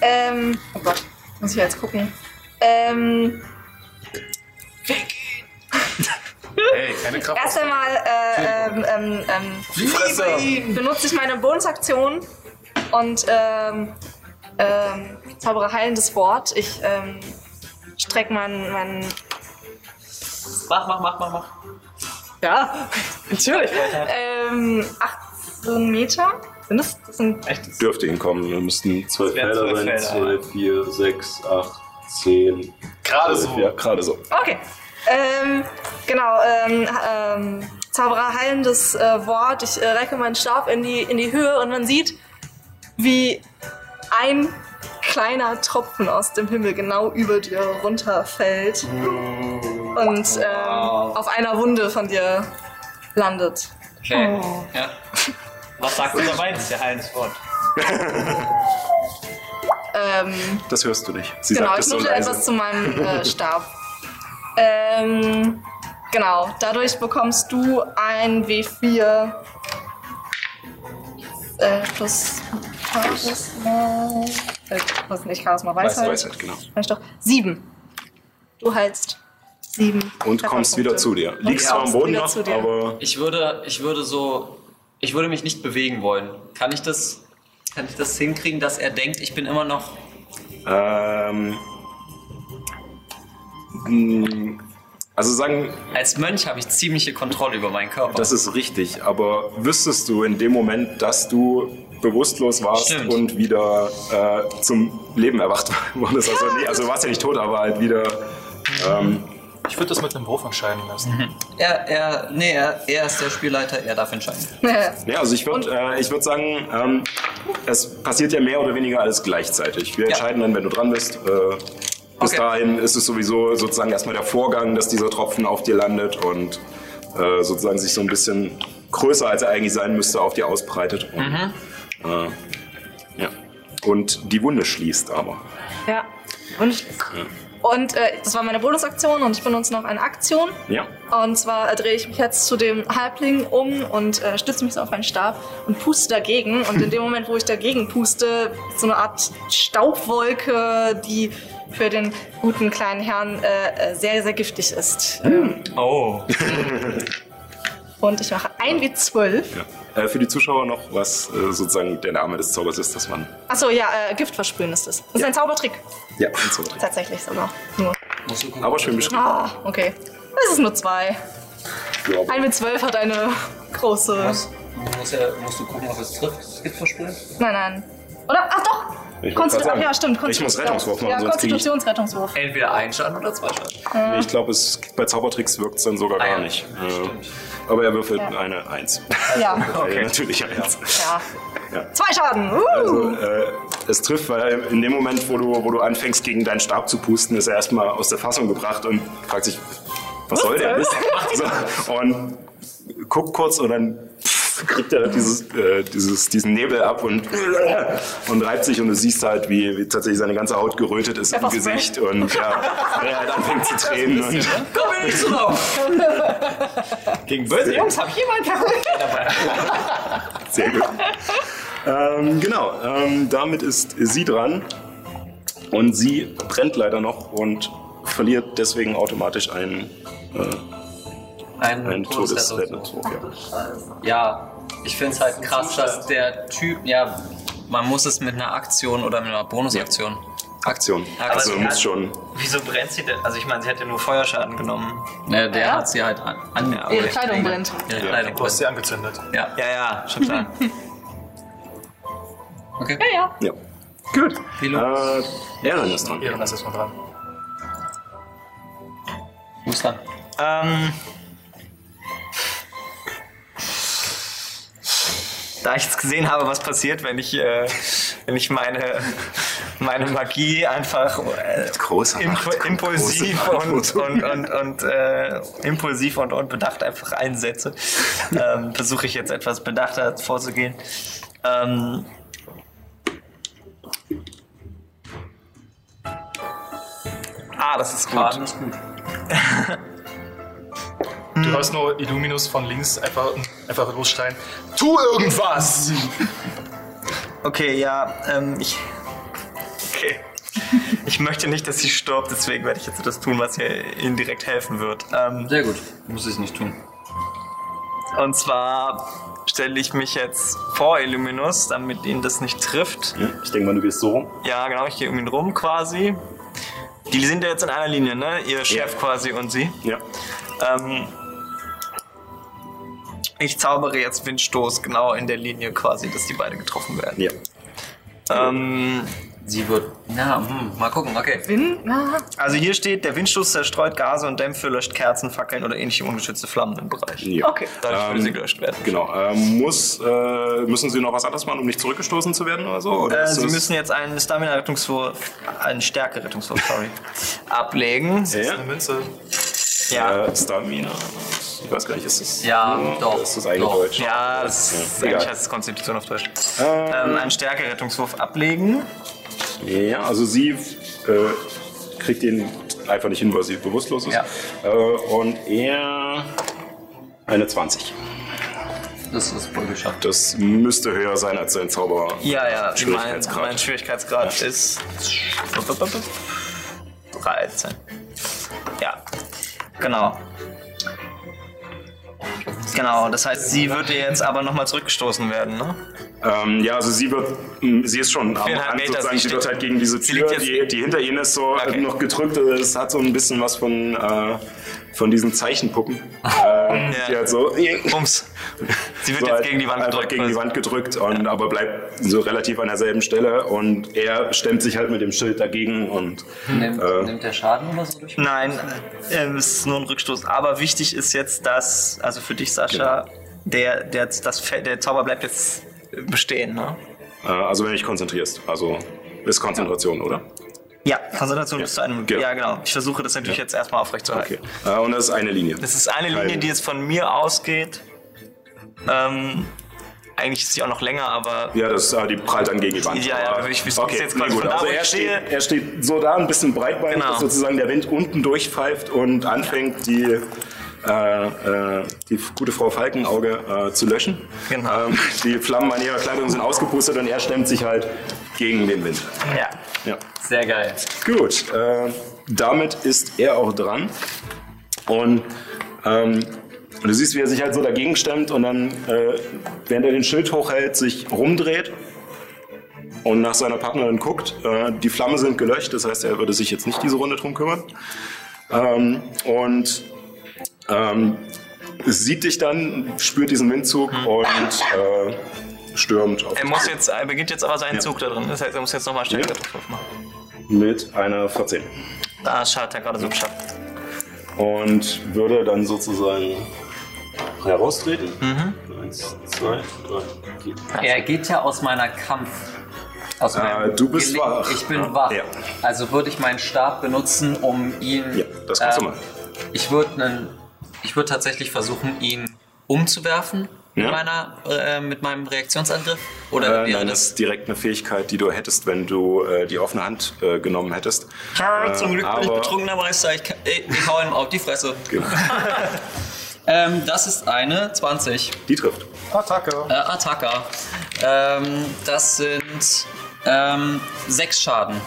Ähm, oh Gott, muss ich jetzt gucken. Ähm, Ey, keine Kraft. erst einmal äh, ähm, ähm, ähm, benutze ich meine Bonusaktion und ähm, ähm, zaubere heilendes Wort. Ich ähm, strecke meinen, meinen. Mach, mach, mach, mach, mach. Ja, natürlich. Ähm, 18 Meter. Sind das? Das sind Dürfte hinkommen. Wir müssten 12 Felder zwölf sein. 12, 4, 6, 8, 10. Gerade Zwölf, so. Ja, gerade so. Okay. Ähm, genau, ähm, ähm, Zauberer heilendes äh, Wort. Ich äh, recke meinen Stab in die, in die Höhe und man sieht, wie ein kleiner Tropfen aus dem Himmel genau über dir runterfällt und ähm, auf einer Wunde von dir landet. Okay. Oh. Ja. Was sagt unser Wein? Der heilendes Wort. Ähm, Das hörst du nicht. Sie genau, sagt ich so leise. etwas zu meinem äh, Stab. Ähm, genau, dadurch bekommst du ein W4 äh, plus Charisma. Äh, was nicht Charisma, Weisheit. Weisheit, genau. Weiß ich doch. Sieben. Du heilst sieben. Und kommst wieder zu dir. Liegst zwar am Boden noch, aber Ich würde, ich würde so, ich würde mich nicht bewegen wollen. Kann ich das, kann ich das hinkriegen, dass er denkt, ich bin immer noch ähm, mh, also sagen, Als Mönch habe ich ziemliche Kontrolle über meinen Körper. das ist richtig, aber wüsstest du in dem Moment, dass du bewusstlos warst Stimmt. und wieder äh, zum Leben erwacht wurdest? Also, nee, also du warst ja nicht tot, aber halt wieder. Ähm, Ich würde das mit einem Wurf entscheiden lassen. er, er, nee, er, er ist der Spielleiter, er darf entscheiden. Ja, also ich würde äh, ich würd sagen, ähm, es passiert ja mehr oder weniger alles gleichzeitig. Wir Ja. entscheiden dann, wenn du dran bist. Äh, bis Okay. dahin ist es sowieso sozusagen erstmal der Vorgang, dass dieser Tropfen auf dir landet und äh, sozusagen sich so ein bisschen größer, als er eigentlich sein müsste, auf dir ausbreitet. Und, Mhm. äh, ja. und die Wunde schließt aber. Ja. Und, und äh, das war meine Bonusaktion und ich benutze noch eine Aktion. Ja. Und zwar äh, drehe ich mich jetzt zu dem Halbling um und äh, stütze mich so auf meinen Stab und puste dagegen. Und in dem Moment, wo ich dagegen puste, ist so eine Art Staubwolke, die für den guten kleinen Herrn äh, äh, sehr, sehr giftig ist. Oh. Und ich mache 1 wie 12. Ja. Äh, für die Zuschauer noch, was äh, sozusagen der Name des Zaubers ist, dass man. Achso, ja, äh, Gift versprühen ist es. Das ist ein Zaubertrick. Ja, ein Zaubertrick. Tatsächlich sogar. Nur. Aber schön beschrieben. Ah, okay. Es ist nur 2. Ja, 1 wie 12 hat eine große. Musst, musst, ja, musst du gucken, ob es trifft, das Gift versprühen? Nein, nein. Oder? Ach doch! Ich Konstitu sagen, ja, stimmt. ich muss Rettungswurf machen, Ja, Konstitutionsrettungswurf. Entweder ein Schaden oder zwei Schaden. Nee, ich glaube, es bei Zaubertricks wirkt es dann sogar Ah, gar ja. nicht. Äh, aber er würfelt Ja. eine Eins. Ja. okay. Natürlich eins. Ja. Ja. Zwei Schaden. Uh. Also, äh, es trifft, weil in dem Moment, wo du, wo du anfängst, gegen deinen Stab zu pusten, ist er erstmal aus der Fassung gebracht und fragt sich, was soll der? So, und guckt kurz und dann kriegt er dieses, äh, dieses, diesen Nebel ab und, und reibt sich und du siehst halt, wie, wie tatsächlich seine ganze Haut gerötet ist im. Gesicht und ja, er halt anfängt zu tränen. Und, Komm mir nicht so drauf! Gegen böse Jungs habe ich Perücke dabei. Sehr gut. ähm, genau, ähm, damit ist sie dran. Und sie brennt leider noch und verliert deswegen automatisch einen, äh, Ein, einen Todesrettungswurf. Todesrettungswurf. Ja. Ja, ich finde es halt krass, dass der Typ, ja, man muss es mit einer Aktion oder mit einer Bonusaktion. Aktion. Aber Also muss hat- schon. Wieso brennt sie denn? Also ich meine, sie hat ja nur Feuerschaden genommen. Ne, der Ja. hat sie halt an. an Ja, Ihre Kleidung brennt. Ihre Ja. Kleidung Du hast sie angezündet. Ja. Ja, ja, schon klar. Okay. Ja, ja. Ja. Gut. Vilo. Äh, Erin ist dran. Ehren ist erstmal dran. Muss dann. ähm, da ich jetzt gesehen habe, was passiert, wenn ich, äh, wenn ich meine, meine Magie einfach äh, kommt impulsiv und, und, Verantwortung. und, und äh, impulsiv und unbedacht einfach einsetze, ähm, versuche ich jetzt etwas bedachter vorzugehen. Ähm, ah, das ist gut. Schaden ist gut. Du hörst nur Illuminus von links einfach, einfach losschreien. Tu irgendwas! Okay, ja, ähm, ich. Okay. Ich möchte nicht, dass sie stirbt, deswegen werde ich jetzt etwas tun, was ihr ihnen direkt helfen wird. Ähm, Sehr gut. Muss ich nicht tun. und zwar stelle ich mich jetzt vor Illuminus, damit ihn das nicht trifft. Ja, Ich denke mal, du gehst so rum. Ja, genau, ich gehe um ihn rum quasi. Die sind ja jetzt in einer Linie, ne? Ihr Chef quasi und sie. Ja. Ähm, ich zaubere jetzt Windstoß genau in der Linie quasi, dass die beide getroffen werden. Ja. Ähm, Sie wird. Na, hm, mal gucken, okay. Win? Na, Also hier steht, der Windstoß zerstreut Gase und Dämpfe, löscht Kerzen, Fackeln oder ähnliche ungeschützte Flammen im Bereich. ja. Okay. Dadurch würde Ähm, sie gelöscht werden. Genau. Ähm, muss, äh, müssen Sie noch was anderes machen, um nicht zurückgestoßen zu werden oder so? Oder Äh, sie das- müssen jetzt einen Stamina-Rettungswurf, einen Stärke-Rettungswurf, sorry, ablegen. Ja. Eine Münze. Ja. Äh, Stamina. Ich weiß gar nicht, ist das. Ja, Hm, doch, Ist das eigentlich doch. Deutsch? Ja, das ist, Ja, eigentlich heißt es Konstitution auf Deutsch. Ähm, einen Stärke-Rettungswurf ablegen. Ja, also sie äh, kriegt ihn einfach nicht hin, weil sie bewusstlos ist. Ja. Äh, und er eine 20. Das ist wohl geschafft. Das müsste höher sein als sein Zauber. Ja, ja, mein, Schwierigkeitsgrad. mein Schwierigkeitsgrad ist 13. Ja, genau. Genau, das heißt, sie würde jetzt aber nochmal zurückgestoßen werden, ne? Ähm, ja, also sie wird, mh, sie ist schon am Rand Meter, sozusagen, sie wird halt gegen diese Tür, die, die hinter ihnen ist, so Okay. noch gedrückt. Es hat so ein bisschen was von, äh, von diesen Zeichenpuppen. äh, die halt so, Bums. Sie wird so jetzt halt gegen die Wand gedrückt. gegen die Wand gedrückt, und, aber bleibt so relativ an derselben Stelle und er stemmt sich halt mit dem Schild dagegen und Nimmt, Äh. nimmt der Schaden oder so durch? Nein, ähm, es ist nur ein Rückstoß. Aber wichtig ist jetzt, dass, also für dich, Sascha, Genau. der, der, das, der Zauber bleibt jetzt bestehen, ne? äh, also wenn du dich konzentrierst, also ist Konzentration, oder? Ja, Konzentration bis zu einem. Genau. Ja, genau. Ich versuche das natürlich jetzt erstmal aufrechtzuerhalten. Okay. Äh, und das ist eine Linie. Das ist eine Linie, Keine- die jetzt von mir ausgeht. Ähm, eigentlich ist sie auch noch länger, aber Ja, das, äh, die prallt dann gegen die Wand. Ja, ja, Aber- ich- ich- okay, jetzt quasi gut. von da, Also wo er ich steht, er steht so da, ein bisschen breitbeinig, Genau. dass sozusagen der Wind unten durchpfeift und anfängt, die, äh, äh, die gute Frau Falkenauge äh, zu löschen. Genau. Ähm, die Flammen an ihrer Kleidung sind ausgepustet und er stemmt sich halt gegen den Wind. Ja. Ja. Sehr geil. Gut, äh, damit ist er auch dran. Und ähm, du siehst, wie er sich halt so dagegen stemmt und dann, äh, während er den Schild hochhält, sich rumdreht und nach seiner Partnerin guckt. Äh, die Flamme sind gelöscht, das heißt, er würde sich jetzt nicht diese Runde drum kümmern. Ähm, und ähm, sieht dich dann, spürt diesen Windzug und äh, stürmt auf Er muss jetzt, er beginnt jetzt aber seinen Zug da drin. Das heißt, er muss jetzt nochmal Stärkeattacke machen. mit einer 14. Da hat er gerade so geschafft. und würde dann sozusagen heraustreten. Eins, zwei, drei, vier. Er geht ja aus meiner Kampf. Aus Äh, du bist Gele- wach. Ich bin Ja. wach. Ja. Also würde ich meinen Stab benutzen, um ihn. Ja, das kannst du machen. Ich würde einen, ich würde tatsächlich versuchen, ihn umzuwerfen Ja. mit meiner, äh, mit meinem Reaktionsangriff. Oder Äh, wäre nein, das ist direkt eine Fähigkeit, die du hättest, wenn du äh, die offene Hand äh, genommen hättest. Ja, zum Äh, Glück bin ich aber- betrunkener Meister. Ich, kann, ich, ich hau ihm auf die Fresse. Genau. ähm, das ist eine 20. Die trifft. Attacke. Äh, Attacke. Ähm, das sind ähm, sechs Schaden.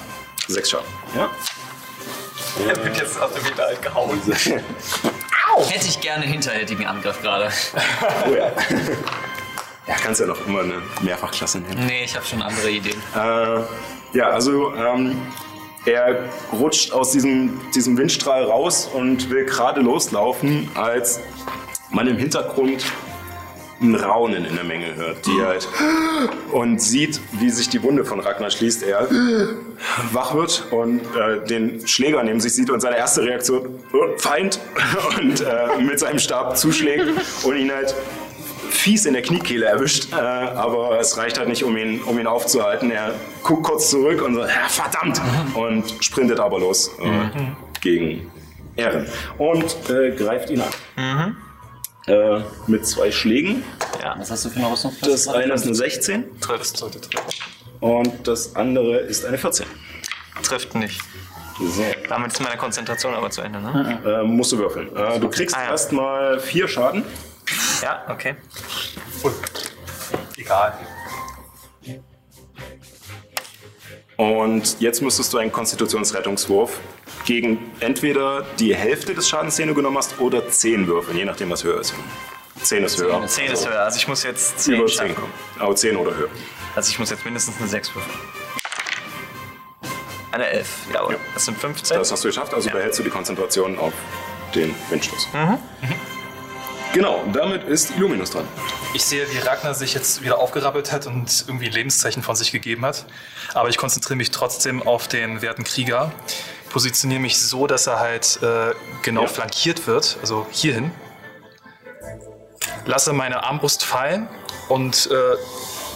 Sechs Schaden. Ja. Er wird jetzt aus dem Pedal gehauen. Hätte ich gerne hinterhältigen Angriff gerade. Oh ja. ja, kannst ja noch immer eine Mehrfachklasse nehmen. Nee, ich habe schon andere Ideen. Äh, ja, also ähm, er rutscht aus diesem, diesem Windstrahl raus und will gerade loslaufen, als man im Hintergrund ein Raunen in der Menge hört, die halt und sieht, wie sich die Wunde von Ragnar schließt. Er wach wird und äh, den Schläger neben sich sieht und seine erste Reaktion äh, Feind und äh, mit seinem Stab zuschlägt und ihn halt fies in der Kniekehle erwischt, äh, aber es reicht halt nicht, um ihn, um ihn aufzuhalten. Er guckt kurz zurück und ja, verdammt, und sprintet aber los äh, gegen Ehren und äh, greift ihn an. Äh, mit zwei Schlägen. Ja. Was hast du für eine Rüstung? Das eine ist eine 16 Trifft, sollte treffen. und das andere ist eine 14. Trifft nicht. So. Damit ist meine Konzentration aber zu Ende, ne? Äh, musst du würfeln. Äh, du kriegst Ah, ja. erstmal vier Schaden. Ja, okay. Egal. Und jetzt müsstest du einen Konstitutionsrettungswurf gegen entweder die Hälfte des Schadens, den du genommen hast, oder 10 würfeln, je nachdem, was höher ist. 10 ist höher. 10 ist höher, also ich muss jetzt 10 Über 10 schaffen. kommen. Aber 10 oder höher. Also ich muss jetzt mindestens eine 6 würfeln. Eine 11, jawohl. Ja. Das sind 15. Das hast du geschafft, also behältst du die Konzentration auf den Windstoß. Mhm. Genau, damit ist Illuminus dran. Ich sehe, wie Ragnar sich jetzt wieder aufgerappelt hat und irgendwie Lebenszeichen von sich gegeben hat. Aber ich konzentriere mich trotzdem auf den werten Krieger. Positioniere mich so, dass er halt äh, genau Ja. flankiert wird, also hierhin. Lasse meine Armbrust fallen und äh,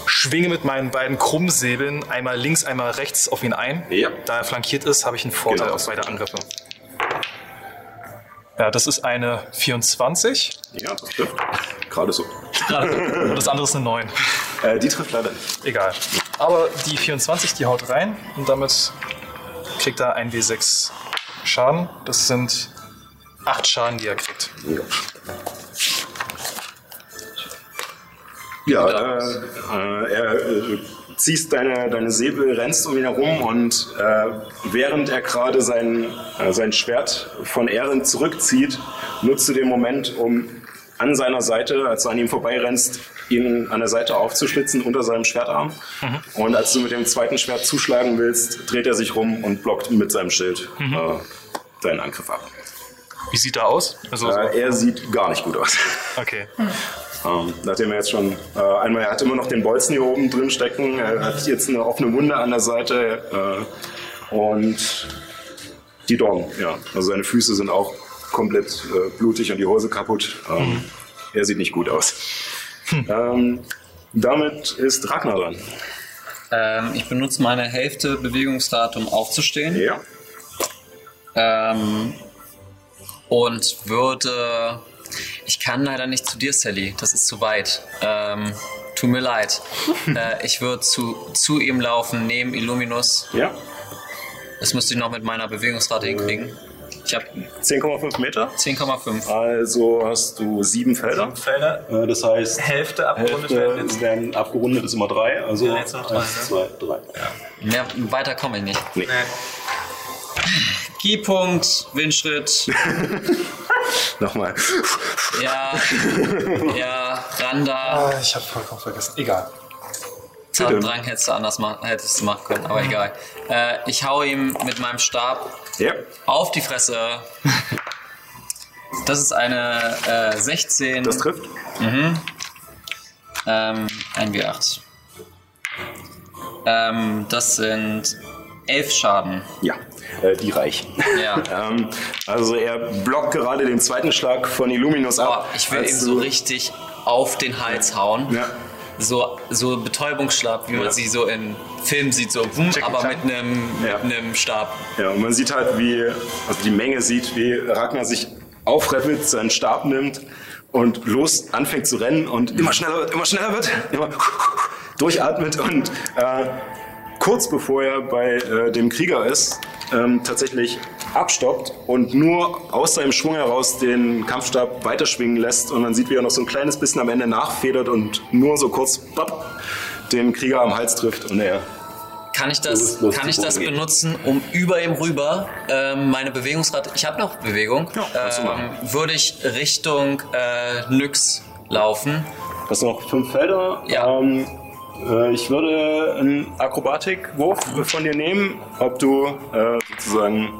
schwinge mit meinen beiden Krummsäbeln einmal links, einmal rechts auf ihn ein. Ja. Da er flankiert ist, habe ich einen Vorteil Genau. auf beide Angriffe. Ja, das ist eine 24 Ja, das trifft. Gerade so. und das andere ist eine 9. Äh, die trifft leider nicht. Egal. Aber die 24, die haut rein und damit kriegt er 1w6 Schaden. Das sind 8 Schaden, die er kriegt. Ja, äh, äh, er äh, ziehst deine, deine Säbel, rennst um ihn herum und äh, während er gerade sein, äh, sein Schwert von Ehren zurückzieht, nutzt du den Moment, um an seiner Seite, als du an ihm vorbeirennst, ihn an der Seite aufzuschlitzen unter seinem Schwertarm. Und als du mit dem zweiten Schwert zuschlagen willst, dreht er sich rum und blockt mit seinem Schild äh, deinen Angriff ab. Wie sieht er aus? Also, so- Äh, er sieht gar nicht gut aus. okay. Ähm, nachdem er jetzt schon äh, einmal, er hat immer noch den Bolzen hier oben drin stecken, er hat jetzt eine offene Wunde an der Seite äh, und die Dorn, ja. Also seine Füße sind auch komplett äh, blutig und die Hose kaputt. Ähm, Er sieht nicht gut aus. Ähm, damit ist Ragnar dran. Ähm, ich benutze meine Hälfte Bewegungsrad, um aufzustehen. Ja. Ähm, und würde. Ich kann leider nicht zu dir, Sally. Das ist zu weit. Ähm, tut mir leid. äh, ich würde zu, zu ihm laufen, neben Illuminus. Ja. Das müsste ich noch mit meiner Bewegungsrate hinkriegen. Ich habe 10,5 Meter. 10,5. Also hast du sieben Felder. Felder. Äh, Das heißt, Hälfte abgerundet werden Hälfte jetzt. werden abgerundet ist immer drei. Also Ja, jetzt noch drei, eins, ne? zwei, drei. Mehr, weiter komme ich nicht. Nee. Keypunkt, Windschritt. Nochmal. Ja, ja, Randa. Ah, ich habe vollkommen vergessen. Egal. Zahndrang hättest du anders machen, hättest du machen können, aber egal. Äh, ich hau ihm mit meinem Stab Ja. auf die Fresse. Das ist eine äh, 16. Das trifft. Mhm. Ähm, ein W8. Ähm, das sind 11 Schaden. Ja, äh, die reichen. Ja. ähm, also er blockt gerade den zweiten Schlag von Illuminus ab. Oh, ich will ihm so richtig auf den Hals hauen. Ja. So, so Betäubungsschlag, wie man Ja. sie so in Filmen sieht, so Jackie aber mit einem Ja. mit einem Stab. Ja, und man sieht halt, wie, also die Menge sieht, wie Ragnar sich aufreffelt, seinen Stab nimmt und los anfängt zu rennen und immer schneller wird, immer schneller wird, immer durchatmet und äh, kurz bevor er bei äh, dem Krieger ist, ähm, tatsächlich abstoppt und nur aus seinem Schwung heraus den Kampfstab weiterschwingen lässt und man sieht, wie er noch so ein kleines bisschen am Ende nachfedert und nur so kurz bap, den Krieger am Hals trifft und er Kann ich das, kann ich das benutzen, um über ihm rüber ähm, meine Bewegungsrate, ich habe noch Bewegung, du ähm, würde ich Richtung äh, Nyx laufen. Hast du noch fünf Felder? Ja. Ähm, äh, ich würde einen Akrobatikwurf von dir nehmen, ob du äh, sozusagen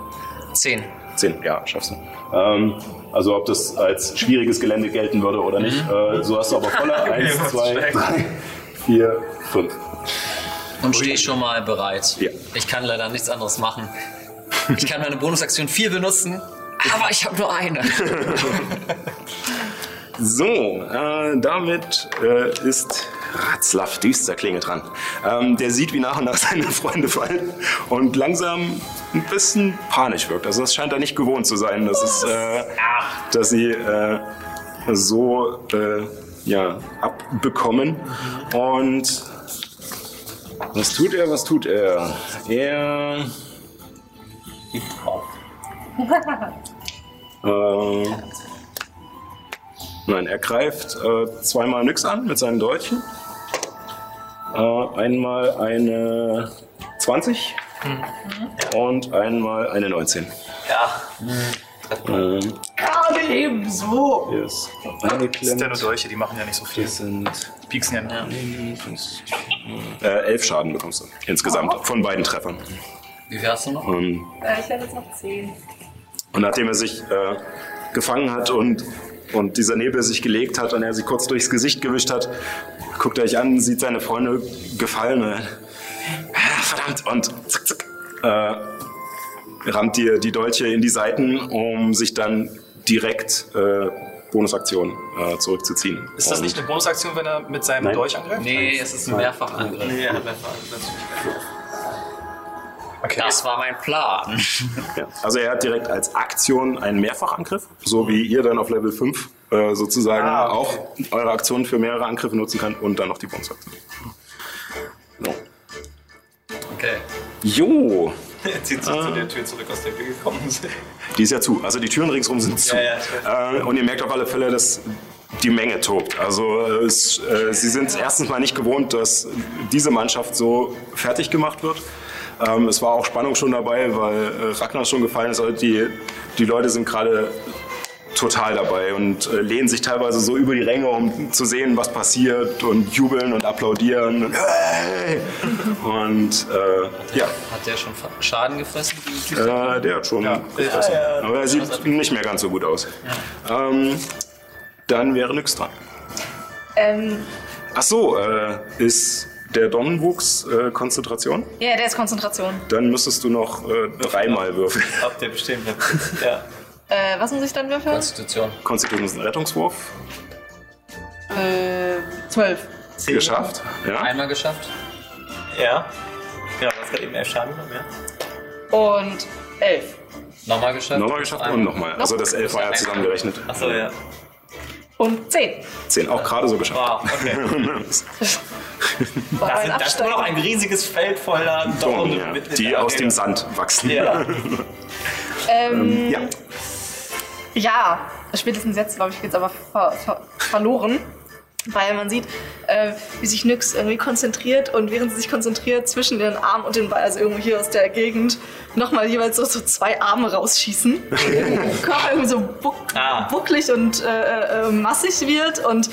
10. 10, ja, schaffst du. Ähm, also ob das als schwieriges Gelände gelten würde oder nicht. Äh, so hast du aber voller. Eins, zwei, drei, vier, fünf. Und stehe schon mal bereit. Ja. Ich kann leider nichts anderes machen. Ich kann meine Bonusaktion 4 benutzen, aber ich habe nur eine. So, äh, damit äh, ist Ratzlaff Düsterklinge dran. Ähm, der sieht, wie nach und nach seine Freunde fallen und langsam ein bisschen panisch wirkt. Also das scheint er nicht gewohnt zu sein, dass, es, äh, dass sie äh, so äh, ja, abbekommen. Und was tut er, was tut er? Er... Äh, Nein, er greift äh, zweimal nix an mit seinen Dolchen. Äh, einmal eine 20 und einmal eine 19. Ja. Ähm, Gerade eben so. ist Das sind ja nur Dolche, die machen ja nicht so viel. Das sind Die pieksen ja nicht. äh, elf Schaden bekommst du insgesamt von beiden Treffern. Wie viel hast du noch? Und, Äh, ich habe jetzt noch 10. und nachdem er sich äh, gefangen hat und, und dieser Nebel sich gelegt hat und er sich kurz durchs Gesicht gewischt hat, guckt er euch an, sieht seine Freunde gefallen. Ah, verdammt! Und zack, zack, äh, rammt dir die Dolche in die Seiten, um sich dann direkt äh, Bonusaktion äh, zurückzuziehen. Ist das Und- nicht eine Bonusaktion, wenn er mit seinem Nein. Dolch angreift? Nee, es ist ein Mehrfachangriff. Nee, er hat Okay. Das war mein Plan. Ja. Also er hat direkt als Aktion einen Mehrfachangriff, so wie ihr dann auf Level 5 äh, sozusagen Ah, okay. auch eure Aktionen für mehrere Angriffe nutzen kann und dann noch die Bonusaktion. So. Okay. Jo, Er zieht sich zu der Tür zurück, aus der wir gekommen sind. die ist ja zu. Also die Türen ringsrum sind zu. Ja, ja, äh, und ihr merkt auf alle Fälle, dass die Menge tobt. Also äh, es, äh, sie sind erstens mal nicht gewohnt, dass diese Mannschaft so fertig gemacht wird. Ähm, es war auch Spannung schon dabei, weil äh, Ragnar schon gefallen ist. Also die, die Leute sind gerade total dabei und äh, lehnen sich teilweise so über die Ränge, um zu sehen, was passiert und jubeln und applaudieren. Und, hey! und äh, ja, Hat der schon Schaden gefressen? Äh, der hat schon gefressen. Aber er sieht nicht mehr ganz so gut aus. Ähm, dann wäre nix dran. Ähm, Ach so, äh, ist der Donnenwuchs äh, Konzentration? ja, der ist Konzentration. Dann müsstest du noch äh, dreimal würfeln. Ab der bestehenden. Ja. Äh, was muss ich dann würfeln? Konstitution. Konstitution ist ein Rettungswurf. Äh, 12. Geschafft. Ja. Einmal geschafft. Ja. Genau, das hat eben elf Schaden genommen, ja. Und 11. Nochmal geschafft. Nochmal geschafft und nochmal. Also das elf war ja zusammengerechnet. Achso, ja. Und 10. 10 auch gerade so geschafft. Wow, okay. Das, sind, das ist nur noch ein riesiges Feld voller Dornen. ja, mit- die aus dem Sand wachsen. Ja. Ähm, ja. Ja, spätestens jetzt, glaube ich, geht's aber ver ver verloren. Weil man sieht, äh, wie sich Nyx irgendwie konzentriert und während sie sich konzentriert, zwischen den Arm und den Bein, also irgendwo hier aus der Gegend, nochmal jeweils so, so zwei Arme rausschießen. Körper irgendwie so buck Ah. bucklig und äh, äh, massig wird und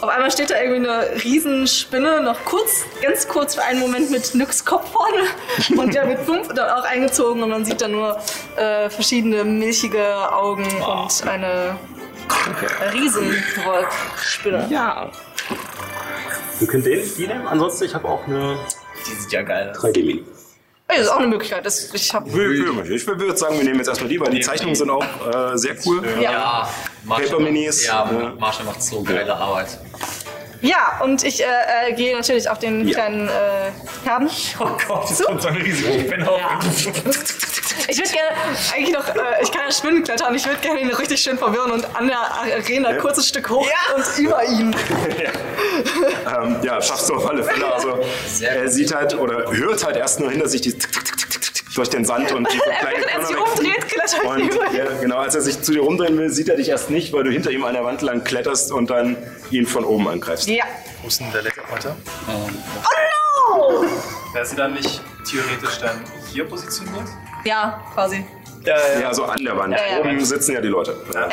auf einmal steht da irgendwie eine Riesenspinne, noch kurz, ganz kurz für einen Moment mit Nyx Kopf vorne und der mit fünf dann auch eingezogen und man sieht dann nur äh, verschiedene milchige Augen und eine Riesenrollspinne. Ja. Wir können den, die nehmen. Ansonsten, ich habe auch eine Die sieht ja geil. 3D-Mini. Das ist auch eine Möglichkeit. Das, ich hab, Ich würde sagen, wir nehmen jetzt erstmal die, weil die Zeichnungen sind auch äh, sehr cool. Ja. Paper Minis, macht, ja. Marshall macht so geile Arbeit. ja, und ich äh, äh, gehe natürlich auf den Ja. kleinen äh, Herrn. Oh Gott, jetzt kommt so eine riesige Spinne auf. Ich würde gerne eigentlich noch, äh, ich kann ja Spinnen klettern, ich würde gerne ihn richtig schön verwirren und an der Arena kurz ein Stück hoch und über ihn. Ähm, ja, schaffst du auf alle Fälle. Also, er sieht halt oder hört halt erst nur hinter sich die tick, tick, tick, tick, tick, durch den Sand und die so kleine Während er sich umdreht, klettert er Und über ihn. ja, genau, als er sich zu dir rumdrehen will, sieht er dich erst nicht, weil du hinter ihm an der Wand lang kletterst und dann ihn von oben angreifst. Ja. Wo ist denn der Leckerpointer? Oh no! Wäre sie dann nicht theoretisch dann hier positioniert? Ja, quasi. Ja, ja. Ja, also an der Wand. Ja. Oben sitzen ja die Leute. Ja. Äh,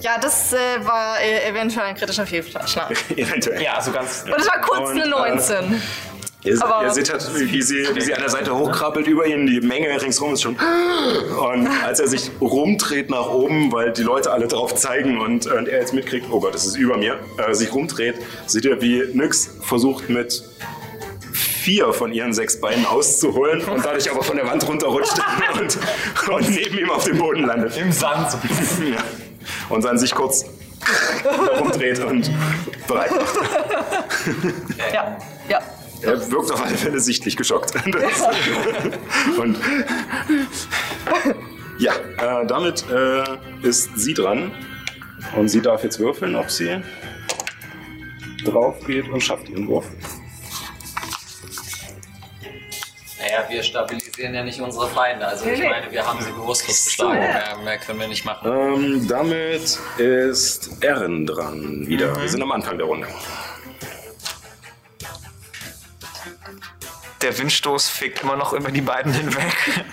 ja, das äh, war äh, eventuell ein kritischer Fehlschlag. Eventuell. ja, so ganz. Und es war kurz Und, eine äh, 19. Ihr, Aber- ihr seht halt, wie sie, wie sie an der Seite hochkrabbelt über ihn. Die Menge ringsrum ist schon. Und als er sich rumdreht nach oben, weil die Leute alle drauf zeigen und, und er jetzt mitkriegt, oh Gott, das ist über mir, äh, sich rumdreht, seht ihr, wie Nyx versucht mit vier von ihren sechs Beinen auszuholen und dadurch aber von der Wand runterrutscht und, und neben ihm auf dem Boden landet. Im Sand. So. Ja. Und dann sich kurz rumdreht und bereit macht. Ja, ja. Er wirkt auf alle Fälle sichtlich geschockt. Und ja, äh, damit äh, ist sie dran. Und sie darf jetzt würfeln, ob sie drauf geht und schafft ihren Wurf. Naja, wir stabilisieren ja nicht unsere Feinde. Also ich meine, wir haben sie bewusstlos geschlagen. Mehr, mehr können wir nicht machen. Ähm, damit ist Erin dran wieder. Wir sind am Anfang der Runde. Der Windstoß fegt immer noch über die beiden hinweg.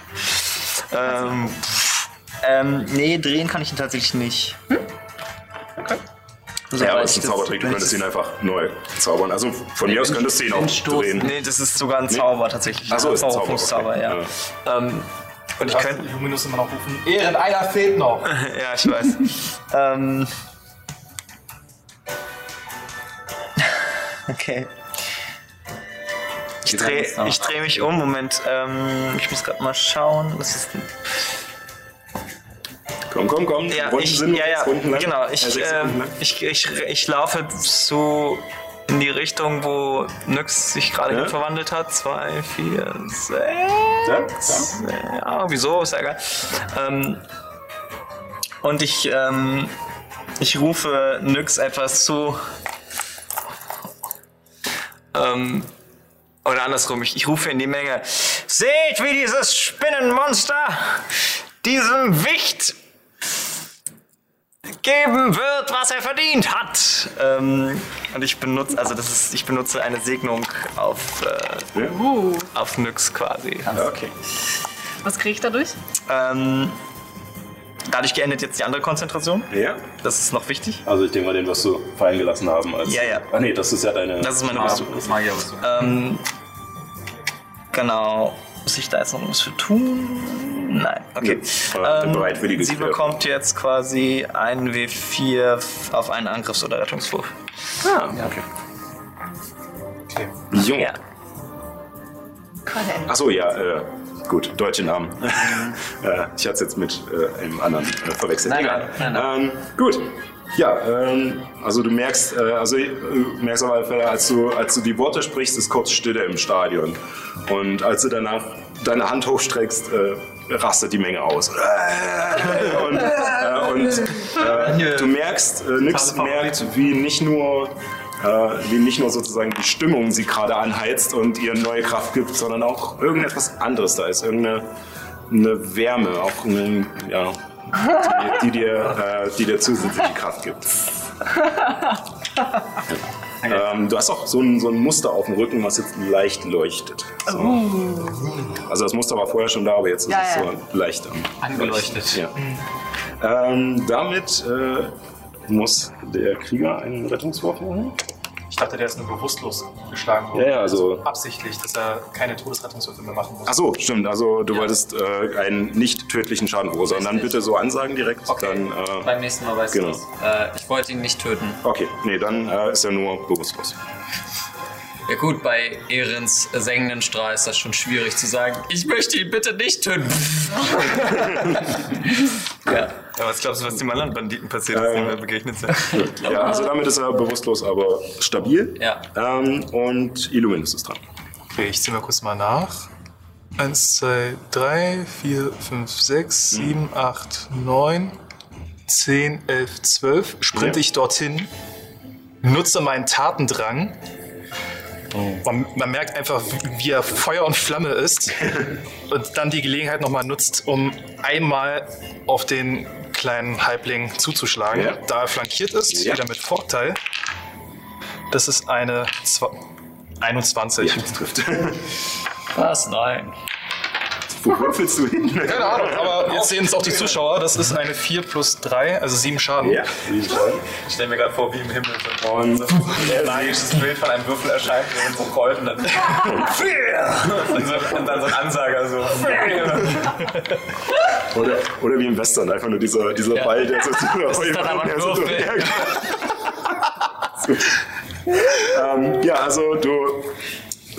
ähm, ähm, nee, drehen kann ich ihn tatsächlich nicht. So, ja, aber es ist ein Zaubertrick, du könntest ihn einfach neu zaubern. Also von mir aus könntest du ihn auch drehen. Nee, das ist sogar ein Zauber tatsächlich. Ach so, ist ein Zauber, Verrufungszauber, okay. ja. Ähm, und ich könnte. Luminus immer noch rufen. Ehren, einer fehlt noch. ja, ich weiß. ähm, okay. Ich drehe dreh mich um. Moment, ähm, ich muss gerade mal schauen. Das ist Komm, komm, komm. ja, Runden ich, sind ja, ja, Runden genau. Äh, Ich, lang. ich, ich, ich laufe so in die Richtung, wo Nyx sich gerade Ja. verwandelt hat. Zwei, vier, sechs. Ja, Ja, irgendwie so, ist ja egal. Ähm, und ich, ähm, ich rufe Nyx etwas zu. Ähm, oder andersrum, ich, ich rufe in die Menge. Seht, wie dieses Spinnenmonster diesem Wicht geben wird, was er verdient hat. Ähm, und ich benutze, also das ist, ich benutze eine Segnung auf, äh, Ja? auf Nyx quasi. Ja, okay. Was kriege ich dadurch? Ähm, dadurch geendet jetzt die andere Konzentration. Ja? Das ist noch wichtig. Also ich denke mal, den wirst du fallen gelassen haben. Als Ja, ja. Ah nee, das ist ja deine... Das ist meine Ah, Rüstung. das mag ich aber so. Ähm, genau. Muss ich da jetzt noch was für tun? Nein. Okay. Ja, äh, bereit für die sie bekommt jetzt quasi einen W4 auf einen Angriffs- oder Rettungswurf. Ah, okay. Jo. Ja. Achso, ja, äh, gut, deutsche Namen. äh, ich hatte es jetzt mit äh, einem anderen äh, verwechselt. Nein, Egal. nein, nein, Ähm, gut. Ja, ähm, also du merkst, äh, also äh, merkst auf alle Fälle, als du, als du die Worte sprichst, ist kurz Stille im Stadion. Und als du danach deine Hand hochstreckst, äh, rastet die Menge aus. und, äh, Und äh, du merkst, äh, Nix merkt, wie nicht nur äh, wie nicht nur sozusagen die Stimmung sie gerade anheizt und ihr neue Kraft gibt, sondern auch irgendetwas anderes da ist. Irgendeine eine Wärme, auch eine, ja, die, die, dir, äh, die dir zusätzliche Kraft gibt. Ähm, du hast auch so ein, so ein Muster auf dem Rücken, was jetzt leicht leuchtet. So. Also das Muster war vorher schon da, aber jetzt ist Ja, es ja. so leicht am Angeleuchtet. Ja. Ähm, damit äh, muss der Krieger einen Rettungswurf machen. Ich dachte, der ist nur bewusstlos geschlagen worden. Ja, ja, also- Absichtlich, dass er keine Todesrettungswürfe mehr machen muss. Ach so, stimmt. Also du wolltest äh, einen nicht tödlichen Schaden verursachen. Dann bitte so ansagen direkt. Dann, äh, Beim nächsten Mal weißt Genau. du das. Äh, ich wollte ihn nicht töten. okay, nee, dann äh, ist er nur bewusstlos. Ja gut, bei Ehrens sengenden Strahl ist das schon schwierig zu sagen. Ich möchte ihn bitte nicht töten. ja. Ja, was glaubst du, was dem anderen Banditen passiert ist, dem wir begegnet sind? Ja, also damit ist er bewusstlos, aber stabil. Ja. Ähm, und Illuminus ist dran. Okay, ich zähle mal kurz mal nach. 1, 2, 3, 4, 5, 6, 7, 8, 9, 10, 11, 12. Sprinte Ja. ich dorthin, nutze meinen Tatendrang. Man, man merkt einfach, wie er Feuer und Flamme ist. und dann die Gelegenheit nochmal nutzt, um einmal auf den kleinen Halbling zuzuschlagen. Ja. Da er flankiert ist, Ja. wieder mit Vorteil. Das ist eine Zwa 21. Das trifft. Was? Nein. Wo würfelst du hin? Keine Ahnung, aber jetzt sehen es auch die Zuschauer. Das ist eine 4 plus 3, also 7 Schaden. Ja, sieben Schaden. Ich stelle mir gerade vor, wie im Himmel so Und ein magisches Bild von einem Würfel erscheint, der so rollt und dann, und so, und dann so ein Ansager so. Oder, oder wie im Western, einfach nur dieser, dieser Ja. Ball, der so. Ja, genau. ähm, ja, also du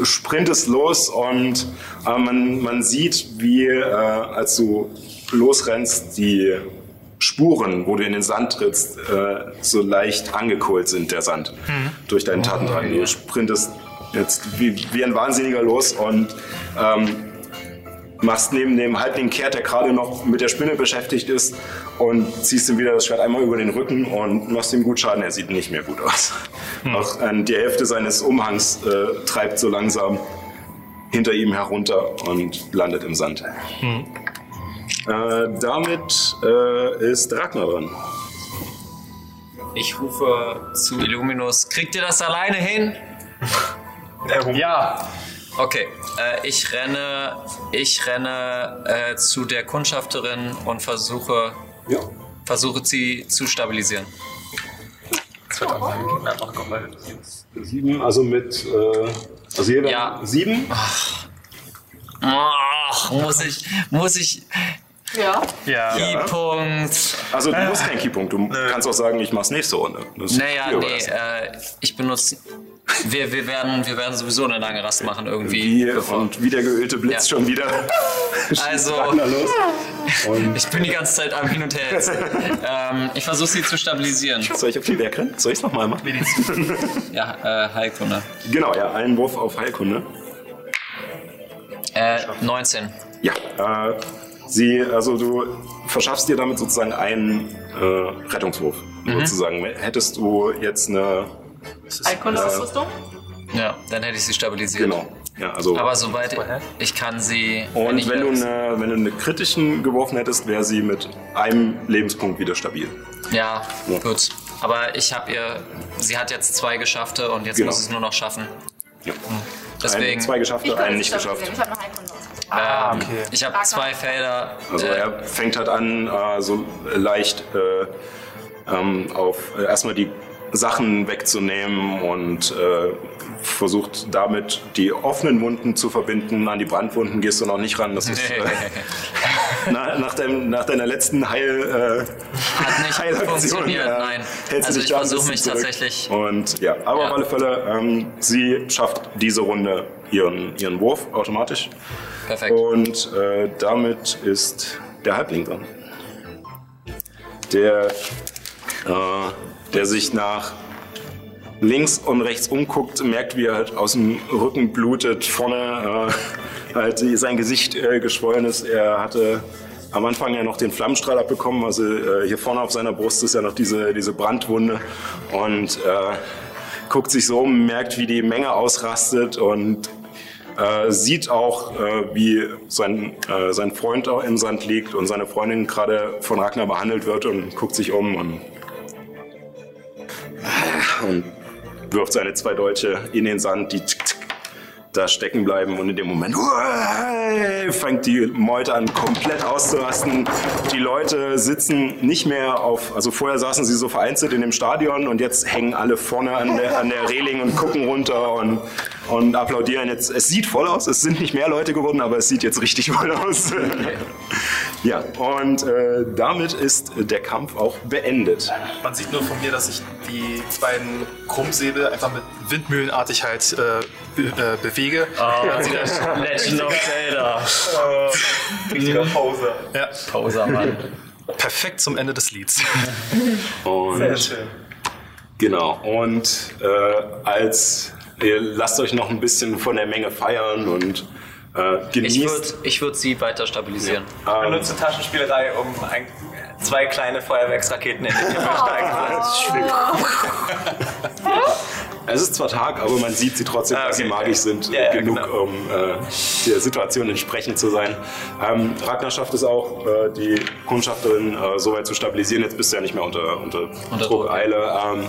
sprintest los und äh, man, man sieht, wie äh, als du losrennst, die Spuren, wo du in den Sand trittst, äh, so leicht angekohlt sind, der Sand, durch deinen Tatendrang. Du sprintest jetzt wie, wie ein Wahnsinniger los und ähm, machst neben dem Halbling kehrt, der gerade noch mit der Spinne beschäftigt ist und ziehst ihm wieder das Schwert einmal über den Rücken und machst ihm gut Schaden. Er sieht nicht mehr gut aus. Auch äh, die Hälfte seines Umhangs äh, treibt so langsam hinter ihm herunter und landet im Sand. Äh, damit äh, ist Ragnar dran. Ich rufe zu Illuminus. Kriegt ihr das alleine hin? Ja, Okay, äh, ich renne, ich renne äh, zu der Kundschafterin und versuche, Ja. versuche sie zu stabilisieren. Sieben, also mit, äh, also jeder Ja. sieben. Ach, muss ich, muss ich, Ja. ja. Keypunkt. Also du musst keinen Keypunkt, du kannst auch sagen, ich mach's nächste Runde. Das ist Naja, nee, äh, ich benutze, wir, wir, werden, wir werden sowieso eine lange Rast machen irgendwie. Wie, bevor- und wie der geölte Blitz Ja. schon wieder. Also- Ragnar los. Und Ich bin die ganze Zeit am Hin und Her. Jetzt. ähm, ich versuche sie zu stabilisieren. soll ich auf die Werk rennen? Soll ich's nochmal machen? Ja, äh, Heilkunde. Genau, ja, einen Wurf auf Heilkunde. Äh, 19. Ja, äh, sie, also du verschaffst dir damit sozusagen einen äh, Rettungswurf. Mhm. Sozusagen. Hättest du jetzt eine. Heilkundeausrüstung? Ja, dann hätte ich sie stabilisiert. Genau. Ja, also. Aber soweit ich kann sie. wenn und ich wenn du, eine, wenn du eine kritischen geworfen hättest, wäre sie mit einem Lebenspunkt wieder stabil. Ja, Ja. gut. Aber ich habe ihr. Sie hat jetzt zwei geschaffte und jetzt Genau. muss es nur noch schaffen. Ja. Deswegen. Zwei geschafft, Ich einen nicht geschafft. Ich habe Heilkundeausrüstung. Ah, ähm, okay. Ich habe zwei Felder. Also äh, er fängt halt an, äh, so leicht äh, ähm, auf äh, erstmal die Sachen wegzunehmen und äh, versucht damit die offenen Wunden zu verbinden. An die Brandwunden gehst du noch nicht ran. Das ist äh, na, nach, deinem, nach deiner letzten Heil, äh, Hat nicht Heilaktion, funktioniert, äh, nein. Also ich versuche mich zurück. tatsächlich- Und ja, aber Ja. auf alle Fälle, ähm, sie schafft diese Runde ihren, ihren Wurf automatisch. Perfekt. Und äh, damit ist der Halbling dran. Der, äh, der sich nach links und rechts umguckt, merkt, wie er halt aus dem Rücken blutet, vorne äh, halt sein Gesicht äh, geschwollen ist. Er hatte am Anfang ja noch den Flammenstrahl abbekommen. Also äh, hier vorne auf seiner Brust ist ja noch diese, diese Brandwunde und äh, guckt sich so um, merkt, wie die Menge ausrastet und äh, sieht auch, äh, wie sein, äh, sein Freund auch im Sand liegt und seine Freundin gerade von Ragnar behandelt wird und guckt sich um und, und wirft seine zwei Dolche in den Sand, die da stecken bleiben und in dem Moment fängt die Meute an komplett auszurasten. Die Leute sitzen nicht mehr auf, also vorher saßen sie so vereinzelt in dem Stadion und jetzt hängen alle vorne an der, an der Reling und gucken runter und, und applaudieren. Jetzt, es sieht voll aus, es sind nicht mehr Leute geworden, aber es sieht jetzt richtig voll aus. ja, und äh, damit ist der Kampf auch beendet. Man sieht nur von mir, dass sich die beiden Krummsäbel einfach mit Windmühlenartig halt äh, äh, bewege. Oh, Legend of Zelda. Richtiger Poser. Ja. Poser, Mann. Perfekt zum Ende des Lieds. Und Sehr schön. Genau, und äh, als ihr lasst euch noch ein bisschen von der Menge feiern und äh, Ich genießt. würde ich würd sie weiter stabilisieren. Ähm, Benutze Taschenspielerei, um ein, zwei kleine Feuerwerksraketen in den Himmel steigen Es ist zwar Tag, aber man sieht sie trotzdem, Ah, dass sie okay, magisch ja. sind, Ja, ja, genug, genau. um äh, der Situation entsprechend zu sein. Ähm, Ragnar schafft es auch, äh, die Kundschafterin äh, so weit zu stabilisieren. Jetzt bist du ja nicht mehr unter, unter, Unter Druck, Druck. Eile. Ähm,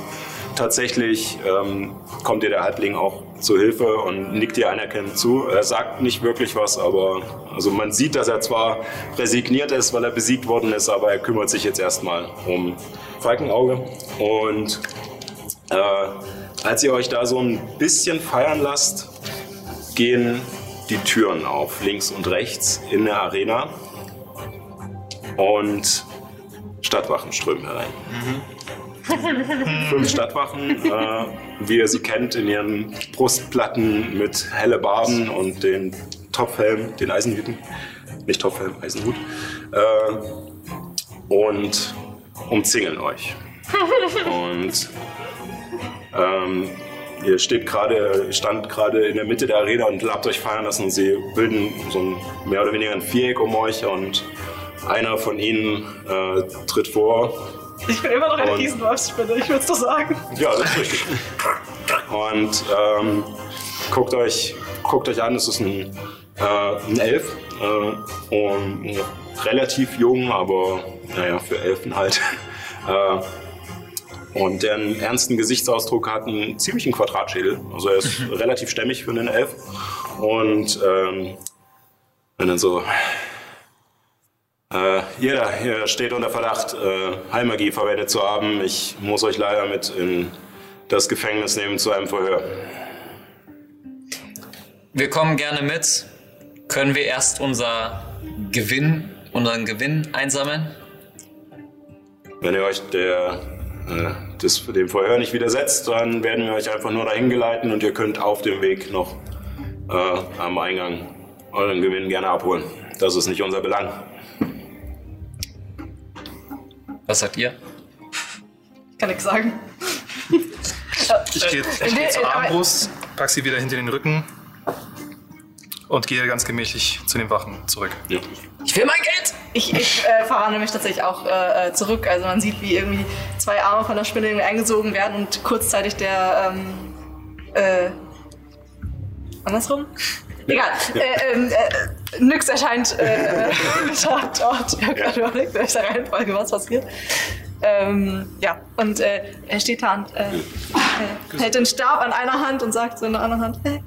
tatsächlich ähm, kommt dir der Halbling auch zu Hilfe und nickt dir anerkennend zu. Er sagt nicht wirklich was, aber also man sieht, dass er zwar resigniert ist, weil er besiegt worden ist, aber er kümmert sich jetzt erstmal um Falkenauge und äh, als ihr euch da so ein bisschen feiern lasst, gehen die Türen auf, links und rechts in der Arena. Und Stadtwachen strömen herein. Fünf Stadtwachen, äh, wie ihr sie kennt, in ihren Brustplatten mit helle Barden und den Topfhelm, den Eisenhüten. Nicht Topfhelm, Eisenhut. Äh, und umzingeln euch. Und ähm, ihr steht gerade, stand gerade in der Mitte der Arena und habt euch feiern lassen. Sie bilden so ein mehr oder weniger ein Viereck um euch und einer von ihnen äh, tritt vor. Ich bin immer noch eine Riesenwolfsspinne, ich würde es doch sagen. Ja, das ist richtig. Und ähm, guckt, euch, guckt euch an, es ist ein, äh, ein Elf. Äh, und äh, relativ jung, aber naja, für Elfen halt. Und der einen ernsten Gesichtsausdruck hat, einen ziemlichen Quadratschädel. Also er ist relativ stämmig für einen Elf. Und ähm, und dann so, äh, jeder hier steht unter Verdacht, äh, Heilmagie verwendet zu haben. Ich muss euch leider mit in das Gefängnis nehmen zu einem Verhör. Wir kommen gerne mit. Können wir erst unser Gewinn, unseren Gewinn einsammeln? Wenn ihr euch der, äh, des, dem Verhör nicht widersetzt, dann werden wir euch einfach nur dahin geleiten und ihr könnt auf dem Weg noch äh, am Eingang euren Gewinn gerne abholen. Das ist nicht unser Belang. Was sagt ihr? Ich kann nichts sagen. Ich gehe Äh, geh zur aber- Armbrust, pack sie wieder hinter den Rücken und gehe ganz gemächlich zu den Wachen zurück. Ja. Ich will mein Geld! Ich, ich äh, verwandle mich tatsächlich auch äh, äh, zurück. Also man sieht, wie irgendwie zwei Arme von der Spinne irgendwie eingesogen werden und kurzzeitig der ähm, äh, andersrum? Egal. Äh, ähm, äh, Nyx erscheint äh, dort, dort. Ich habe gerade überlegt, in welcher Reihenfolge was passiert. Ähm, ja, und äh, er steht da und äh, äh, hält den Stab an einer Hand und sagt so in der anderen Hand, äh,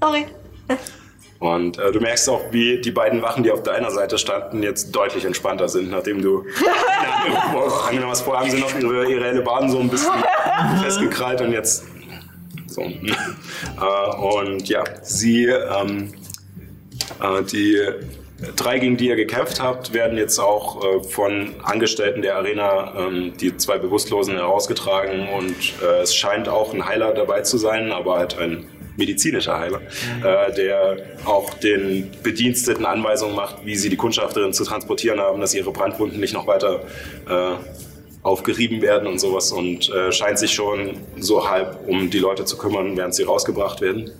sorry. Und äh, du merkst auch, wie die beiden Wachen, die auf deiner Seite standen, jetzt deutlich entspannter sind, nachdem du angenommen hast. Vorher haben sie noch ihre, ihre Hellebarden so ein bisschen festgekrallt und jetzt so. äh, und ja, sie, ähm, äh, die drei, gegen die ihr gekämpft habt, werden jetzt auch äh, von Angestellten der Arena ähm, die zwei Bewusstlosen herausgetragen und äh, es scheint auch ein Heiler dabei zu sein, aber halt ein medizinischer Heiler, äh, der auch den Bediensteten Anweisungen macht, wie sie die Kundschafterin zu transportieren haben, dass ihre Brandwunden nicht noch weiter äh, aufgerieben werden und sowas und äh, scheint sich schon so halb um die Leute zu kümmern, während sie rausgebracht werden.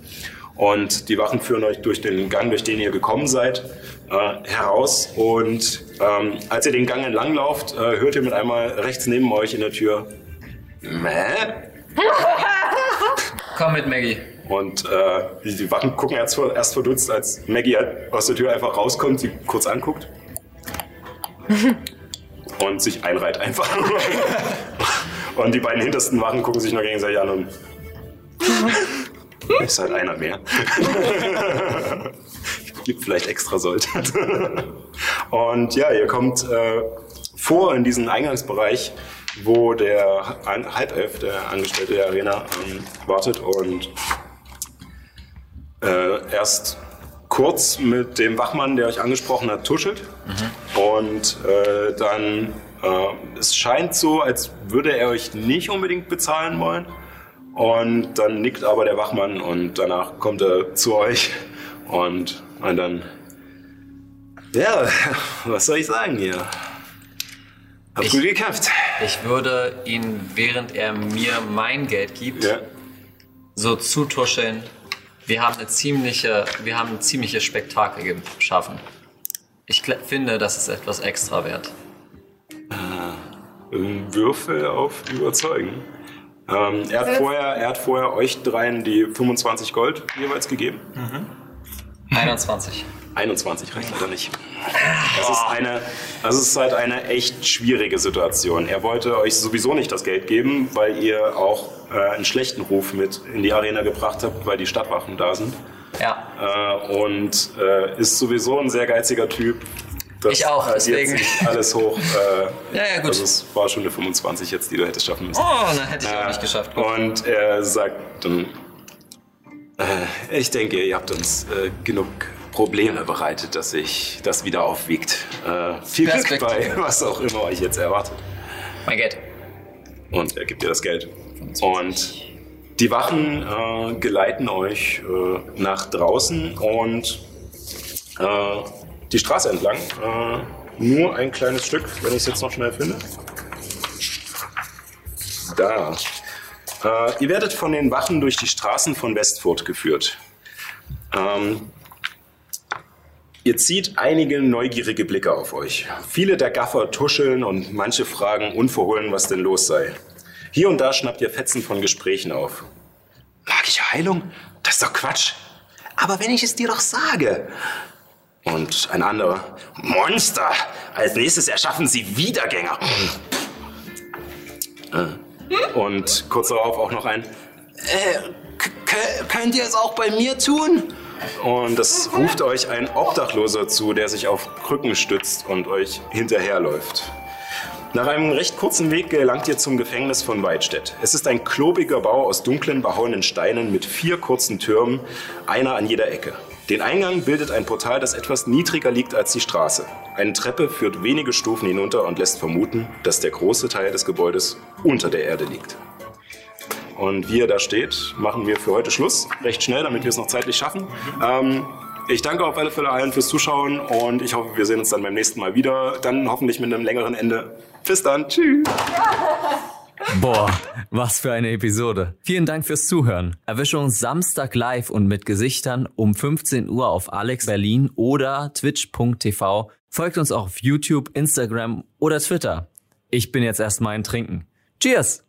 Und die Wachen führen euch durch den Gang, durch den ihr gekommen seid, äh, heraus. Und ähm, als ihr den Gang entlang lauft, äh, hört ihr mit einmal rechts neben euch in der Tür Mäh? Komm mit, Maggie. Und äh, die, Wachen gucken erst, erst verdutzt, als Maggie halt aus der Tür einfach rauskommt, sie kurz anguckt und sich einreiht einfach. und die beiden hintersten Wachen gucken sich noch gegenseitig an und ist halt einer mehr. Gibt vielleicht extra Soldat. und ja, ihr kommt äh, vor in diesen Eingangsbereich, wo der Halbelf, der Angestellte der Arena, ähm, wartet und äh, erst kurz mit dem Wachmann, der euch angesprochen hat, tuschelt. Und äh, dann, äh, es scheint so, als würde er euch nicht unbedingt bezahlen wollen. Und dann nickt aber der Wachmann und danach kommt er zu euch und, und dann, ja, was soll ich sagen hier? Habt Ich- gut gekämpft. Ich würde ihn, während er mir mein Geld gibt, Ja. so zutuscheln. Wir haben eine ziemliche, wir haben ein ziemliches Spektakel geschaffen. Ich finde, das ist etwas extra wert. Ähm, Würfel auf Überzeugen. Ähm, er, hat vorher, er hat vorher euch dreien die 25 Gold jeweils gegeben. 21. 21 reicht leider nicht. Das ist, eine, das ist halt eine echt schwierige Situation. Er wollte euch sowieso nicht das Geld geben, weil ihr auch äh, einen schlechten Ruf mit in die Arena gebracht habt, weil die Stadtwachen da sind. Ja. Äh, und äh, ist sowieso ein sehr geiziger Typ. Das Ich auch, deswegen. alles hoch. Äh, Ja, ja, gut. Also es war schon eine 25 jetzt, die du hättest schaffen müssen. Oh, dann hätte ich auch nicht geschafft. Gut. Und er sagt dann, äh, ich denke, ihr habt uns äh, genug Probleme bereitet, dass sich das wieder aufwiegt. Äh, viel Glück bei was auch immer euch jetzt erwartet. Mein Geld. Und er gibt dir das Geld. Und die Wachen äh, geleiten euch äh, nach draußen und äh, die Straße entlang. Äh, nur ein kleines Stück, wenn ich es jetzt noch schnell finde. Da. Äh, ihr werdet von den Wachen durch die Straßen von Westfurt geführt. Ähm, Ihr zieht einige neugierige Blicke auf euch. Viele der Gaffer tuscheln und manche fragen unverhohlen, was denn los sei. Hier und da schnappt ihr Fetzen von Gesprächen auf. Magische Heilung? Das ist doch Quatsch. Aber wenn ich es dir doch sage. Und ein anderer. Monster! Als nächstes erschaffen sie Wiedergänger. Äh. Und kurz darauf auch noch ein. Äh, könnt ihr es auch bei mir tun? Und es ruft euch ein Obdachloser zu, der sich auf Krücken stützt und euch hinterherläuft. Nach einem recht kurzen Weg gelangt ihr zum Gefängnis von Weidstedt. Es ist ein klobiger Bau aus dunklen, behauenen Steinen mit vier kurzen Türmen, einer an jeder Ecke. Den Eingang bildet ein Portal, das etwas niedriger liegt als die Straße. Eine Treppe führt wenige Stufen hinunter und lässt vermuten, dass der große Teil des Gebäudes unter der Erde liegt. Und wie ihr da steht, machen wir für heute Schluss. Recht schnell, damit wir es noch zeitlich schaffen. Ähm, ich danke auf alle Fälle allen fürs Zuschauen und ich hoffe, wir sehen uns dann beim nächsten Mal wieder. Dann hoffentlich mit einem längeren Ende. Bis dann. Tschüss. Boah, was für eine Episode. Vielen Dank fürs Zuhören. Erwische uns Samstag live und mit Gesichtern um 15 Uhr auf Alex Berlin oder twitch.tv. Folgt uns auch auf YouTube, Instagram oder Twitter. Ich bin jetzt erstmal ein Trinken. Cheers!